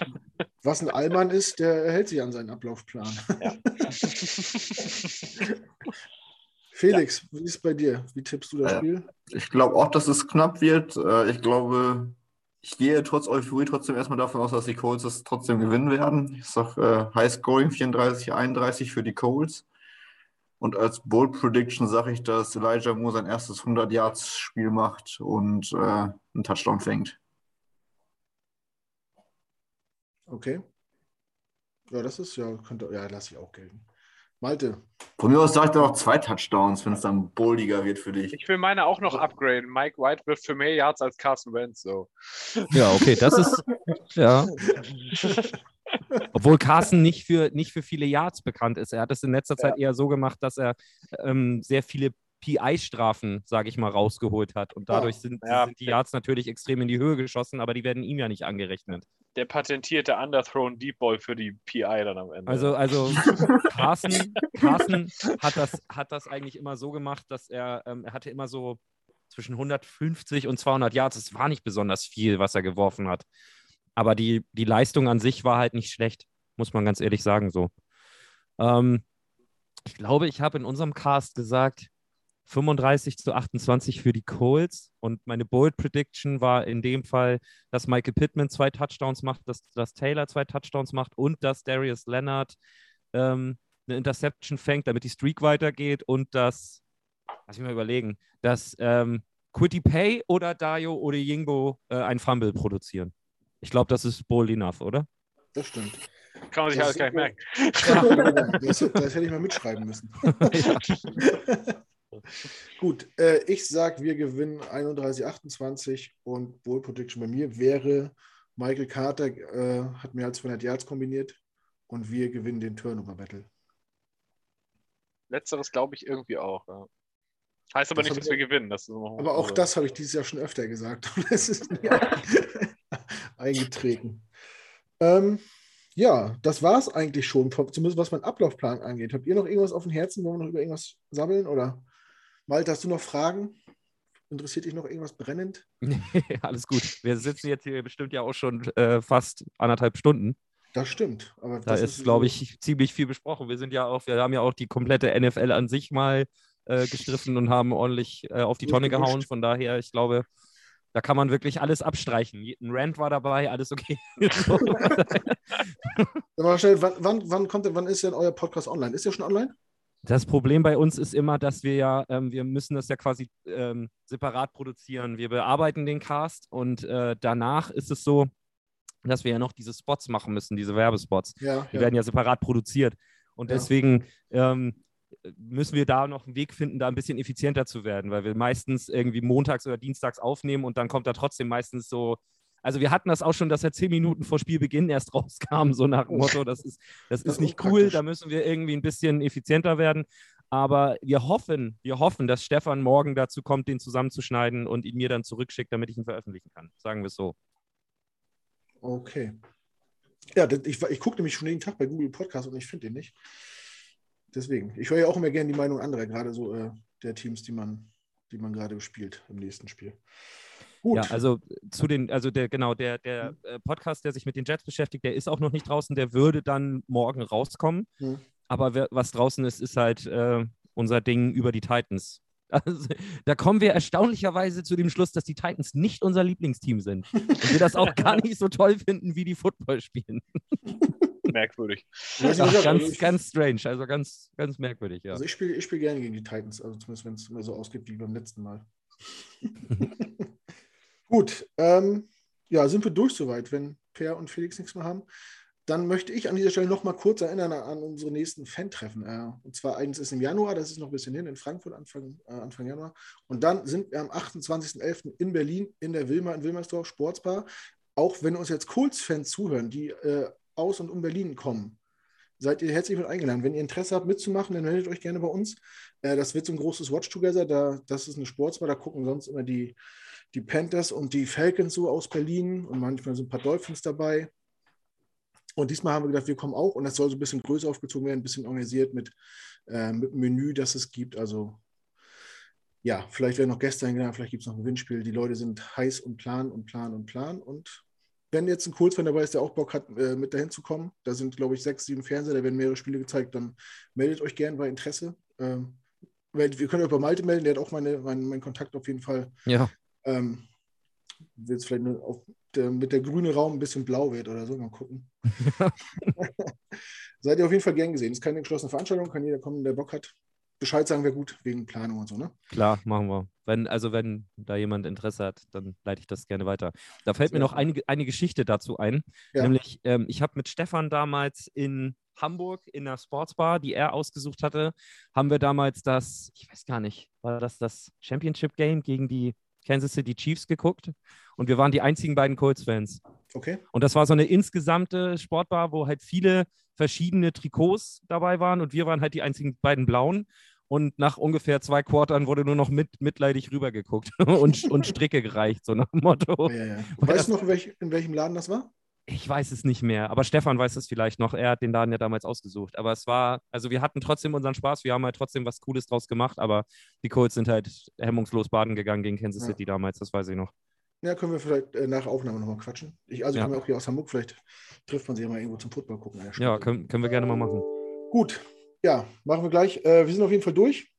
was ein Allmann ist, der hält sich an seinen Ablaufplan. Ja. Felix, wie ist es bei dir? Wie tippst du das Ja. Spiel? Ich glaube auch, dass es knapp wird. Äh, Ich glaube, ich gehe trotz Euphorie trotzdem erstmal davon aus, dass die Colts das trotzdem gewinnen werden. Ich sage äh, High Scoring 34, 31 für die Colts. Und als Bold Prediction sage ich, dass Elijah Moore sein erstes 100-Yards-Spiel macht und äh, einen Touchdown fängt. Okay. Ja, das ist ja, könnte, ja, lasse ich auch gelten. Malte, Von mir aus sage ich dann auch zwei Touchdowns, wenn es dann boldiger wird für dich. Ich will meine auch noch upgraden. Mike White wirft für mehr Yards als Carson Wentz. So. Ja, okay, das ist. Ja. Obwohl Carsten nicht für, nicht für viele Yards bekannt ist. Er hat es in letzter Zeit eher so gemacht, dass er ähm, sehr viele PI-Strafen, sage ich mal, rausgeholt hat. Und dadurch sind, Ja. sind die Yards natürlich extrem in die Höhe geschossen, aber die werden ihm ja nicht angerechnet. Der patentierte Underthrown Deep Ball für die PI dann am Ende. Also, also Carsten, Carsten hat, das, hat das eigentlich immer so gemacht, dass er, ähm, er hatte immer so zwischen 150 und 200 Yards. Es war nicht besonders viel, was er geworfen hat. Aber die, die Leistung an sich war halt nicht schlecht, muss man ganz ehrlich sagen so. Ähm, ich glaube, ich habe in unserem Cast gesagt 35 zu 28 für die Colts und meine Bold Prediction war in dem Fall, dass Michael Pittman zwei Touchdowns macht, dass, dass Taylor zwei Touchdowns macht und dass Darius Leonard ähm, eine Interception fängt, damit die Streak weitergeht und dass, lass mich mal überlegen, dass ähm, Quitty Pay oder Dayo oder Yingbo äh, ein Fumble produzieren. Ich glaube, das ist bold enough, oder? das stimmt. Kann man sich Das alles gar nicht merken. Das, das hätte ich mal mitschreiben müssen. ja. Gut, äh, ich sage, wir gewinnen 31, 28 und Bold Prediction bei mir wäre, Michael Carter äh, hat mehr als 200 Yards kombiniert und wir gewinnen den Turnover Battle. Letzteres glaube ich irgendwie auch. Ja. Heißt aber Das nicht, dass wir gewinnen. Das Aber auch also- das habe ich dieses Jahr schon öfter gesagt und es ist eingetreten. Ähm, ja, das war es eigentlich schon, zumindest was mein Ablaufplan angeht. Habt ihr noch irgendwas auf dem Herzen? Wollen wir noch über irgendwas sammeln? Oder Malte, hast du noch Fragen? Interessiert dich noch irgendwas brennend? Alles gut. Wir sitzen jetzt hier bestimmt ja auch schon äh, fast anderthalb Stunden. Das stimmt. Aber Da das ist, glaube ich, ziemlich viel besprochen. Wir sind ja auch, wir haben ja auch die komplette NFL an sich mal äh, gestriffen und haben ordentlich äh, auf die Tonne gehauen. Von daher, ich glaube, da kann man wirklich alles abstreichen. Ein Rant war dabei, alles okay. So. Schnell, wann, wann, wann, kommt denn, wann ist denn euer Podcast online? Ist der schon online? Das Problem bei uns ist immer, dass wir ja, ähm, wir müssen das ja quasi ähm, separat produzieren. Wir bearbeiten den Cast und äh, danach ist es so, dass wir ja noch diese Spots machen müssen, diese Werbespots. Ja. Die ja. werden ja separat produziert. Und Ja. deswegen ähm, müssen wir da noch einen Weg finden, da ein bisschen effizienter zu werden, weil wir meistens irgendwie montags oder dienstags aufnehmen und dann kommt da trotzdem meistens so. Also wir hatten das auch schon, dass er zehn Minuten vor Spielbeginn erst rauskam, so nach dem Motto, das ist, das ist nicht cool, da müssen wir irgendwie ein bisschen effizienter werden. Aber wir hoffen, wir hoffen, dass Stefan morgen dazu kommt, den zusammenzuschneiden und ihn mir dann zurückschickt, damit ich ihn veröffentlichen kann. Sagen wir es so. Okay. Ja, ich, ich gucke nämlich schon jeden Tag bei Google Podcast und ich finde den nicht. Deswegen. Ich höre ja auch immer gerne die Meinung anderer, gerade so äh, der Teams, die man, die man gerade spielt im nächsten Spiel. Gut. Ja, also zu den, also der, genau, der, der äh, Podcast, der sich mit den Jets beschäftigt, der ist auch noch nicht draußen, der würde dann morgen rauskommen. Hm. Aber wer, was draußen ist, ist halt äh, unser Ding über die Titans. Also, da kommen wir erstaunlicherweise zu dem Schluss, dass die Titans nicht unser Lieblingsteam sind. Und wir das auch gar nicht so toll finden, wie die Football spielen. merkwürdig. Sag, also ganz, ganz strange, also ganz, ganz merkwürdig, ja. also ich spiele ich spiel gerne gegen die Titans, also zumindest wenn es immer so ausgeht wie beim letzten Mal. Gut, ähm, ja, sind wir durch soweit, wenn Per und Felix nichts mehr haben. Dann möchte ich an dieser Stelle noch mal kurz erinnern an unsere nächsten Fan-Treffen. Äh, und zwar eins ist im Januar, das ist noch ein bisschen hin, in Frankfurt Anfang, äh, Anfang Januar. Und dann sind wir am 28.11. in Berlin in der Wilma in Wilmersdorf Sportsbar. Auch wenn uns jetzt Colts-Fans zuhören, die äh, aus und um Berlin kommen, seid ihr herzlich mit eingeladen. Wenn ihr Interesse habt mitzumachen, dann meldet euch gerne bei uns. Äh, das wird so ein großes Watch Together. Da, das ist eine Sportsbar, da gucken sonst immer die, die Panthers und die Falcons so aus Berlin und manchmal sind ein paar Dolphins dabei. Und diesmal haben wir gedacht, wir kommen auch und das soll so ein bisschen größer aufgezogen werden, ein bisschen organisiert mit, äh, mit Menü, das es gibt. Also ja, vielleicht werden noch Gäste eingeladen, vielleicht gibt es noch ein Windspiel. Die Leute sind heiß und plan und plan und plan. Und wenn jetzt ein Kurzfan dabei ist, der auch Bock hat, äh, mit dahin zu kommen, da sind, glaube ich, sechs, sieben Fernseher, da werden mehrere Spiele gezeigt, dann meldet euch gern bei Interesse. Ähm, wir können euch bei Malte melden, der hat auch meine, meinen, meinen Kontakt auf jeden Fall. Ja. Ähm, wird es vielleicht nur der, mit der grüne Raum ein bisschen blau wird oder so. Mal gucken. Seid ihr auf jeden Fall gern gesehen. Es ist keine geschlossene Veranstaltung, kann jeder kommen, der Bock hat. Bescheid sagen wäre gut, wegen Planung und so, ne? Klar, machen wir. Wenn, also wenn da jemand Interesse hat, dann leite ich das gerne weiter. Da fällt mir noch eine, eine Geschichte dazu ein. Ja. Nämlich, ähm, ich habe mit Stefan damals in Hamburg in der Sportsbar, die er ausgesucht hatte, haben wir damals das, ich weiß gar nicht, war das das Championship Game gegen die Kansas City Chiefs geguckt und wir waren die einzigen beiden Colts-Fans. Okay. Und das war so eine insgesamte Sportbar, wo halt viele verschiedene Trikots dabei waren und wir waren halt die einzigen beiden blauen. Und nach ungefähr zwei Quartern wurde nur noch mit, mitleidig rübergeguckt und, und Stricke gereicht, so nach dem Motto. Ja, ja. Weißt du noch, in, welch, in welchem Laden das war? Ich weiß es nicht mehr, aber Stefan weiß es vielleicht noch. Er hat den Laden ja damals ausgesucht. Aber es war, also wir hatten trotzdem unseren Spaß, wir haben halt trotzdem was Cooles draus gemacht, aber die Colts sind halt hemmungslos baden gegangen gegen Kansas Ja. City damals, das weiß ich noch. Ja, können wir vielleicht äh, nach Aufnahme nochmal quatschen. Ich, also ich Ja. komme auch hier aus Hamburg, vielleicht trifft man sich ja mal irgendwo zum Football gucken. Ja, können, können wir gerne mal machen. Gut, ja, machen wir gleich. Äh, wir sind auf jeden Fall durch.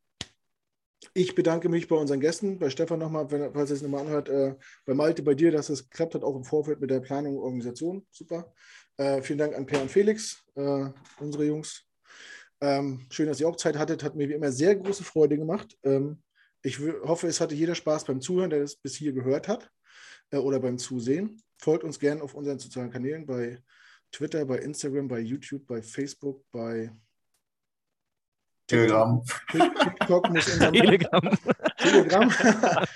Ich bedanke mich bei unseren Gästen, bei Stefan nochmal, falls er es nochmal anhört, äh, bei Malte, bei dir, dass es geklappt hat, auch im Vorfeld mit der Planung und Organisation. Super. Äh, vielen Dank an Per und Felix, äh, unsere Jungs. Ähm, schön, dass ihr auch Zeit hattet. Hat mir wie immer sehr große Freude gemacht. Ähm, ich hoffe, es hatte jeder Spaß beim Zuhören, der es bis hier gehört hat äh, oder beim Zusehen. Folgt uns gerne auf unseren sozialen Kanälen bei Twitter, bei Instagram, bei YouTube, bei Facebook, bei Telegram. TikTok muss unser Telegram. Telegram.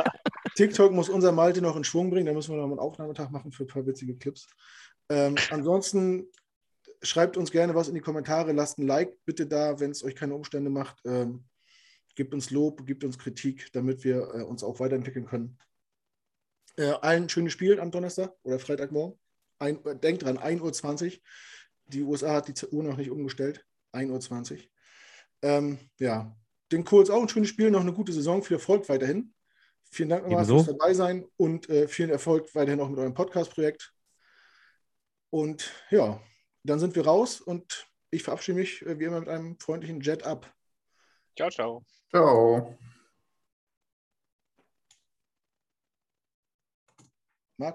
TikTok muss unser Malte noch in Schwung bringen. Da müssen wir noch einen Aufnahmetag machen für ein paar witzige Clips. Ähm, ansonsten schreibt uns gerne was in die Kommentare. Lasst ein Like bitte da, wenn es euch keine Umstände macht. Ähm, gebt uns Lob, gebt uns Kritik, damit wir äh, uns auch weiterentwickeln können. Äh, allen schönes Spiel am Donnerstag oder Freitagmorgen. Ein, äh, denkt dran, 1.20 Uhr. Die USA hat die Uhr noch nicht umgestellt. 1.20 Uhr. Ähm, ja, den Kurz auch ein schönes Spiel, noch eine gute Saison, viel Erfolg weiterhin. Vielen Dank nochmal fürs dabei sein und äh, vielen Erfolg weiterhin auch mit eurem Podcast-Projekt. Und ja, dann sind wir raus und ich verabschiede mich äh, wie immer mit einem freundlichen Jet ab. Ciao, ciao. Ciao.